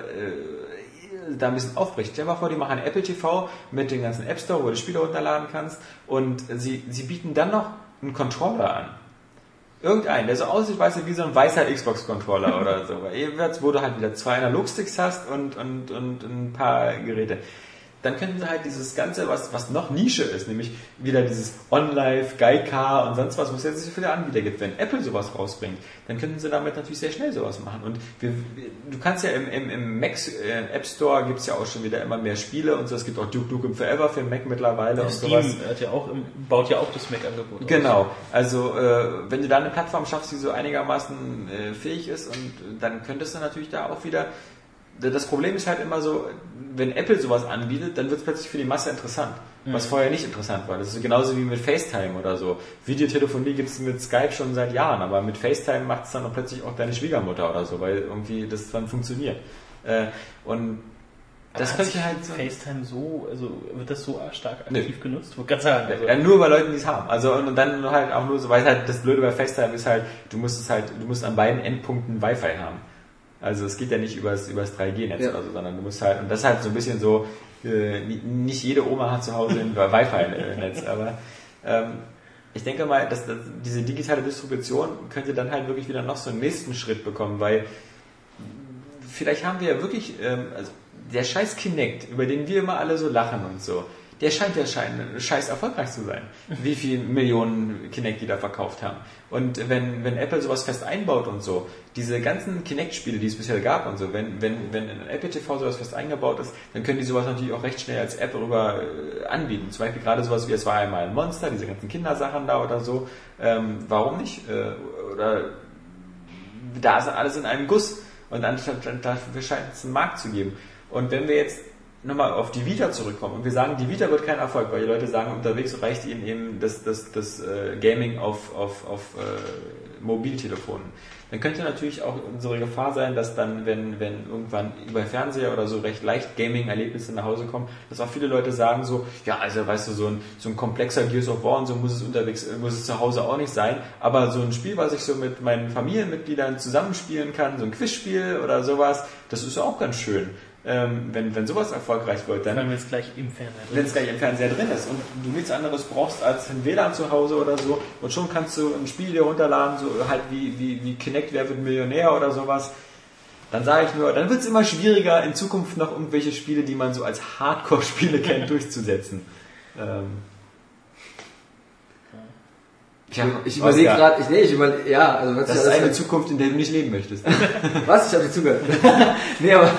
da ein bisschen aufbricht. Stell dir mal vor, die machen Apple TV mit dem ganzen App Store, wo du Spiele runterladen kannst und sie, sie bieten dann noch einen Controller an. Irgendeinen, der so aussieht, weißt du, wie so ein weißer Xbox-Controller oder so. Wo du halt wieder zwei Analogsticks hast und, und, und ein paar Geräte. Dann könnten sie halt dieses Ganze, was, was noch Nische ist, nämlich wieder dieses OnLive, Geica und sonst was, wo es jetzt so viele Anbieter gibt. Wenn Apple sowas rausbringt, dann könnten sie damit natürlich sehr schnell sowas machen. Und wir, du kannst ja im, im, im Mac äh, App Store gibt's ja auch schon wieder immer mehr Spiele und so. Es gibt auch Duke Nukem Forever für Mac mittlerweile und sowas. Steam hat ja auch, im- baut ja auch das Mac-Angebot. Genau, also äh, wenn du da eine Plattform schaffst, die so einigermaßen äh, fähig ist, und dann könntest du natürlich da auch wieder. Das Problem ist halt immer so, wenn Apple sowas anbietet, dann wird es plötzlich für die Masse interessant, was vorher nicht interessant war. Das ist genauso wie mit FaceTime oder so. Videotelefonie gibt es mit Skype schon seit Jahren, aber mit FaceTime macht es dann auch plötzlich auch deine Schwiegermutter oder so, weil irgendwie das dann funktioniert. Äh, und Das könnte sich halt so. FaceTime so, also wird das so stark aktiv Nö. genutzt? Wollte gerade sagen. Also, Ja, nur bei Leuten, die es haben. Also und dann halt auch nur so, weil halt das Blöde bei FaceTime ist halt, du musst es halt, du musst an beiden Endpunkten Wi-Fi haben. Also es geht ja nicht übers, übers 3G-Netz Ja. oder so, sondern du musst halt, und das ist halt so ein bisschen so, äh, ni- nicht jede Oma hat zu Hause ein Wi-Fi-Netz, aber ähm, ich denke mal, dass, dass diese digitale Distribution könnte dann halt wirklich wieder noch so einen nächsten Schritt bekommen, weil vielleicht haben wir ja wirklich, ähm, also der scheiß Kinect, über den wir immer alle so lachen und so, der scheint ja scheiß erfolgreich zu sein. Wie viele Millionen Kinect die da verkauft haben. Und wenn, wenn Apple sowas fest einbaut und so, diese ganzen Kinect-Spiele, die es bisher gab und so, wenn, wenn, wenn in Apple TV sowas fest eingebaut ist, dann können die sowas natürlich auch recht schnell als App rüber äh, anbieten. Zum Beispiel gerade sowas wie es war einmal ein Monster, diese ganzen Kindersachen da oder so. Ähm, warum nicht? Äh, oder da ist alles in einem Guss und dann dafür scheint es einen Markt zu geben. Und wenn wir jetzt nochmal auf die Vita zurückkommen und wir sagen, die Vita wird kein Erfolg, weil die Leute sagen, unterwegs reicht ihnen eben das, das, das äh, Gaming auf, auf, auf äh, Mobiltelefonen. Dann könnte natürlich auch unsere Gefahr sein, dass dann, wenn, wenn irgendwann über Fernseher oder so recht leicht Gaming-Erlebnisse nach Hause kommen, dass auch viele Leute sagen so, ja, also weißt du, so ein, so ein komplexer Gears of War und so muss es unterwegs, muss es zu Hause auch nicht sein, aber so ein Spiel, was ich so mit meinen Familienmitgliedern zusammenspielen kann, so ein Quizspiel oder sowas, das ist ja auch ganz schön. Ähm, wenn, wenn sowas erfolgreich wird, dann wenn jetzt gleich im Fernseher drin wenn es gleich im Fernseher drin ist und du nichts anderes brauchst als ein WLAN zu Hause oder so und schon kannst du ein Spiel dir runterladen, so halt wie, wie, wie Kinect, wer wird Millionär oder sowas, dann sage ich nur, dann wird es immer schwieriger, in Zukunft noch irgendwelche Spiele, die man so als Hardcore-Spiele <laughs> kennt, durchzusetzen. Ähm, Ich, ich überlege Oscar. gerade, ich, nee, ich überlege, ja, also was das ist eine Zukunft, in der du nicht leben möchtest. Was? Ich habe dir zugehört. <laughs> nee, aber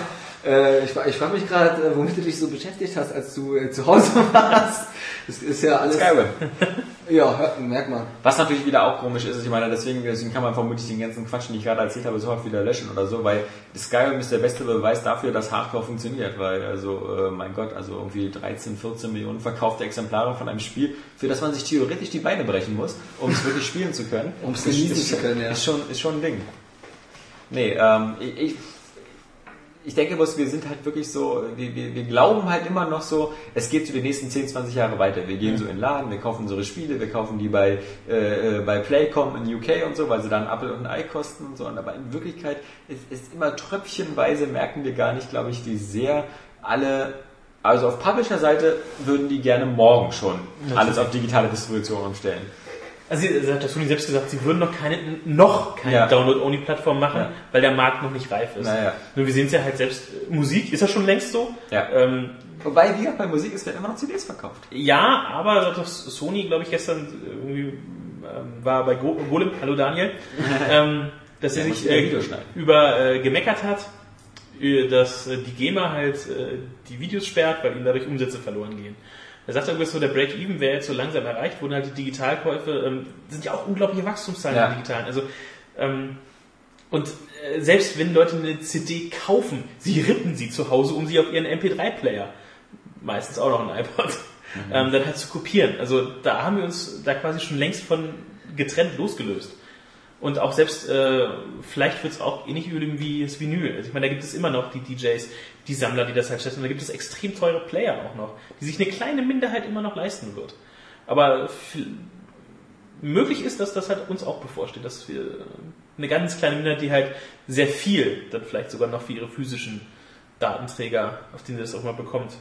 äh, ich, ich frage mich gerade, äh, womit du dich so beschäftigt hast, als du äh, zu Hause <laughs> warst. Das ist ja alles. Skyrim. <laughs> Ja, hört, merkt man. Was natürlich wieder auch komisch ist, ich meine, deswegen, deswegen kann man vermutlich den ganzen Quatsch, den ich gerade erzählt habe, sofort wieder löschen oder so, weil Skyrim ist der beste Beweis dafür, dass Hardcore funktioniert, weil, also, äh, mein Gott, also irgendwie 13, 14 Millionen verkaufte Exemplare von einem Spiel, für das man sich theoretisch die Beine brechen muss, um es wirklich spielen zu können. <laughs> Um es genießen zu können, ja. Ist schon, ist schon ein Ding. Nee, ähm, ich, ich, ich denke bloß, wir sind halt wirklich so, wir, wir, wir glauben halt immer noch so, es geht so die nächsten 10, 20 Jahre weiter. Wir gehen so in den Laden, wir kaufen unsere Spiele, wir kaufen die bei, äh, äh, bei Playcom in UK und so, weil sie dann ein Apple und ein Ei kosten und so. Und aber in Wirklichkeit ist, ist immer tröpfchenweise merken wir gar nicht, glaube ich, wie sehr alle, also auf Publisher-Seite würden die gerne morgen schon alles auf digitale Distribution umstellen. Also sie hat das Sony selbst gesagt, sie würden noch keine, noch keine Ja. Download-Only-Plattform machen, Ja. weil der Markt noch nicht reif ist. Naja. Nur wir sehen es ja halt selbst, äh, Musik ist ja schon längst so. Ja. Ähm, Wobei, wie gesagt, bei Musik ist werden immer noch CDs verkauft. ja, aber Sony, glaube ich, gestern irgendwie ähm, war bei Go Golem, hallo Daniel, <laughs> ähm, dass er sich äh, über äh, gemeckert hat, äh, dass äh, die GEMA halt äh, die Videos sperrt, weil ihnen dadurch Umsätze verloren gehen. Er sagt irgendwas so, der Break-Even wäre jetzt so langsam erreicht, wurden halt die Digitalkäufe, ähm, sind ja auch unglaubliche Wachstumszahlen Ja. im Digitalen. Also, ähm, und äh, selbst wenn Leute eine CD kaufen, sie rippen sie zu Hause, um sie auf ihren MP3-Player, meistens auch noch ein iPod, ähm, dann halt zu kopieren. Also da haben wir uns da quasi schon längst von getrennt losgelöst. Und auch selbst, äh, vielleicht wird es auch ähnlich üben wie das Vinyl. Also ich meine, da gibt es immer noch die DJs, die Sammler, die das halt schätzen. Und da gibt es extrem teure Player auch noch, die sich eine kleine Minderheit immer noch leisten wird. Aber möglich ist, dass das halt uns auch bevorsteht, dass wir eine ganz kleine Minderheit, die halt sehr viel, dann vielleicht sogar noch für ihre physischen Datenträger, auf denen sie das auch mal bekommt.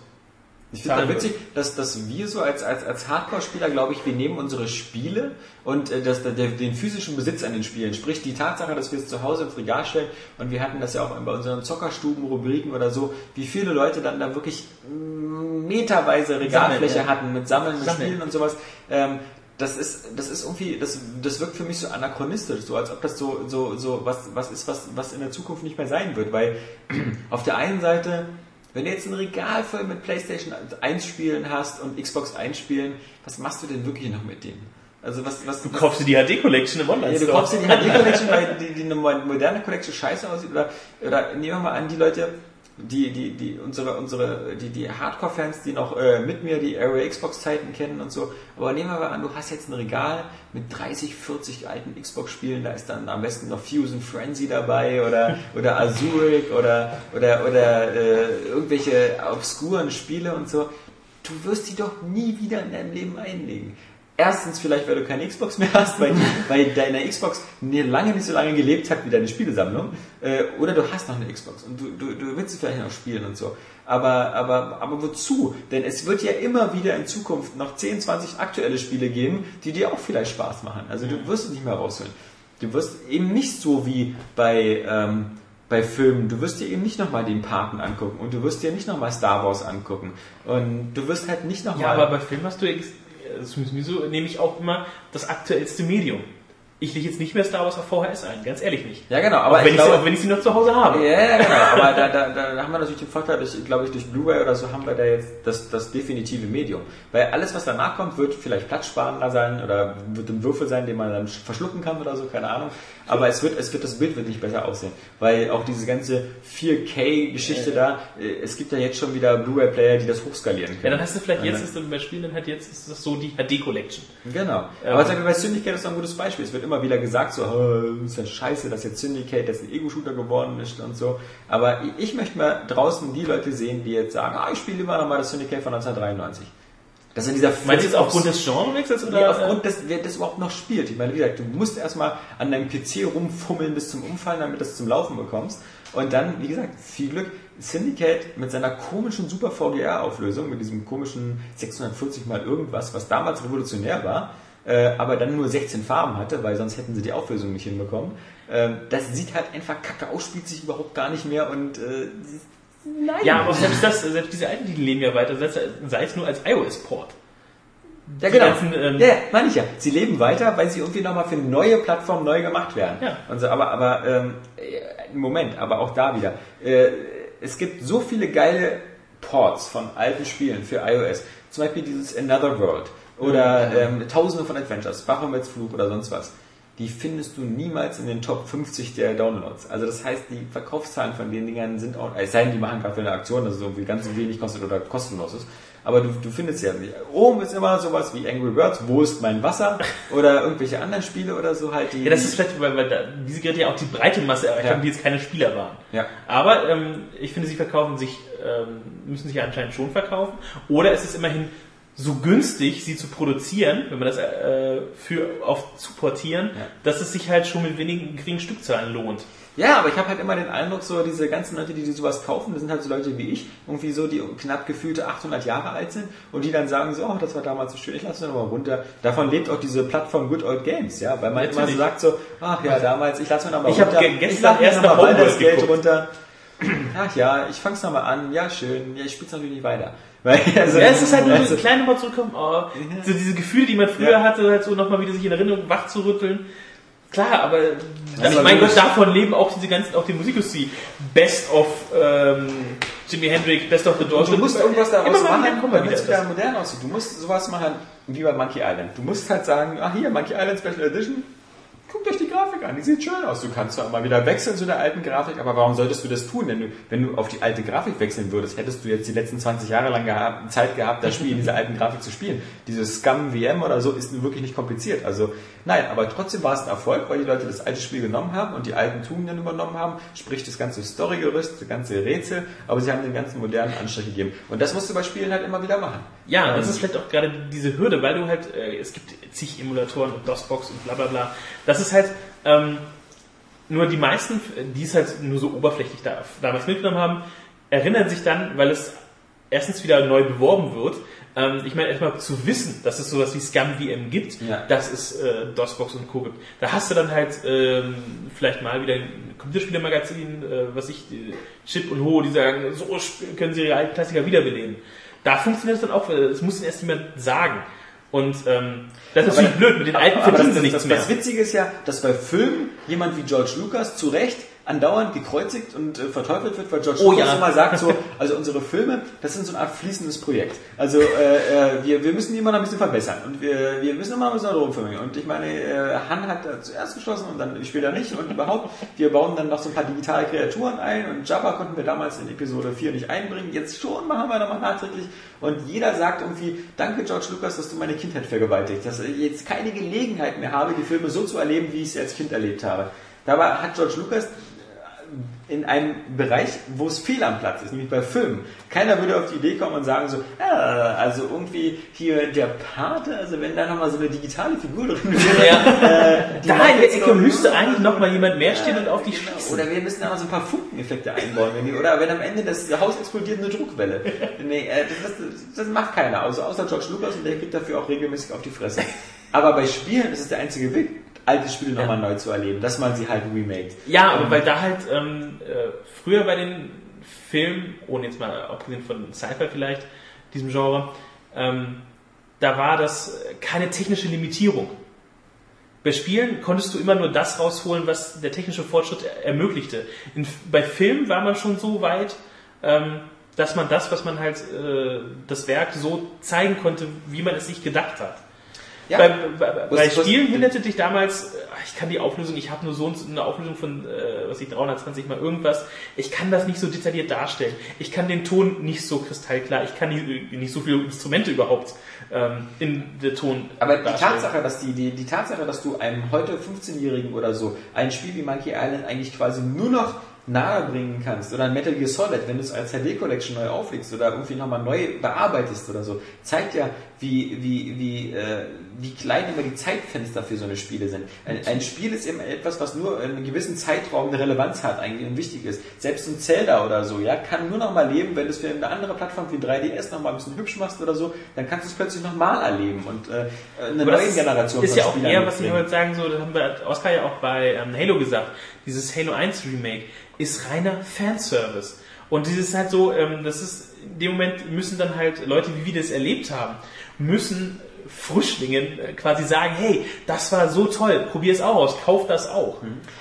Ich finde Zahlen das witzig, dass, dass wir so als, als, als Hardcore-Spieler, glaube ich, wir nehmen unsere Spiele und äh, das, der, den physischen Besitz an den Spielen, sprich die Tatsache, dass wir es zu Hause ins Regal stellen und wir hatten das ja auch bei unseren Zockerstuben, Rubriken oder so, wie viele Leute dann da wirklich meterweise Regalfläche Sammeln, hatten mit Sammeln, mit Sammeln. Spielen und sowas. Ähm, das ist, das ist irgendwie, das, das wirkt für mich so anachronistisch, so als ob das so, so, so was, was ist, was, was in der Zukunft nicht mehr sein wird, weil <clears throat> auf der einen Seite, wenn du jetzt ein Regal voll mit PlayStation 1 Spielen hast und Xbox 1 Spielen, was machst du denn wirklich noch mit denen? Also was, was Du kaufst dir die HD-Collection im ja, Online-Store. du kaufst dir die HD Collection, weil die, die eine moderne Collection scheiße aussieht oder, oder nehmen wir mal an, die Leute, die, die, die, unsere, unsere, die, die Hardcore-Fans, die noch äh, mit mir die Area Xbox-Zeiten kennen und so. Aber nehmen wir mal an, du hast jetzt ein Regal mit 30, 40 alten Xbox-Spielen, da ist dann am besten noch Fusion Frenzy dabei oder, <laughs> oder Azuric oder, oder, oder äh, irgendwelche obskuren Spiele und so. Du wirst die doch nie wieder in deinem Leben einlegen. Erstens vielleicht, weil du keine Xbox mehr hast, weil, <laughs> weil deine Xbox lange nicht so lange gelebt hat wie deine Spielesammlung. Äh, oder du hast noch eine Xbox und du, du, du willst sie vielleicht noch spielen und so. Aber, aber, aber wozu? Denn es wird ja immer wieder in Zukunft noch 10, 20 aktuelle Spiele geben, die dir auch vielleicht Spaß machen. Also du wirst es nicht mehr rausholen. Du wirst eben nicht so wie bei, ähm, bei Filmen, du wirst dir eben nicht nochmal den Paten angucken und du wirst dir nicht nochmal Star Wars angucken. Und du wirst halt nicht nochmal... Ja, aber bei Filmen hast du, ex- äh, zumindest so, nehme ich auch immer das aktuellste Medium. Ich lege jetzt nicht mehr Star Wars auf VHS ein, ganz ehrlich nicht. ja, genau. Aber auch, wenn ich ich sie, glaube, auch wenn ich sie noch zu Hause habe. Ja, ja, genau. <laughs> Aber da, da, da haben wir natürlich den Vorteil, durch, glaube ich, durch Blu-ray oder so haben wir da jetzt das, das definitive Medium. Weil alles, was danach kommt, wird vielleicht platzsparender sein oder wird ein Würfel sein, den man dann verschlucken kann oder so, keine Ahnung. Aber es wird, es wird, das Bild wird nicht besser aussehen. Weil auch diese ganze 4K-Geschichte da, äh, es gibt ja jetzt schon wieder Blu-ray-Player, die das hochskalieren können. Ja, dann hast du vielleicht Ja, jetzt, ist bei Spielen dann halt jetzt, ist das so die HD-Collection. Genau. Ja. Aber zum Beispiel bei Syndicate ist ein gutes Beispiel. Es wird immer wieder gesagt, so, "Oh, ist ja scheiße, dass jetzt Syndicate jetzt ein Ego-Shooter geworden ist und so. Aber ich möchte mal draußen die Leute sehen, die jetzt sagen, ah, ich spiele immer noch mal das Syndicate von 1993. Das ist dieser Meinst du jetzt aufgrund des Genrewechsels oder? Nee, aufgrund des, wer das überhaupt noch spielt. Ich meine, wie gesagt, du musst erstmal an deinem PC rumfummeln bis zum Umfallen, damit du das zum Laufen bekommst. Und dann, wie gesagt, viel Glück. Syndicate mit seiner komischen Super VGR-Auflösung, mit diesem komischen 640 mal irgendwas, was damals revolutionär war, äh, aber dann nur 16 Farben hatte, weil sonst hätten sie die Auflösung nicht hinbekommen. Ähm, das sieht halt einfach kacke aus, spielt sich überhaupt gar nicht mehr und äh, nein. ja, aber selbst das, selbst diese alten Titel leben ja weiter, sei es- nur als iOS-Port. Ja, genau. ganzen, ähm, ja, ja, meine ich ja. Sie leben weiter, weil sie irgendwie nochmal für neue Plattformen neu gemacht werden. Ja. Und so, aber, aber ähm, äh, Moment, aber auch da wieder. Äh, es gibt so viele geile Ports von alten Spielen für iOS. Zum Beispiel dieses Another World oder ähm, Tausende von Adventures, Baphomets Fluch oder sonst was. Die findest du niemals in den Top 50 der Downloads. Also das heißt, die Verkaufszahlen von den Dingern sind auch, es sei denn, die machen gerade für eine Aktion, dass es irgendwie ganz wenig kostet oder kostenlos ist. Aber du, du findest ja nicht. Oben ist immer sowas wie Angry Birds, wo ist mein Wasser? Oder irgendwelche anderen Spiele oder so halt. Die, Ja, das ist vielleicht, weil, weil da, diese Geräte ja auch die breite Masse erreicht Ja. haben, die jetzt keine Spieler waren. Ja. Aber ähm, ich finde, sie verkaufen sich, ähm, müssen sich anscheinend schon verkaufen. Oder es ist immerhin so günstig, sie zu produzieren, wenn man das äh, für auf zu portieren, Ja. dass es sich halt schon mit wenigen geringen Stückzahlen lohnt. Ja, aber ich habe halt immer den Eindruck, so diese ganzen Leute, die, die sowas kaufen, das sind halt so Leute wie ich, irgendwie so, die knapp gefühlte 800 Jahre alt sind und die dann sagen so, oh, das war damals so schön, ich lasse mir nochmal runter. Davon lebt auch diese Plattform Good Old Games, ja, weil man immer so Natürlich. sagt so, ach ja, damals, ich lasse mir nochmal hab runter. gestern ich lade mir erst noch mal eine bald das Geld runter. Ach ja, ich fang's nochmal an, ja schön, ja, ich spiel's natürlich nicht weiter. <laughs> Weil, also, Ja, es ist halt nur so also, ein kleiner nochmal zurückkommen, oh, so diese Gefühle, die man früher Ja. hatte, halt so nochmal wieder sich in Erinnerung wach zu rütteln. Klar, aber Das ich mein Gott, davon leben auch diese ganzen, auch die Musikindustrie. Best of ähm, Jimi Hendrix, Best of the Doors. Du musst irgendwas daraus machen, damit es wieder modern aussieht. Du musst sowas machen wie bei Monkey Island. Du musst halt sagen, ach hier, Monkey Island Special Edition, guckt euch die Grafik an, die sieht schön aus. Du kannst zwar mal wieder wechseln zu der alten Grafik, aber warum solltest du das tun? Wenn du, wenn du auf die alte Grafik wechseln würdest, hättest du jetzt die letzten 20 Jahre lang gehabt, Zeit gehabt, das Spiel in dieser alten Grafik zu spielen. Dieses Scum VM oder so ist nun wirklich nicht kompliziert. Also nein, aber trotzdem war es ein Erfolg, weil die Leute das alte Spiel genommen haben und die alten Tugenden übernommen haben, sprich das ganze Storygerüst, das ganze Rätsel, aber sie haben den ganzen modernen Anstrich gegeben. Und das musst du bei Spielen halt immer wieder machen. Ja, das ist vielleicht auch gerade diese Hürde, weil du halt, äh, es gibt zig Emulatoren und DOSBox und bla bla bla. Das ist halt, ähm, nur die meisten, die es halt nur so oberflächlich da, damals mitgenommen haben, erinnern sich dann, weil es erstens wieder neu beworben wird. Ähm, ich meine, erstmal zu wissen, dass es sowas wie Scam VM gibt, Ja. dass es äh, DOSBox und Co. gibt. Da hast du dann halt ähm, vielleicht mal wieder ein Computerspielermagazin, äh, was ich, die Chip und Ho, die sagen, so können sie ihre alten Klassiker wiederbeleben. Da funktioniert es dann auch, das muss ihnen erst jemand sagen. Und ähm, das ist natürlich blöd, mit den alten Aber verdienen das, sie nichts das, mehr. das Witzige ist ja, dass bei Filmen jemand wie George Lucas zu Recht andauernd gekreuzigt und äh, verteufelt wird, weil George Oh Lucas ja. immer sagt so, <laughs> also unsere Filme, das sind so eine Art fließendes Projekt. Also äh, äh, wir, wir müssen die immer noch ein bisschen verbessern und wir, wir müssen immer noch ein bisschen rumfilmen. Und ich meine, äh, Han hat da zuerst geschlossen und dann später nicht und überhaupt, wir bauen dann noch so ein paar digitale Kreaturen ein und Jabba konnten wir damals in Episode 4 nicht einbringen, jetzt schon machen wir nochmal nachträglich und jeder sagt irgendwie, danke George Lucas, dass du meine Kindheit vergewaltigt, dass ich jetzt keine Gelegenheit mehr habe, die Filme so zu erleben, wie ich sie als Kind erlebt habe. Dabei hat George Lucas in einem Bereich, wo es fehl am Platz ist, nämlich bei Filmen. Keiner würde auf die Idee kommen und sagen so, ja, also irgendwie hier der Pate, also wenn da nochmal so eine digitale Figur drin wäre, <laughs> äh, die Da in der Ecke müsste eigentlich noch mal jemand mehr stehen und auf dich Genau. schießen. Oder wir müssen da noch so ein paar Funkeneffekte einbauen. Wenn die, oder wenn am Ende das Haus explodiert, eine Druckwelle. <laughs> Nee, äh, das, das, das macht keiner, also außer George Lucas und der kriegt dafür auch regelmäßig auf die Fresse. Aber bei Spielen ist es der einzige Weg, alte Spiele nochmal neu zu erleben, dass man sie halt remaked. Ja, aber weil da halt ähm, äh, früher bei den Filmen, ohne jetzt mal abgesehen von Sci-Fi vielleicht, diesem Genre, ähm, da war das keine technische Limitierung. Bei Spielen konntest du immer nur das rausholen, was der technische Fortschritt er ermöglichte. In, bei Filmen war man schon so weit, ähm, dass man das, was man halt, äh, das Werk so zeigen konnte, wie man es sich gedacht hat. Ja. Bei, bei, Was- bei was- Spielen hinderte dich damals, äh, ich kann die Auflösung, ich habe nur so eine Auflösung von, äh, was ich 320 mal irgendwas, ich kann das nicht so detailliert darstellen. Ich kann den Ton nicht so kristallklar, ich kann nicht, nicht so viele Instrumente überhaupt ähm, in der Ton Aber die darstellen. Tatsache, dass die, die, die Tatsache, dass du einem heute 15-Jährigen oder so ein Spiel wie Monkey Island eigentlich quasi nur noch nahe bringen kannst oder ein Metal Gear Solid, wenn du es als HD Collection neu auflegst oder irgendwie nochmal neu bearbeitest oder so, zeigt ja, wie, wie, wie, äh, wie klein immer die Zeitfenster für so eine Spiele sind. Ein, ein Spiel ist immer etwas, was nur in einem gewissen Zeitraum eine Relevanz hat eigentlich und wichtig ist. Selbst ein Zelda oder so, ja, kann nur noch mal leben, wenn du es für eine andere Plattform wie 3DS noch mal ein bisschen hübsch machst oder so, dann kannst du es plötzlich noch mal erleben und äh, eine Aber neue das Generation ist ja auch Spielern eher, was ich mitbringen. heute sagen so, das haben wir Oscar ja auch bei ähm, Halo gesagt, dieses Halo 1 Remake ist reiner Fanservice. Und dieses halt so, ähm, das ist, in dem Moment müssen dann halt Leute, wie wir das erlebt haben, müssen Frischlingen äh, quasi sagen, hey, das war so toll, probier es auch aus, kauf das auch.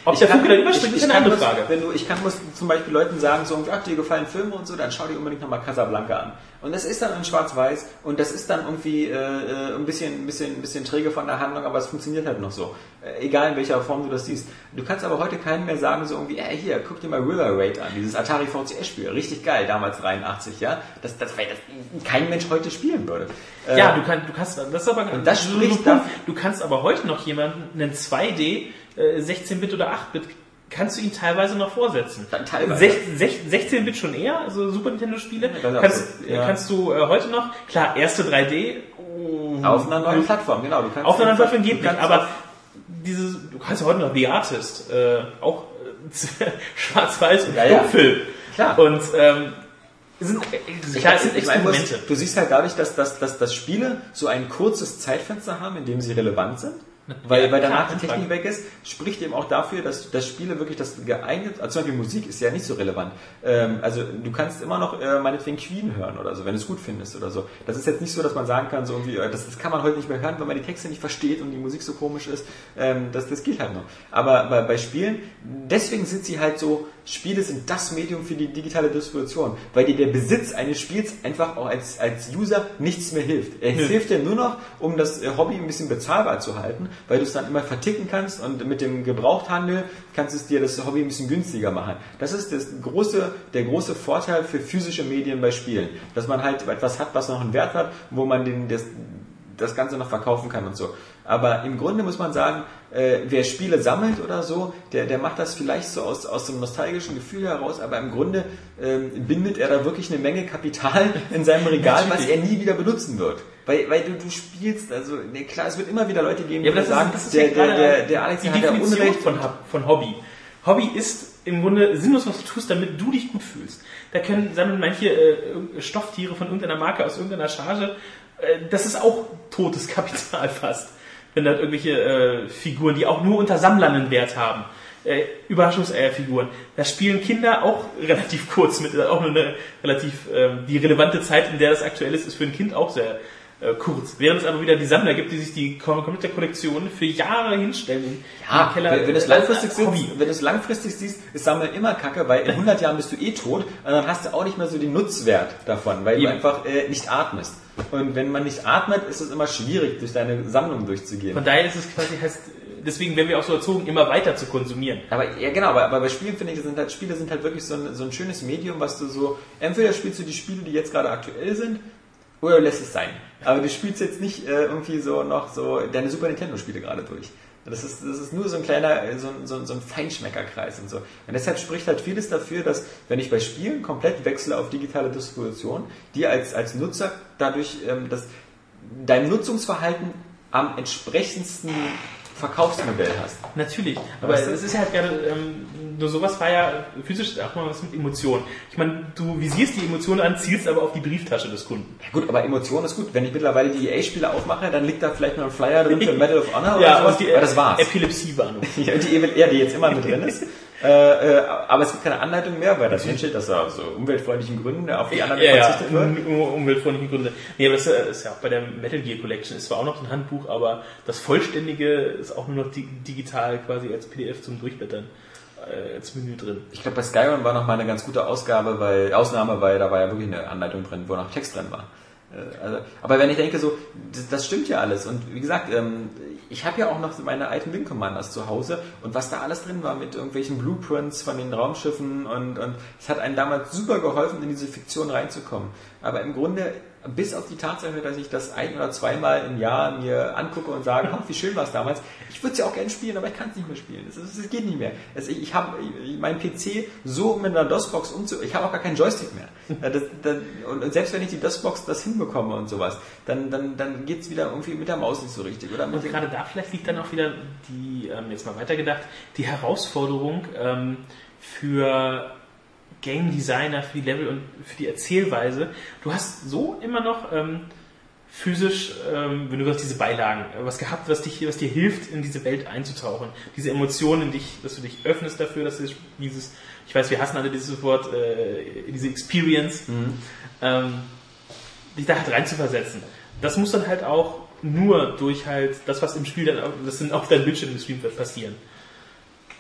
Ob der Funke dann überspringt, ist eine andere Frage. Wenn du, ich kann muss zum Beispiel Leuten sagen, so, ach, dir gefallen Filme und so, dann schau dir unbedingt nochmal Casablanca an. Und das ist dann in Schwarz-Weiß und das ist dann irgendwie äh, äh, ein bisschen, ein bisschen, ein bisschen träge von der Handlung, aber es funktioniert halt noch so. Äh, egal in welcher Form du das siehst. Du kannst aber heute keinen mehr sagen, so irgendwie, ey, hier, guck dir mal River Raid an, dieses Atari VCS-Spiel, richtig geil, damals 83, ja. Das, das, weil das kein Mensch heute spielen würde. Äh, Ja, du, kann, du kannst, das ist aber, Und das spricht Punkt. dafür- du kannst aber heute noch jemanden, einen 2D, äh, 16-Bit oder 8-Bit, kannst du ihn teilweise noch vorsetzen. Dann teilweise. Sech- sech- 16-Bit schon eher, also Super Nintendo-Spiele, auch kannst, ja. kannst du äh, heute noch, klar, erste 3D, Auf einer neuen Plattform, genau. Auf einer neuen Plattform geht nicht, aber dieses, du kannst ja heute noch The Artist, äh, auch äh, <laughs> schwarz-weiß und Ja, ja. Klar. Und, ähm, es sind, äh, klar, es sind Ich meine, Experimente. du siehst halt dadurch, dass, dass, dass, dass Spiele so ein kurzes Zeitfenster haben, in dem sie relevant sind. <laughs> Weil, Ja, weil danach die Technik weg ist, spricht eben auch dafür, dass, dass Spiele wirklich das geeignet, also zum Beispiel Musik ist ja nicht so relevant. Ähm, also du kannst immer noch äh, meinetwegen Queen hören oder so, wenn du es gut findest oder so. Das ist jetzt nicht so, dass man sagen kann, so irgendwie, äh, das, das kann man heute nicht mehr hören, wenn man die Texte nicht versteht und die Musik so komisch ist. Ähm, das, das geht halt noch. Aber bei, bei Spielen, deswegen sind sie halt so, Spiele sind das Medium für die digitale Distribution, weil dir der Besitz eines Spiels einfach auch als, als User nichts mehr hilft. Es hilft dir nur noch, um das äh, Hobby ein bisschen bezahlbar zu halten, weil du es dann immer verticken kannst und mit dem Gebrauchthandel kannst es dir das Hobby ein bisschen günstiger machen. Das ist das große, der große Vorteil für physische Medien bei Spielen, dass man halt etwas hat, was noch einen Wert hat, wo man den, das, das Ganze noch verkaufen kann und so. Aber im Grunde muss man sagen, äh, wer Spiele sammelt oder so, der, der macht das vielleicht so aus, aus so einem nostalgischen Gefühl heraus, aber im Grunde ähm, bindet er da wirklich eine Menge Kapital <laughs> in seinem Regal, was er nie wieder benutzen wird. Weil, weil du, du spielst, also ne, klar, es wird immer wieder Leute geben, Ja, die sagen, ist, der, der, der, der Alex die hat ja Unrecht. von, von Hobby. Hobby ist im Grunde sinnlos, was du tust, damit du dich gut fühlst. Da können sammeln manche äh, Stofftiere von irgendeiner Marke aus irgendeiner Charge. Äh, das ist auch totes <laughs> Kapital fast. Wenn da irgendwelche äh, Figuren, die auch nur unter Sammlern einen Wert haben. Äh, Überraschungseierfiguren. Da spielen Kinder auch <laughs> relativ kurz mit, auch nur eine relativ, ähm, die relevante Zeit, in der das aktuell ist, ist für ein Kind auch sehr äh, kurz. Während es aber wieder die Sammler gibt, die sich die kom- komplette Kollektion für Jahre hinstellen. in Ja, den Keller. wenn, wenn du es Als langfristig siehst, wenn du es langfristig siehst, ist Sammeln immer kacke, weil in 100 Jahren bist du eh tot und dann hast du auch nicht mehr so den Nutzwert davon, weil du Eben. einfach äh, nicht atmest. Und wenn man nicht atmet, ist es immer schwierig, durch deine Sammlung durchzugehen. Von daher ist es quasi, heißt, deswegen werden wir auch so erzogen, immer weiter zu konsumieren. Aber ja genau, aber, aber bei Spielen finde ich, sind halt, Spiele sind halt wirklich so ein, so ein schönes Medium, was du so, entweder spielst du die Spiele, die jetzt gerade aktuell sind, oder lässt es sein. Aber du spielst jetzt nicht äh, irgendwie so noch so deine Super Nintendo Spiele gerade durch. Das ist, das ist nur so ein kleiner, äh, so ein, so so ein Feinschmeckerkreis und so. Und deshalb spricht halt vieles dafür, dass wenn ich bei Spielen komplett wechsle auf digitale Distribution, die als, als Nutzer dadurch, ähm, dass dein Nutzungsverhalten am entsprechendsten Verkaufsmodell hast. Natürlich, aber Weißt du? es ist halt gerade, ähm, nur sowas war ja physisch auch mal was mit Emotionen. Ich meine, du visierst die Emotionen an, zielst aber auf die Brieftasche des Kunden. Ja gut, aber Emotion ist gut. Wenn ich mittlerweile die EA-Spiele aufmache, dann liegt da vielleicht noch ein Flyer drin für <laughs> Medal of Honor oder sowas. die aber das war's. Epilepsiewarnung. <laughs> Ja, die, Evil- ja, die jetzt immer mit drin ist. <laughs> Äh, äh, aber es gibt keine Anleitung mehr, weil da drin steht, dass da aus so umweltfreundlichen Gründen auf die anderen ja, ja, verzichtet wird. um, um, umweltfreundliche Gründe. Nee, aber das ist ja auch bei der Metal Gear Collection, ist zwar auch noch ein Handbuch, aber das Vollständige ist auch nur noch di digital quasi als PDF zum Durchblättern äh, als Menü drin. Ich glaube, bei Skyrim war noch mal eine ganz gute Ausgabe, weil Ausnahme, weil da war ja wirklich eine Anleitung drin, wo noch Text drin war. Also, aber wenn ich denke, so, das, das stimmt ja alles. Und wie gesagt, ähm, ich habe ja auch noch meine alten Wing Commanders zu Hause und was da alles drin war mit irgendwelchen Blueprints von den Raumschiffen und, und es hat einem damals super geholfen, in diese Fiktion reinzukommen. Aber im Grunde, bis auf die Tatsache, dass ich das ein oder zweimal im Jahr mir angucke und sage, oh, wie schön war es damals, ich würde es ja auch gerne spielen, aber ich kann es nicht mehr spielen. Es, geht nicht mehr. Es, ich ich habe meinen PC so mit einer DOS-Box umzu... Ich habe auch gar keinen Joystick mehr. Ja, Das, das, und selbst wenn ich die DOS-Box das hinbekomme und sowas, dann, dann, dann geht es wieder irgendwie mit der Maus nicht so richtig. Oder Und gerade da vielleicht liegt dann auch wieder die, ähm, jetzt mal weitergedacht, die Herausforderung ähm, für Game Designer, für die Level und für die Erzählweise. Du hast so immer noch ähm, physisch, ähm, wenn du sagst, diese Beilagen, äh, was gehabt, was dich, was dir hilft, in diese Welt einzutauchen. Diese Emotionen in dich, dass du dich öffnest dafür, dass du dieses, ich weiß, wir hassen alle dieses Wort, äh, diese Experience, ähm, dich da halt reinzuversetzen. Das muss dann halt auch nur durch halt das, was im Spiel dann, das sind auf deinem Bildschirm im Stream wird passieren.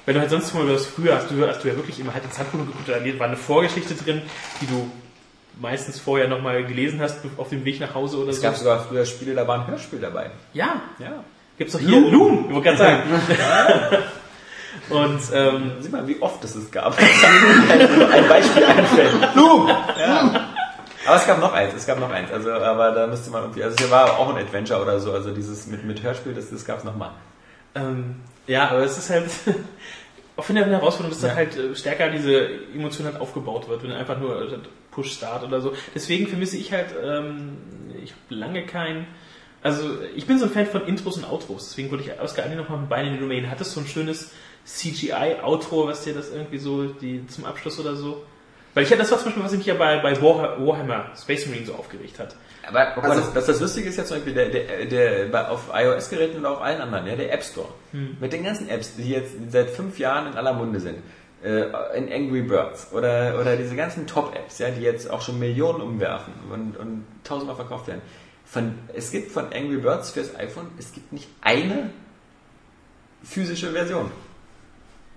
Wenn du halt sonst mal das früher hast, du hast du ja wirklich immer halt ins Handbuch geguckt, da war eine Vorgeschichte drin, die du meistens vorher nochmal gelesen hast auf dem Weg nach Hause oder es so. gab sogar früher Spiele, da war ein Hörspiel dabei. ja, Ja. gibt's doch hier Loom, ich wollte gerade sagen. <laughs> Und ähm, Sieh mal, wie oft es es gab. <laughs> ein Beispiel einfällt. Loom! Ja. Aber es gab noch eins, es gab noch eins. Also, aber da müsste man irgendwie, also hier war auch ein Adventure oder so, also dieses mit, mit Hörspiel, das, das gab es nochmal. Ähm, ja, aber es ist halt, <laughs> auch wenn eine Herausforderung dass Ja. halt äh, stärker diese Emotion halt aufgebaut wird, wenn einfach nur äh, Push-Start oder so. Deswegen vermisse ich halt, ähm, ich habe lange kein, also ich bin so ein Fan von Intros und Outros, deswegen würde ich Oscar eigentlich nochmal mit Bein in die Domain. Hattest du so ein schönes CGI-Outro, was dir das irgendwie so, die zum Abschluss oder so? Weil ich hatte, das war zum Beispiel, was mich ja bei, bei Warha- Warhammer Space Marine so aufgeregt hat. Aber guck mal, Also- das, das, Lustige ist ja zum Beispiel der, der, der, bei, auf iOS-Geräten und auch allen anderen, ja, der App Store. Mit den ganzen Apps, die jetzt seit fünf Jahren in aller Munde sind. Äh, in Angry Birds oder, oder diese ganzen Top-Apps, ja, die jetzt auch schon Millionen umwerfen und, und tausendmal verkauft werden. Von, es gibt von Angry Birds fürs iPhone, es gibt nicht eine physische Version.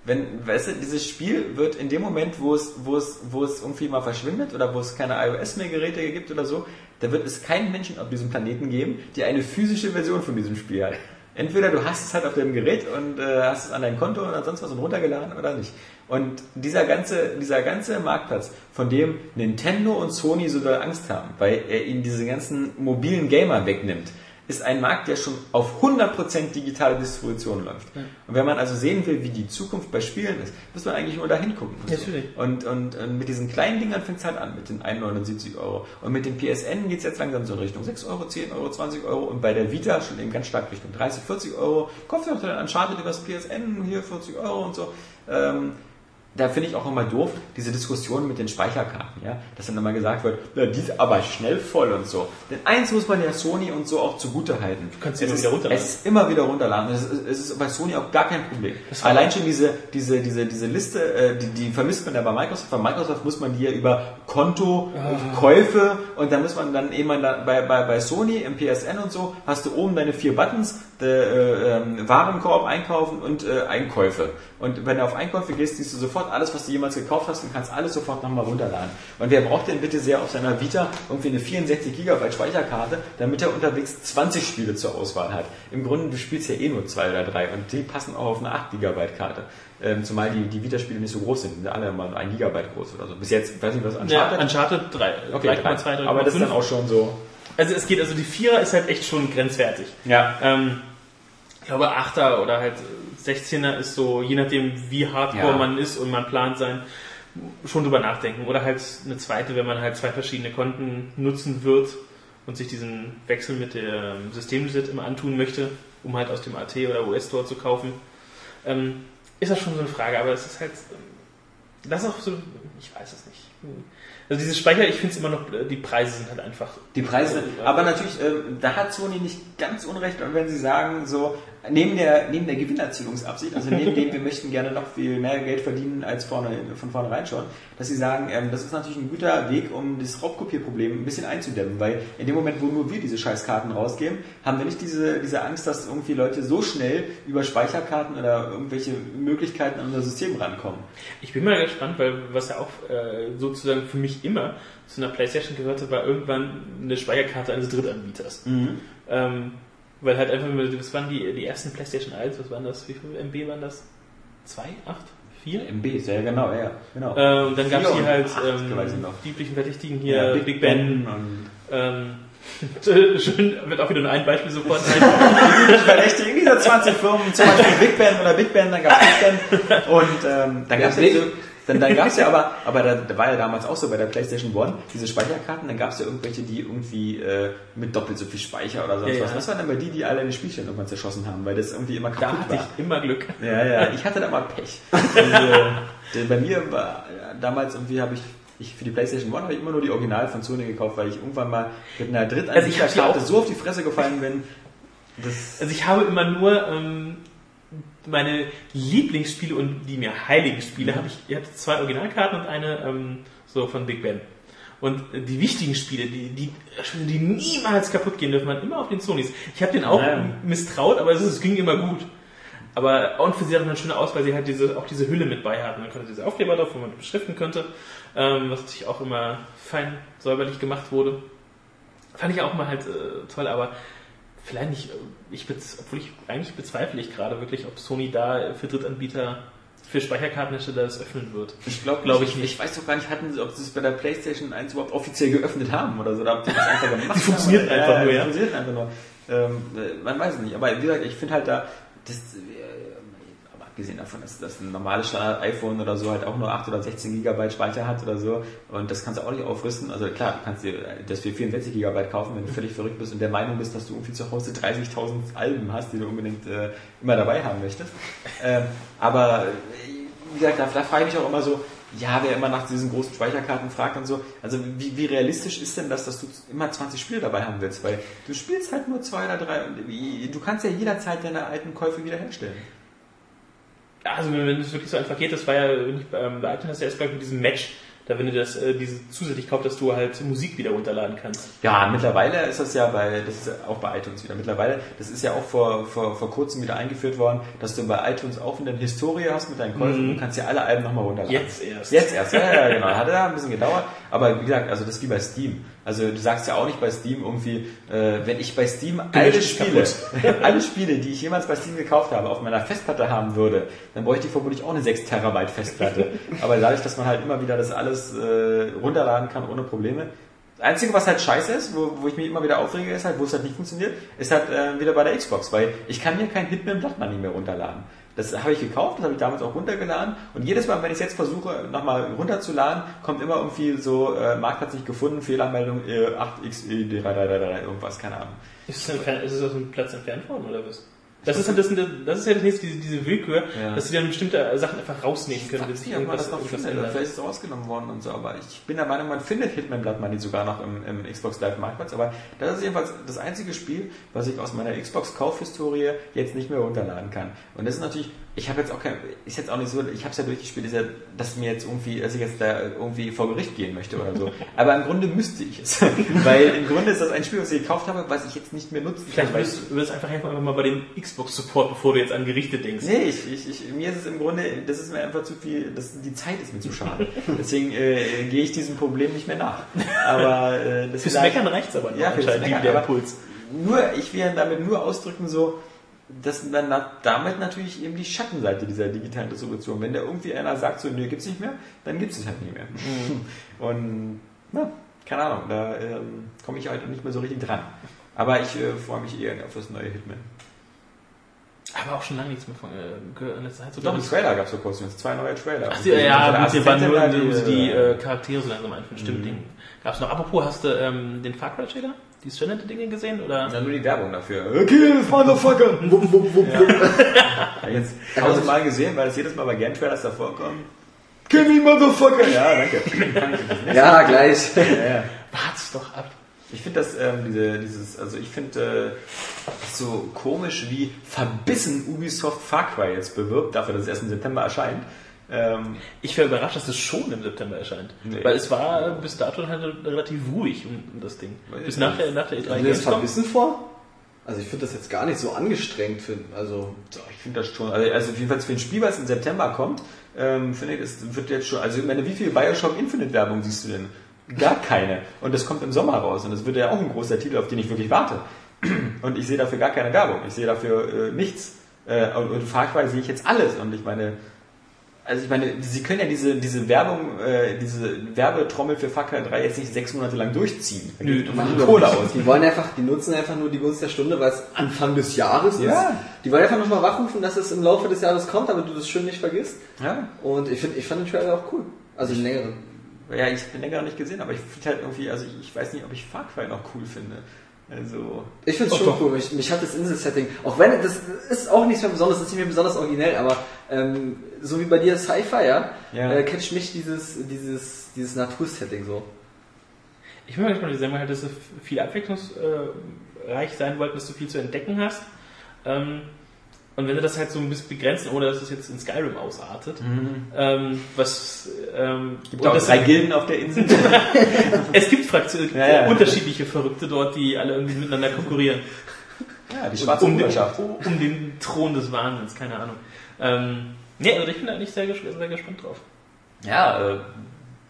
Wenn, weißt du, dieses Spiel wird in dem Moment, wo es, wo es, wo es irgendwie mal verschwindet oder wo es keine iOS mehr Geräte gibt oder so, da wird es keinen Menschen auf diesem Planeten geben, die eine physische Version von diesem Spiel hat. Entweder du hast es halt auf deinem Gerät und äh, hast es an dein Konto oder sonst was und runtergeladen oder nicht. Und dieser ganze, dieser ganze Marktplatz, von dem Nintendo und Sony so doll Angst haben, weil er ihnen diese ganzen mobilen Gamer wegnimmt, ist ein Markt, der schon auf 100% digitale Distribution läuft. Und wenn man also sehen will, wie die Zukunft bei Spielen ist, muss man eigentlich nur da hingucken. Natürlich. Und, und, und mit diesen kleinen Dingern fängt es halt an, mit den 1,79 Euro. Und mit dem PSN geht es jetzt langsam so in Richtung 6 Euro, 10 Euro, 20 Euro und bei der Vita schon eben ganz stark Richtung 30, 40 Euro. Kauft ihr auch dann Uncharted übers PSN, hier 40 Euro und so. Ähm, da finde ich auch immer doof, diese Diskussion mit den Speicherkarten, ja, dass dann immer gesagt wird, na, die ist aber schnell voll und so. Denn eins muss man ja Sony und so auch zugute halten. Du kannst sie es immer ist, wieder runterladen. Es ist immer wieder runterladen. Es ist, es ist bei Sony auch gar kein Problem. Allein schon diese, diese, diese, diese Liste, äh, die, die vermisst man ja bei Microsoft. Bei Microsoft muss man die ja über Konto, Ah. Käufe und dann muss man dann eben da, bei, bei, bei Sony im PSN und so hast du oben deine vier Buttons, der, äh, ähm, Warenkorb, Einkaufen und äh, Einkäufe. Und wenn du auf Einkäufe gehst, siehst du sofort alles, was du jemals gekauft hast und kannst alles sofort nochmal runterladen. Und wer braucht denn bitte sehr auf seiner Vita irgendwie eine 64 GB Speicherkarte, damit er unterwegs 20 Spiele zur Auswahl hat? Im Grunde, du spielst ja eh nur zwei oder drei und die passen auch auf eine 8 GB Karte. Ähm, zumal die, die Vita-Spiele nicht so groß sind, sind alle mal ein Gigabyte groß oder so. Bis jetzt, ich weiß nicht, was Ja, Uncharted Uncharted 3. Okay, 3,2, 3,5. aber das ist dann auch schon so. Also es geht, also die Vierer ist halt echt schon grenzwertig. Ja. Ähm, ich glaube, 8er oder halt 16er ist so, je nachdem wie hardcore Ja. man ist und man plant sein, schon drüber nachdenken. Oder halt eine zweite, wenn man halt zwei verschiedene Konten nutzen wird und sich diesen Wechsel mit dem Systemset immer antun möchte, um halt aus dem AT oder US-Store zu kaufen. Ähm, ist das schon so eine Frage, aber es ist halt, ähm, das ist auch so, ich weiß es nicht. Also dieses Speicher, ich finde es immer noch, die Preise sind halt einfach Die Preise, aber natürlich, ähm, da hat Sony nicht ganz unrecht, wenn sie sagen, so, neben der, neben der Gewinnerzielungsabsicht, also neben dem, wir möchten gerne noch viel mehr Geld verdienen als vorne, von vornherein schon, dass sie sagen, ähm, das ist natürlich ein guter Weg, um das Raubkopierproblem ein bisschen einzudämmen, weil in dem Moment, wo nur wir diese Scheißkarten rausgeben, haben wir nicht diese, diese Angst, dass irgendwie Leute so schnell über Speicherkarten oder irgendwelche Möglichkeiten an unser System rankommen. Ich bin mal gespannt, weil was ja auch äh, sozusagen für mich immer zu einer Playstation gehörte, war irgendwann eine Speicherkarte eines Drittanbieters. Ähm, weil halt einfach, was waren die, die ersten Playstation 1, was waren das, wie viel MB waren das? 2, 8, 4? MB, sehr genau, ja, genau. Äh, und dann gab es hier halt ähm, die üblichen Verdächtigen hier, Ja, Big, Ben. und Ähm, <laughs> schön, wird auch wieder nur ein Beispiel sofort <laughs> ein. Verdächtigen dieser 20 Firmen, zum Beispiel Big Ben oder Big Ben, dann gab es Big Ben und ähm, dann gab es dann, dann gab's ja aber, aber da, da war ja damals auch so bei der PlayStation One, diese Speicherkarten, dann gab es ja irgendwelche, die irgendwie äh, mit doppelt so viel Speicher oder sonst Ja, was. ja. Was waren denn bei die, die alle in die Spielstellen irgendwann zerschossen haben, weil das irgendwie immer Da kaputt hatte war? ich immer Glück. Ja, ja, <laughs> ich hatte da mal Pech. Und, äh, bei mir war ja, damals irgendwie habe ich ich, für die PlayStation One habe ich immer nur die Original von Sony gekauft, weil ich irgendwann mal mit einer Also Drittanbieterkarte die auch- so auf die Fresse gefallen bin. Das, Also ich habe immer nur ähm, meine Lieblingsspiele und die mir heiligen Spiele habe ich, ich hatte zwei Originalkarten und eine ähm, so von Big Ben. Und äh, die wichtigen Spiele, die, die, die niemals kaputt gehen dürfen, waren immer auf den Sonys. Ich habe den auch Ja. misstraut, aber es, es ging immer gut. Aber und für sie hatten eine schöne aus, weil sie halt diese, auch diese Hülle mit bei hatten. Dann konnte diese Aufkleber drauf, wo man beschriften könnte, ähm, was natürlich auch immer fein säuberlich gemacht wurde. Fand ich auch mal halt äh, toll, aber vielleicht nicht, äh, ich obwohl ich eigentlich bezweifle ich gerade wirklich, ob Sony da für Drittanbieter, für Speicherkartenhersteller das öffnen wird. Ich glaube Glaub ich ich nicht. Ich weiß doch gar nicht, hatten sie, ob sie es bei der PlayStation 1 überhaupt offiziell geöffnet haben oder so. Oder ob die das einfach gemacht <laughs> Die funktioniert haben. einfach nur, die ja. funktioniert einfach nur. Ähm, äh, man weiß es nicht. Aber wie gesagt, ich finde halt da, das, abgesehen davon, dass das ein normales Standard-iPhone oder so halt auch nur 8 oder 16 Gigabyte Speicher hat oder so und das kannst du auch nicht aufrüsten. Also klar, du kannst dir das für 64 Gigabyte kaufen, wenn du völlig verrückt bist und der Meinung bist, dass du irgendwie zu Hause 30.000 Alben hast, die du unbedingt äh, immer dabei haben möchtest. Ähm, aber wie gesagt, da, da frage ich mich auch immer so, ja, wer immer nach diesen großen Speicherkarten fragt und so, also wie, wie realistisch ist denn das, dass du immer 20 Spiele dabei haben willst? Weil du spielst halt nur zwei oder drei und du kannst ja jederzeit deine alten Käufe wiederherstellen. Also wenn es wirklich so einfach geht, das war ja, ich ähm, bei iTunes du erst gleich mit diesem Match, da wenn du das äh, diese zusätzlich kaufst, dass du halt Musik wieder runterladen kannst. Ja, mittlerweile ist das ja bei, das ist auch bei iTunes wieder. Mittlerweile, das ist ja auch vor, vor, vor kurzem wieder eingeführt worden, dass du bei iTunes auch eine Historie hast mit deinen Käufen. Mhm. Du kannst ja alle Alben nochmal runterladen. Jetzt erst. Jetzt erst, ja, ja, genau. Hat ja ein bisschen gedauert. Aber wie gesagt, also das ist wie bei Steam. Also du sagst ja auch nicht bei Steam irgendwie, äh, wenn ich bei Steam alle Spiele, <laughs> alle Spiele, die ich jemals bei Steam gekauft habe, auf meiner Festplatte haben würde, dann bräuchte ich vermutlich auch eine 6 Terabyte Festplatte. <laughs> Aber dadurch, dass man halt immer wieder das alles äh, runterladen kann ohne Probleme. Das Einzige, was halt scheiße ist, wo, wo ich mich immer wieder aufrege, ist halt, wo es halt nicht funktioniert, ist halt äh, wieder bei der Xbox, weil ich kann mir kein Hitman Blood Money mehr runterladen. Das habe ich gekauft, das habe ich damals auch runtergeladen und jedes Mal, wenn ich es jetzt versuche, nochmal runterzuladen, kommt immer irgendwie so, äh, Markt hat sich gefunden, Fehlermeldung äh, 8xe3333, irgendwas, keine Ahnung. Ist es, entfernt, ist es aus dem Platz entfernt worden oder was? Das ist, halt das, das ist ja das nächste, diese, diese Willkür, Ja. dass sie dann bestimmte Sachen einfach rausnehmen können, wenn Ich irgendwas, das noch irgendwas findet. ändert. Vielleicht ist es rausgenommen worden und so, aber ich bin der Meinung, man findet Hitman Blood Money sogar noch im, im Xbox Live Marktplatz. Aber das ist jedenfalls das einzige Spiel, was ich aus meiner Xbox Kaufhistorie jetzt nicht mehr runterladen kann. Und das ist natürlich, ich habe jetzt auch kein, ist jetzt auch nicht so, ich habe es ja durchgespielt, ist ja, dass mir jetzt irgendwie, dass ich jetzt da irgendwie vor Gericht gehen möchte oder so. <laughs> Aber im Grunde müsste ich es. <laughs> Weil im Grunde ist das ein Spiel, was ich gekauft habe, was ich jetzt nicht mehr nutzen Vielleicht weil würdest du einfach einfach mal bei dem Xbox-Support, bevor du jetzt an Gerichte denkst. Nee, ich, ich, ich, mir ist es im Grunde, das ist mir einfach zu viel, das, die Zeit ist mir zu schade. <laughs> Deswegen äh, gehe ich diesem Problem nicht mehr nach. Aber äh, das Fürs vielleicht- Meckern reicht's aber noch Ja, anscheinend, Meckern, der Impuls. Nur, ich will damit nur ausdrücken, so, dass man na- damit natürlich eben die Schattenseite dieser digitalen Distribution, wenn da irgendwie einer sagt, so, nö, gibt's nicht mehr, dann gibt's es halt nicht mehr. Und, na, keine Ahnung, da ähm, komme ich halt nicht mehr so richtig dran. Aber ich äh, freue mich eher auf das neue Hitman. Aber auch schon lange nichts mehr von äh, gehört. So Doch, einen Trailer gab's vor kurzem, jetzt zwei neue Trailer. Ach, die, ja, Und gut, die waren nur, wo sie die äh, äh, Charaktere so langsam einführen. Stimmt, Mhm. Ding. Gab's noch, apropos, hast du ähm, den Far Cry Die Stranded-Dinge gesehen? Oder? Ja, nur die Werbung dafür. Kill this motherfucker! wupp, wupp, wupp. Ja, <laughs> jetzt tausendmal gesehen, weil es jedes Mal bei Game-Trailers davor kommt. Kill me motherfucker! Ja, danke. <laughs> Ja, gleich. ja, ja. Wart's doch ab. Ich finde das, ähm, diese, dieses, also ich finde äh, so komisch, wie verbissen Ubisoft Far Cry jetzt bewirbt, dafür, dass es erst im September erscheint. Ähm, Ich wäre überrascht, dass es schon im September erscheint. Nee. Weil es war bis dato halt relativ ruhig um, das Ding. Bis nach der, nach der E3 Kommt dir das verbissen vor? Also ich finde das jetzt gar nicht so angestrengt. Für, also so, ich finde das schon, also, also jedenfalls für ein Spiel, was im September kommt, ähm, finde ich, das wird jetzt schon, also ich meine, wie viel Bioshock Infinite Werbung siehst du denn? Gar keine. Und das kommt im Sommer raus und das wird ja auch ein großer Titel, auf den ich wirklich warte. Und ich sehe dafür gar keine Werbung. Ich sehe dafür äh, nichts. Äh, und, und Far Cry sehe ich jetzt alles. Und ich meine, also ich meine, sie können ja diese, diese Werbung, äh, diese Werbetrommel für Far Cry 3 jetzt nicht sechs Monate lang durchziehen. Da Nö, man machen Kohle aus. Die wollen einfach, die nutzen einfach nur die Gunst der Stunde, weil es Anfang des Jahres Ja. ist. Die wollen einfach nochmal wachrufen, dass es im Laufe des Jahres kommt, aber du das schön nicht vergisst. Ja, Und ich finde, ich fand den Trailer auch cool. Also den längeren. Ja, ich bin länger nicht gesehen, aber ich finde halt irgendwie, also ich, ich weiß nicht, ob ich Far Cry noch cool finde. Also, Ich finde es Oh, schon doch. cool. Mich, mich hat das Insel-Setting, auch wenn das ist auch nichts mehr besonders, das ist nicht mehr besonders originell, aber ähm, so wie bei dir Sci-Fi, ja, Ja. Äh, catcht mich dieses, dieses, dieses Natursetting so. Ich bin mal gespannt, die sagen halt, dass sie viel abwechslungsreich sein wollten, dass du viel zu entdecken hast. Ähm, und wenn sie das halt so ein bisschen begrenzen, ohne dass es jetzt in Skyrim ausartet, ähm, was ähm, gibt auch drei Gilden auf der Insel. <laughs> <laughs> es gibt Fraktionen, Ja, ja. unterschiedliche Verrückte dort, die alle irgendwie miteinander konkurrieren. ja, die schwarze um, den, um den Thron des Wahnsinns, keine Ahnung. Ähm, nee, also ich bin da nicht sehr, sehr gespannt drauf. Ja, äh,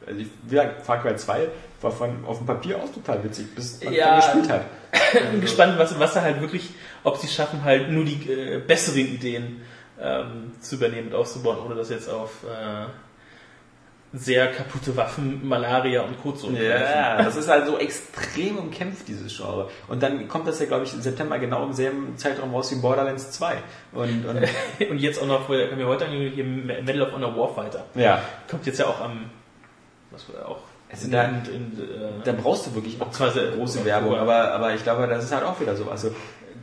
also ich, wie gesagt, Far Cry 2 war von, auf dem Papier auch total witzig, bis man Ja. gespielt hat. Ich <laughs> bin gespannt, was, was da halt wirklich, ob sie schaffen, halt nur die äh, besseren Ideen ähm, zu übernehmen und auszubauen, ohne das jetzt auf äh, sehr kaputte Waffen, Malaria und Co. zu Ja, das ist halt so extrem umkämpft, dieses Genre. Und dann kommt das ja, glaube ich, im September genau im selben Zeitraum raus wie Borderlands 2. Und, und <laughs> Und jetzt auch noch, wir haben ja heute angekündigt, hier Medal of Honor Warfighter. ja, Kommt jetzt ja auch am, was war auch, Also da- in, in, äh, da brauchst du wirklich auch große Werbung. Aber, aber ich glaube, das ist halt auch wieder so. Also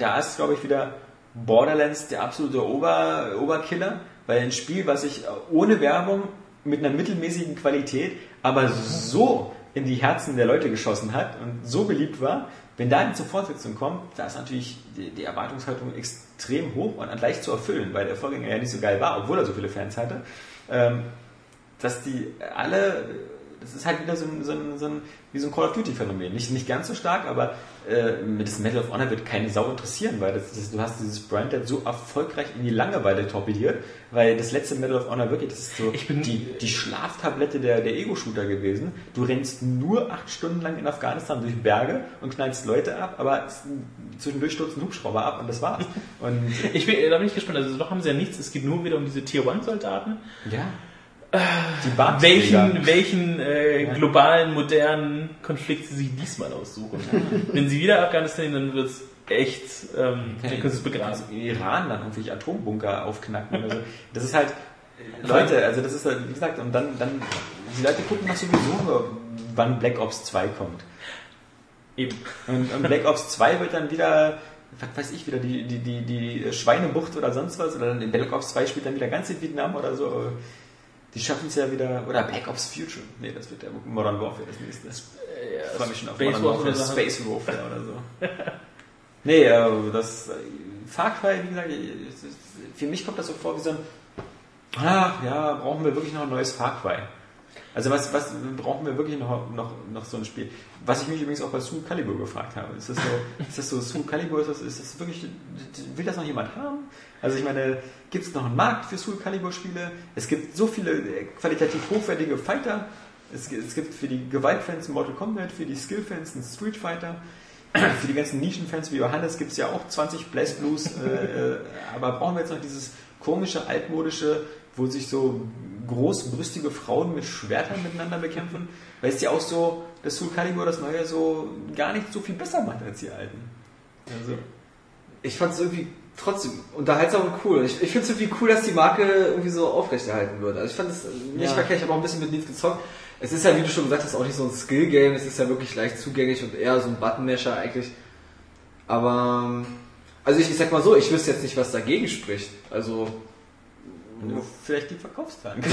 da ist, glaube ich, wieder Borderlands der absolute Ober, Oberkiller, weil ein Spiel, was ich ohne Werbung mit einer mittelmäßigen Qualität, aber so in die Herzen der Leute geschossen hat und so beliebt war, wenn da eine zur Fortsetzung kommt, da ist natürlich die, die Erwartungshaltung extrem hoch und leicht zu erfüllen, weil der Vorgänger ja nicht so geil war, obwohl er so viele Fans hatte. Ähm, dass die alle, das ist halt wieder so ein, so ein, so ein wie so ein Call of Duty Phänomen. Nicht, nicht ganz so stark, aber äh, mit das Medal of Honor wird keine Sau interessieren, weil das, das, du hast dieses Brand halt so erfolgreich in die Langeweile torpediert, weil das letzte Medal of Honor wirklich, das ist so Ich bin- die, die Schlaftablette der, der Ego-Shooter gewesen. Du rennst nur acht Stunden lang in Afghanistan durch Berge und knallst Leute ab, aber zwischendurch stürzt ein Hubschrauber ab und das war's. <laughs> Und ich bin, da bin ich gespannt. Also noch haben sie ja nichts. Es geht nur wieder um diese Tier 1 Soldaten. ja. Welchen, welchen äh, globalen, modernen Konflikt sie sich diesmal aussuchen. <laughs> Wenn sie wieder Afghanistan nehmen, dann wird es echt, ähm, dann können sie es begraben. Also Iran dann irgendwelche Atombunker aufknacken oder so. Das ist halt, äh, Leute, also das ist halt, wie gesagt, und dann, dann, die Leute gucken nach sowieso nur, wann Black Ops 2 kommt. Eben. Und, und Black Ops 2 wird dann wieder was weiß ich, wieder die, die, die, die Schweinebucht oder sonst was, oder dann in Black Ops 2 spielt dann wieder ganz in Vietnam oder so. Die schaffen es ja wieder, oder Black Ops Future. Nee, das wird der Modern Warfare das nächste. Ich freue mich schon auf Space Modern Warfare Warfare. Space Warfare oder so. <laughs> nee, äh, das äh, Far Cry, wie gesagt, es ist- für mich kommt das so vor wie so ein, ach ja, brauchen wir wirklich noch ein neues Far Cry. Also was, was brauchen wir wirklich noch, noch, noch so ein Spiel? Was ich mich übrigens auch bei Soul Calibur gefragt habe. Ist das so, ist das so Soul Calibur, ist das, ist das wirklich, will das noch jemand haben? Also ich meine, gibt es noch einen Markt für Soul Calibur Spiele? Es gibt so viele äh, qualitativ hochwertige Fighter. Es, gibt- es gibt für die Gewaltfans ein Mortal Kombat, für die Skillfans ein Street Fighter. Für die ganzen Nischenfans wie Johannes gibt es ja auch 20 Blast Blues, äh, äh, aber brauchen wir jetzt noch dieses komische, altmodische, wo sich so großbrüstige Frauen mit Schwertern miteinander bekämpfen? Weil es ja auch so, dass Soul Calibur das neue so gar nicht so viel besser macht als die alten. Also, Ich fand es irgendwie trotzdem unterhaltsam und cool. Ich, ich finde es irgendwie cool, dass die Marke irgendwie so aufrechterhalten wird. Also ich fand es nicht Ja. verkehrt, ich habe auch ein bisschen mit Leeds gezockt. Es ist ja, wie du schon gesagt hast, auch nicht so ein Skill-Game, es ist ja wirklich leicht zugänglich und eher so ein Button-Masher eigentlich. Aber, also ich, ich sag mal so, ich wüsste jetzt nicht, was dagegen spricht. Also, nur vielleicht die Verkaufszahlen. <laughs>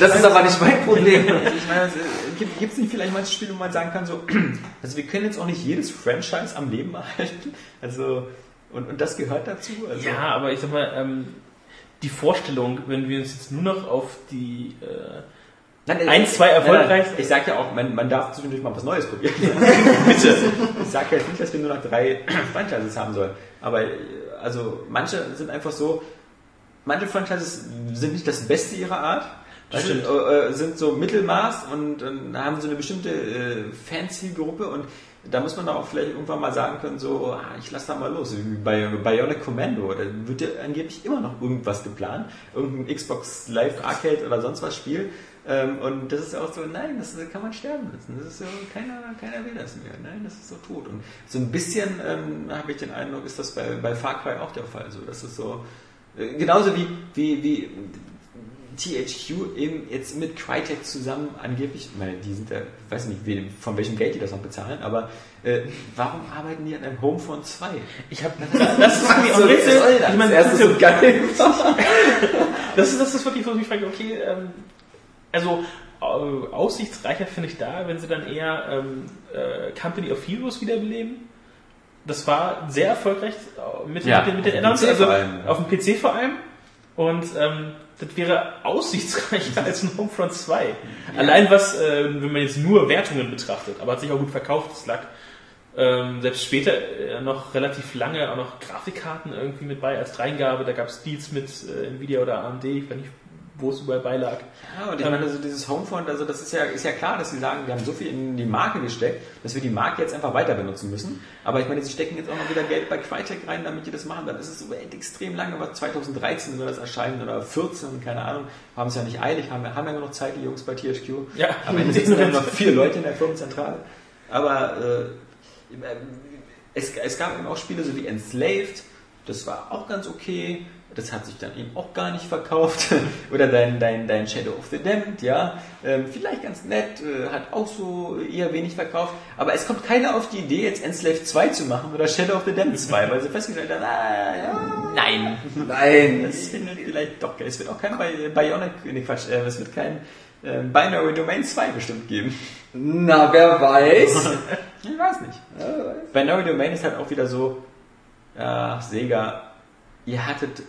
das ist aber nicht mein Problem. <laughs> ich meine, gibt es nicht vielleicht manche Spiele, wo man sagen kann, so, <clears throat> also wir können jetzt auch nicht jedes Franchise am Leben erhalten. Also, und, und das gehört dazu. Also, Ja, aber ich sag mal, ähm, die Vorstellung, wenn wir uns jetzt nur noch auf die äh, Nein, Ein, zwei erfolgreich- Ich sage ja auch, man, man darf zwischendurch mal was Neues probieren. <laughs> Bitte. Ich sage ja jetzt nicht, dass wir nur noch drei <clears throat> Franchises haben sollen. Aber äh, also manche sind einfach so, manche Franchises sind nicht das Beste ihrer Art. Stimmt. äh, äh, sind so Mittelmaß und, und haben so eine bestimmte äh, Fancy-Gruppe und da muss man auch vielleicht irgendwann mal sagen können, so, ah, ich lasse da mal los. Wie Bei Bionic Commando, da wird ja angeblich immer noch irgendwas geplant. Irgendein Xbox Live Arcade oder sonst was Spiel. Ähm, und das ist auch so, nein, das kann man sterben lassen. Das ist so, keiner, keiner will das mehr. Nein, das ist so tot. Und so ein bisschen ähm, habe ich den Eindruck, ist das bei, bei Far Cry auch der Fall. So, das ist so, äh, genauso wie, wie, wie THQ eben jetzt mit Crytek zusammen angeblich, ich meine, die sind ja, ich weiß nicht, wem, von welchem Geld die das noch bezahlen, aber äh, warum arbeiten die an einem Homefront 2? Ich habe das ist irgendwie auch ein Rätsel. Ich meine, das ist so geil. <laughs> das ist das ist wirklich so, ich frage, okay, ähm, also äh, aussichtsreicher finde ich da, wenn sie dann eher ähm, äh, Company of Heroes wiederbeleben. Das war sehr erfolgreich äh, mit, Ja, den- mit den, auf Add-ons, dem PC also vor allem, ja. auf dem PC vor allem. Und ähm, das wäre aussichtsreicher als ein Homefront 2. Allein was, äh, wenn man jetzt nur Wertungen betrachtet, aber hat sich auch gut verkauft, das lag ähm, selbst später äh, noch relativ lange auch noch Grafikkarten irgendwie mit bei als Dreingabe. Da gab es Deals mit äh, Nvidia oder AMD, ich weiß nicht, wo es überall beilag. Ja, und ich meine, also dieses Homefront, also das ist ja, ist ja klar, dass sie sagen, wir haben so viel in die Marke gesteckt, dass wir die Marke jetzt einfach weiter benutzen müssen. Aber ich meine, sie stecken jetzt auch noch wieder Geld bei Crytek rein, damit die das machen. Dann ist es so extrem lange, was 2013 soll das erscheinen oder 14, keine Ahnung. Haben es ja nicht eilig, haben, haben ja noch Zeit, die Jungs bei THQ. Ja. Am Ende sitzen nur noch vier Leute in der Firmenzentrale. Aber äh, es, es gab eben auch Spiele so wie Enslaved, das war auch ganz okay. Das hat sich dann eben auch gar nicht verkauft. <laughs> Oder dein, dein, dein Shadow of the Damned, ja. Ähm, vielleicht ganz nett, äh, hat auch so eher wenig verkauft. Aber es kommt keiner auf die Idee, jetzt Enslaved 2 zu machen oder Shadow of the Damned 2, weil sie festgestellt haben, ah, ja, nein. Nein. Das findet vielleicht doch geil. Es wird auch kein Bi- Bionic, nee, Quatsch, äh, es wird kein äh, Binary Domain 2 bestimmt geben. Na, wer weiß. <laughs> Ich weiß nicht. Binary Domain ist halt auch wieder so, ja, Sega, ihr hattet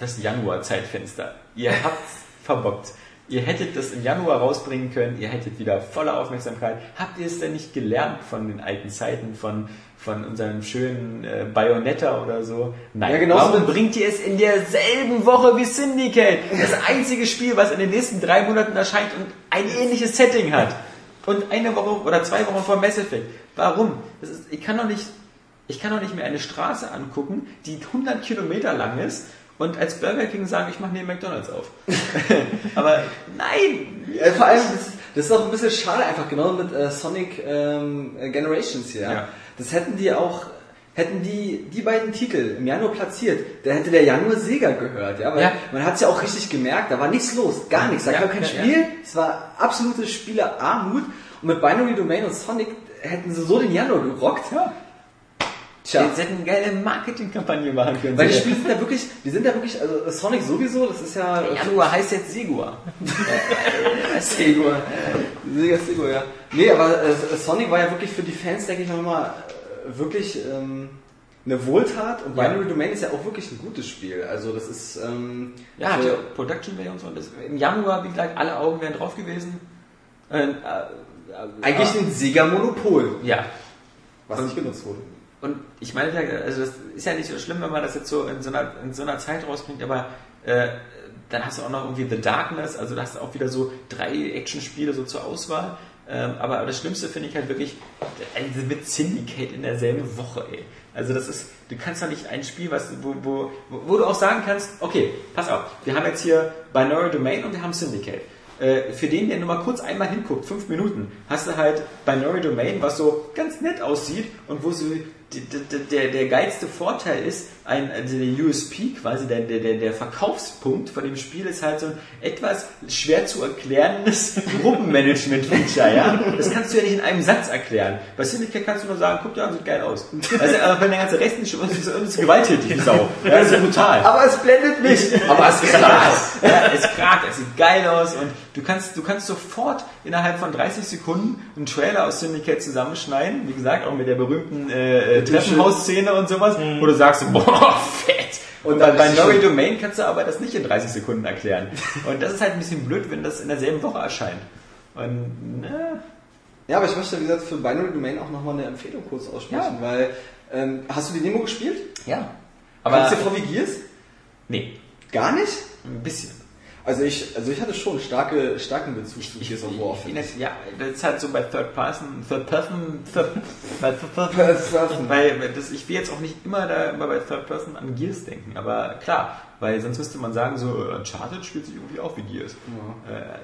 das Januar-Zeitfenster. Ihr <laughs> habt's verbockt. Ihr hättet das im Januar rausbringen können, ihr hättet wieder volle Aufmerksamkeit. Habt ihr es denn nicht gelernt von den alten Zeiten, von, von unserem schönen äh, Bayonetta oder so? Nein. Ja, genau so Warum mit- bringt ihr es in derselben Woche wie Syndicate? Das einzige Spiel, was in den nächsten drei Monaten erscheint und ein ähnliches Setting hat. Und eine Woche oder zwei Wochen vor Mass Effect. Warum? Ist, ich kann doch nicht, ich kann doch nicht mehr eine Straße angucken, die 100 Kilometer lang ist und als Burger King sagen, ich mache neben McDonalds auf. <laughs> Aber nein! Ja, vor allem, das ist, das ist auch ein bisschen schade einfach, genau mit äh, Sonic ähm, Generations hier. Ja. Das hätten die auch, hätten die die beiden Titel im Januar platziert, da hätte der Januar Sega gehört, ja, weil Ja. man hat es ja auch richtig gemerkt, da war nichts los, gar nichts, da Ja, kam kein Spiel, es war absolute Spielerarmut und mit Binary Domain und Sonic hätten sie so den Januar gerockt, Ja. Tja. Die hätten eine geile Marketingkampagne machen können. Weil die Spiele sind ja wirklich, die sind ja wirklich, also Sonic sowieso, das ist ja... Januar heißt jetzt Segua. <laughs> Segua. Sega Segua, ja. Nee, aber äh, Sonic war ja wirklich für die Fans, denke ich mal, äh, wirklich ähm, eine Wohltat und Ja. Binary Domain ist ja auch wirklich ein gutes Spiel. Also das ist... Ähm, Ja, für- hatte Production Value und so. Das, Im Januar, wie gesagt, alle Augen wären drauf gewesen. Äh, äh, äh, eigentlich ein Sega-Monopol, Ja. was nicht genutzt wurde. Und ich meine, also das ist ja nicht so schlimm, wenn man das jetzt so in so einer, in so einer Zeit rausbringt, aber äh, dann hast du auch noch irgendwie The Darkness, also da hast du auch wieder so drei Actionspiele so zur Auswahl. Ähm, aber das Schlimmste finde ich halt wirklich also mit Syndicate in derselben Woche, ey. Also das ist, du kannst doch nicht ein Spiel, was, wo, wo, wo du auch sagen kannst, okay, pass auf, wir haben jetzt hier Binary Domain und wir haben Syndicate. Äh, für den, der nur mal kurz einmal hinguckt, fünf Minuten, hast du halt Binary Domain, was so ganz nett aussieht und wo so d- d- der, der geilste Vorteil ist, ein, also der USP quasi, der, der, der Verkaufspunkt von dem Spiel ist halt so ein etwas schwer zu erklärendes <laughs> Gruppenmanagement-Feature, ja? Das kannst du ja nicht in einem Satz erklären. Bei Syndicate kannst du nur sagen, guck dir an, sieht geil aus. Also, aber wenn der ganze Rest nicht ist, ist es gewalttätig, die Sau. Ja, das ist brutal. Aber es blendet nicht. Aber es ist krass. Ja, es kragt, es sieht geil aus und du kannst, du kannst sofort innerhalb von 30 Sekunden einen Trailer aus Syndicate zusammenschneiden. Wie gesagt, auch mit der berühmten äh, äh, Treppenhausszene und sowas, wo du sagst, boah, fett. Und bei, bei schön. Domain kannst du aber das nicht in 30 Sekunden erklären. Und das ist halt ein bisschen blöd, wenn das in derselben Woche erscheint. Und, ne, Ja, aber ich möchte, wie gesagt, für Binary Domain auch nochmal eine Empfehlung kurz aussprechen, Ja. weil, ähm, hast du die Demo gespielt? ja. Aber Kannst du dir Gears? nee, Gar nicht? ein bisschen. Also ich, also ich hatte schon starke, starken Bezug zu Gears of War. Ich- ich- Ja, das ist halt so bei Third Person, Third Person, Third, bei, Person. weil das, ich will jetzt auch nicht immer da immer bei Third Person an Gears denken, aber klar, weil sonst müsste man sagen, so Uncharted spielt sich irgendwie auch wie Gears. Äh,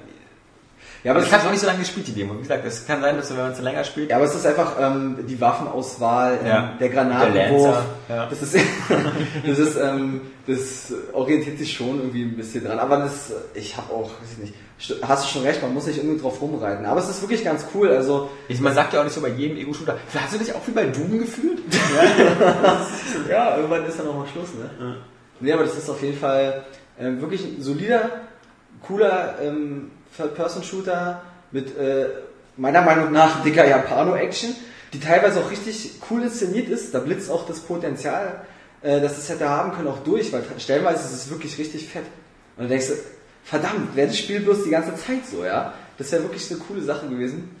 Ja, aber ich es habe noch nicht so lange gespielt, die Demo. Wie gesagt, es kann sein, dass wenn man es länger spielt, Ja, aber es ist einfach ähm, die Waffenauswahl, ähm, Ja. der Granatenwurf. Der ja. Das ist, <laughs> das ist, ähm, das orientiert sich schon irgendwie ein bisschen dran. Aber das, ich habe auch, weiß ich nicht, st- hast du schon recht, man muss nicht irgendwie drauf rumreiten. Aber es ist wirklich ganz cool. Also ich, man sagt ja auch nicht so bei jedem Ego-Shooter, hast du dich auch wie bei Doom gefühlt? <laughs> ja, irgendwann ist dann auch mal Schluss, ne? Nee, aber das ist auf jeden Fall ähm, wirklich ein solider, cooler ähm, Third-Person-Shooter mit äh, meiner Meinung nach dicker Japano-Action, die teilweise auch richtig cool inszeniert ist. Da blitzt auch das Potenzial, äh, das es hätte haben können, auch durch, weil stellenweise ist es wirklich richtig fett. Und du denkst, verdammt, wäre das Spiel bloß die ganze Zeit so, ja? Das wäre wirklich eine coole Sache gewesen.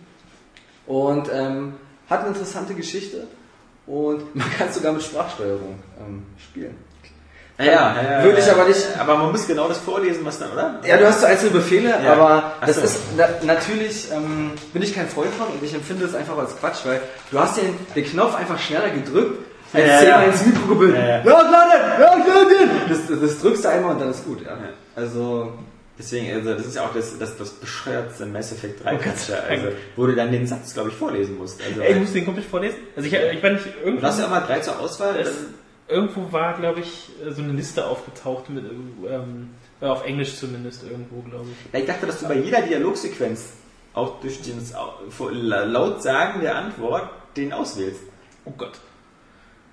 Und ähm, hat eine interessante Geschichte und <laughs> man kann es sogar mit Sprachsteuerung ähm, spielen. Ja, Würde ich aber nicht- Aber man muss genau das vorlesen, was dann, oder? Ja, du hast so einzelne Befehle, Ja. aber Ach das so. ist na, natürlich ähm, bin ich kein Freund von und ich empfinde es einfach als Quatsch, weil du hast den, den Knopf einfach schneller gedrückt, als Ja, zehnmal ja. ins Mikro gebildet. Ja, Ja, ja. klar, ja, klar, das, das, drückst du einmal und dann ist gut, ja. Ja. Also Deswegen, also das ist ja auch das, das, das bescheuertste Mass Effect 3 Oh Gott. Feature, also, wo du dann den Satz, glaube ich, vorlesen musst. Also, Ey, ich muss den komplett vorlesen. Also ich, ich war nicht du irgendwo. hast ja immer drei zur Auswahl. Irgendwo war, glaube ich, so eine Liste aufgetaucht mit ähm, äh, auf Englisch zumindest irgendwo, glaube ich. Ich dachte, dass du bei jeder Dialogsequenz auch durch den vor- laut Sagen der Antwort den auswählst. Oh Gott.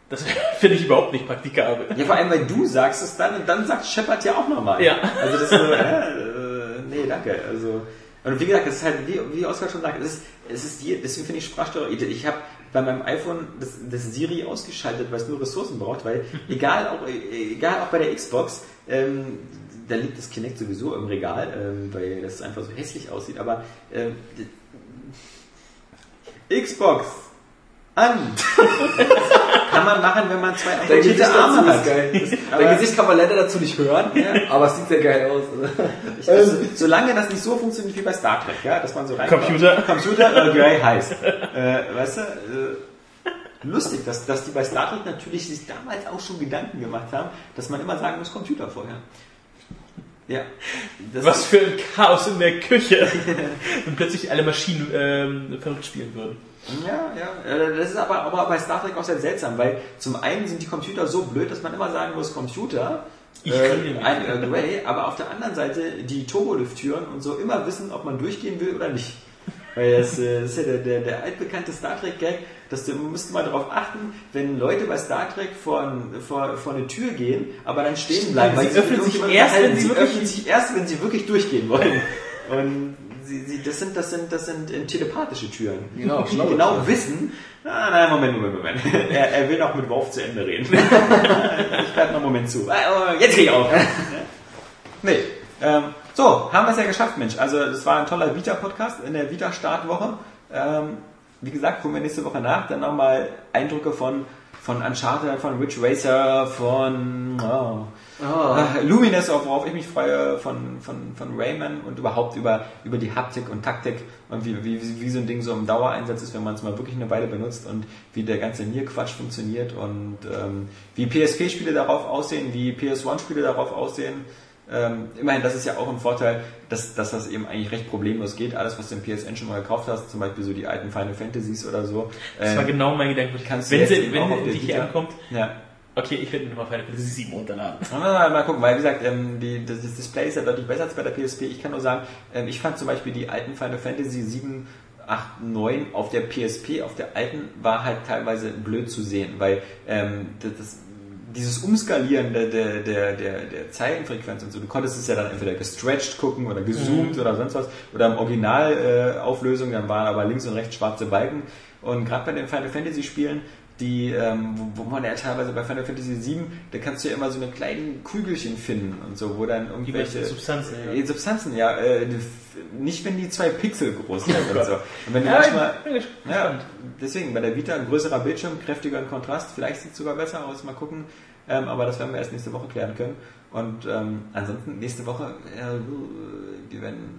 Das <laughs> finde ich überhaupt nicht praktikabel. Ja, vor allem, weil du sagst es dann und dann sagt Shepard ja auch nochmal. Ja. Also das ist so, <laughs> äh, äh, nee, danke. Also, und wie gesagt, das ist halt, wie, wie Oskar schon sagt, es ist, es ist die, deswegen finde ich Sprachsteuerung, ich habe bei meinem iPhone das, das Siri ausgeschaltet, weil es nur Ressourcen braucht, weil <laughs> egal auch, egal auch bei der Xbox, ähm, da liegt das Kinect sowieso im Regal, ähm, weil das einfach so hässlich aussieht, aber ähm, Xbox an. <laughs> Kann man machen, wenn man zwei amputierte Arme ist hat. geil. Das, <laughs> Aber- dein Gesicht kann man leider dazu nicht hören, Ja. aber es sieht sehr geil aus. <laughs> Ich, also, solange das nicht so funktioniert wie bei Star Trek, ja, dass man so rein Computer. Computer Earl Grey heißt. Äh, weißt du, äh, lustig, dass, dass die bei Star Trek natürlich sich damals auch schon Gedanken gemacht haben, dass man immer sagen muss Computer vorher. Ja. Das Was für ein Chaos in der Küche. Und plötzlich alle Maschinen ähm, verrückt spielen würden. Ja, ja. Äh, Das ist aber, aber bei Star Trek auch sehr seltsam, weil zum einen sind die Computer so blöd, dass man immer sagen muss, Computer, Ich äh, ein Earl Grey, aber auf der anderen Seite die Turbolifttüren und so immer wissen, ob man durchgehen will oder nicht. Weil das, äh, das ist ja der, der, der altbekannte Star Trek-Gag, dass du müsst mal darauf achten, wenn Leute bei Star Trek vor, vor, vor eine Tür gehen, aber dann stehen bleiben. Sie weil öffnen sich erst, wenn sie sie öffnen sich erst, wenn sie wirklich durchgehen wollen. <laughs> Und sie, sie, das sind, das sind, das sind äh, telepathische Türen. Genau, die genau Türen. wissen, ah, nein, Moment, Moment, Moment. <laughs> Er, er will noch mit Worf zu Ende reden. <laughs> ich bleib noch einen Moment zu. Ah, Jetzt geh ich auf. <laughs> Nee. Ähm, so, haben wir es ja geschafft, Mensch. Also es war ein toller Vita-Podcast in der Vita-Startwoche. Ähm, wie gesagt, gucken wir nächste Woche nach. Dann nochmal Eindrücke von, von Uncharted, von Ridge Racer, von oh, äh, Lumines, worauf ich mich freue, von, von, von Rayman und überhaupt über, über die Haptik und Taktik und wie, wie, wie so ein Ding so im Dauereinsatz ist, wenn man es mal wirklich eine Weile benutzt und wie der ganze Nier-Quatsch funktioniert und ähm, wie PSP-Spiele darauf aussehen, wie PS1-Spiele darauf aussehen. Ähm, immerhin, das ist ja auch ein Vorteil, dass, dass das eben eigentlich recht problemlos geht. Alles, was du im PSN schon mal gekauft hast, zum Beispiel so die alten Final Fantasies oder so. Das war ähm, genau mein Gedanke. kannst du Wenn jetzt sie, eben auch auf wenn die hier ankommt, ja. Okay, ich werde mir nochmal Final Fantasy 7 runterladen. Mal, mal gucken, weil wie gesagt, ähm, die, das, das Display ist ja deutlich besser als bei der PSP. Ich kann nur sagen, ähm, ich fand zum Beispiel die alten Final Fantasy 7, 8, 9 auf der PSP, auf der alten, war halt teilweise blöd zu sehen, weil ähm, das, das, dieses Umskalieren der, der, der, der, der Zeilenfrequenz und so, du konntest es ja dann entweder gestretched gucken oder gezoomt oder sonst was, oder im Originalauflösung, äh, Auflösung, dann waren aber links und rechts schwarze Balken. Und gerade bei den Final Fantasy Spielen, die, ähm, wo, wo man ja teilweise bei Final Fantasy 7, da kannst du ja immer so eine kleinen Kügelchen finden und so, wo dann irgendwelche Substanzen, ja. Äh, Substanzen, ja, äh, die- nicht wenn die zwei Pixel groß sind <laughs> und so. Und wenn du Ja, manchmal, ja, deswegen bei der Vita ein größerer Bildschirm, kräftiger Kontrast, vielleicht sieht es sogar besser aus, mal gucken. Ähm, aber das werden wir erst nächste Woche klären können. Und ähm, ansonsten nächste Woche, äh, wir werden,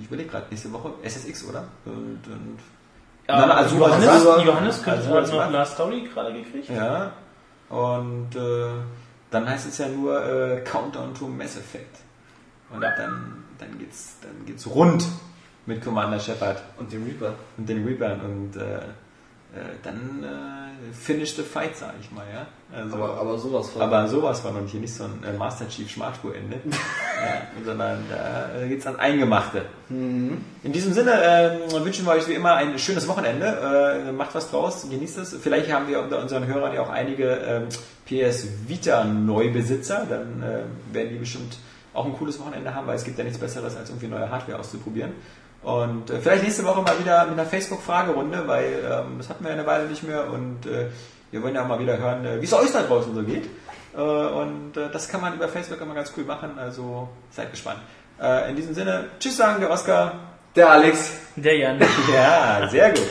ich überlege gerade, nächste Woche SSX, oder? Und, und Ja, Na, also Johannes, was? Johannes könnte Also also was? noch Last Story gerade gekriegt. Ja, und äh, dann heißt es ja nur äh, Countdown to Mass Effect. Und dann, dann geht's, dann geht's rund mit Commander Shepard Und den Reaper. und den Reapern und äh, äh, dann äh, finish the fight, sag ich mal, ja. Also, Aber, aber sowas von. aber sowas war noch hier nicht so ein äh, Master Chief Schmartspurende, <laughs> ja, sondern da äh, geht's an Eingemachte. In diesem Sinne ähm, wünschen wir euch wie immer ein schönes Wochenende. Äh, macht was draus, genießt es. Vielleicht haben wir unter unseren Hörern ja auch einige ähm, PS Vita Neubesitzer. Dann äh, werden die bestimmt auch ein cooles Wochenende haben, weil es gibt ja nichts Besseres, als irgendwie neue Hardware auszuprobieren. Und äh, vielleicht nächste Woche mal wieder mit einer Facebook-Fragerunde, weil ähm, das hatten wir ja eine Weile nicht mehr und äh, wir wollen ja auch mal wieder hören, äh, wie es euch da draußen so geht. Äh, und äh, das kann man über Facebook immer ganz cool machen, also seid gespannt. Äh, in diesem Sinne, tschüss sagen der Oscar. Der Alex. Der Jan. <laughs> Ja, sehr gut.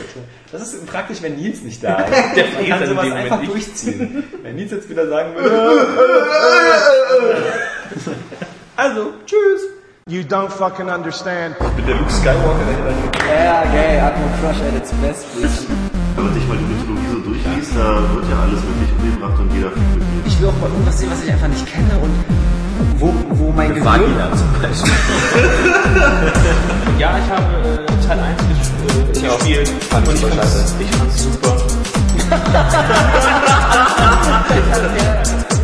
Das ist praktisch, wenn Nils nicht da ist. <laughs> Der Man kann sowas einfach durchziehen. Wenn Nils jetzt wieder sagen <laughs> würde. Also, tschüss. You don't fucking understand. Mit der Luke Skywalker, der dann Ja, gay, Atmo Crush at its best, bitch. Wenn man sich mal die Mythologie so durchliest, da wird ja alles wirklich umgebracht und jeder fühlt mit jedem. Ich will auch mal irgendwas sehen, was ich einfach nicht kenne und wo, wo mein Gehirn... Vagina zum Beispiel. Ja, ich habe äh, Teil 1 ges äh, gespielt. Fand ich und super fand's- scheiße. Ich fand's super. <laughs> <laughs>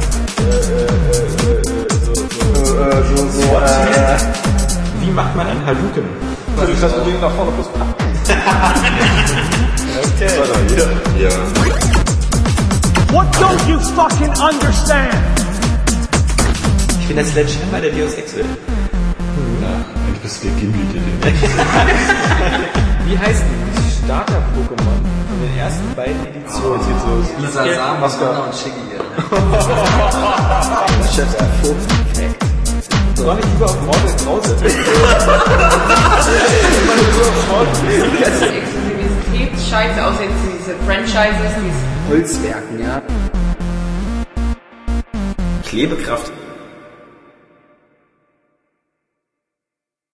Äh, so, so, äh, Wie macht man ein Haluken? Ich lasse unbedingt nach vorne plus <laughs> Ja. What don't you fucking understand? Ich bin der Sledgehammer der Deus Ex Welt. Eigentlich bist du der Gimli, der den <laughs> Wie heißt die Starter-Pokémon von den ersten beiden Editionen? Jetzt geht's los. Lisa Sam. Anna und Shiggy. <laughs> Chef, Vogt. Soll ich lieber auf Mortal Krause? Das <laughs> ist Exklusivitätsscheiße, außer jetzt diese Franchises, diese Holzwerken, ja. Klebekraft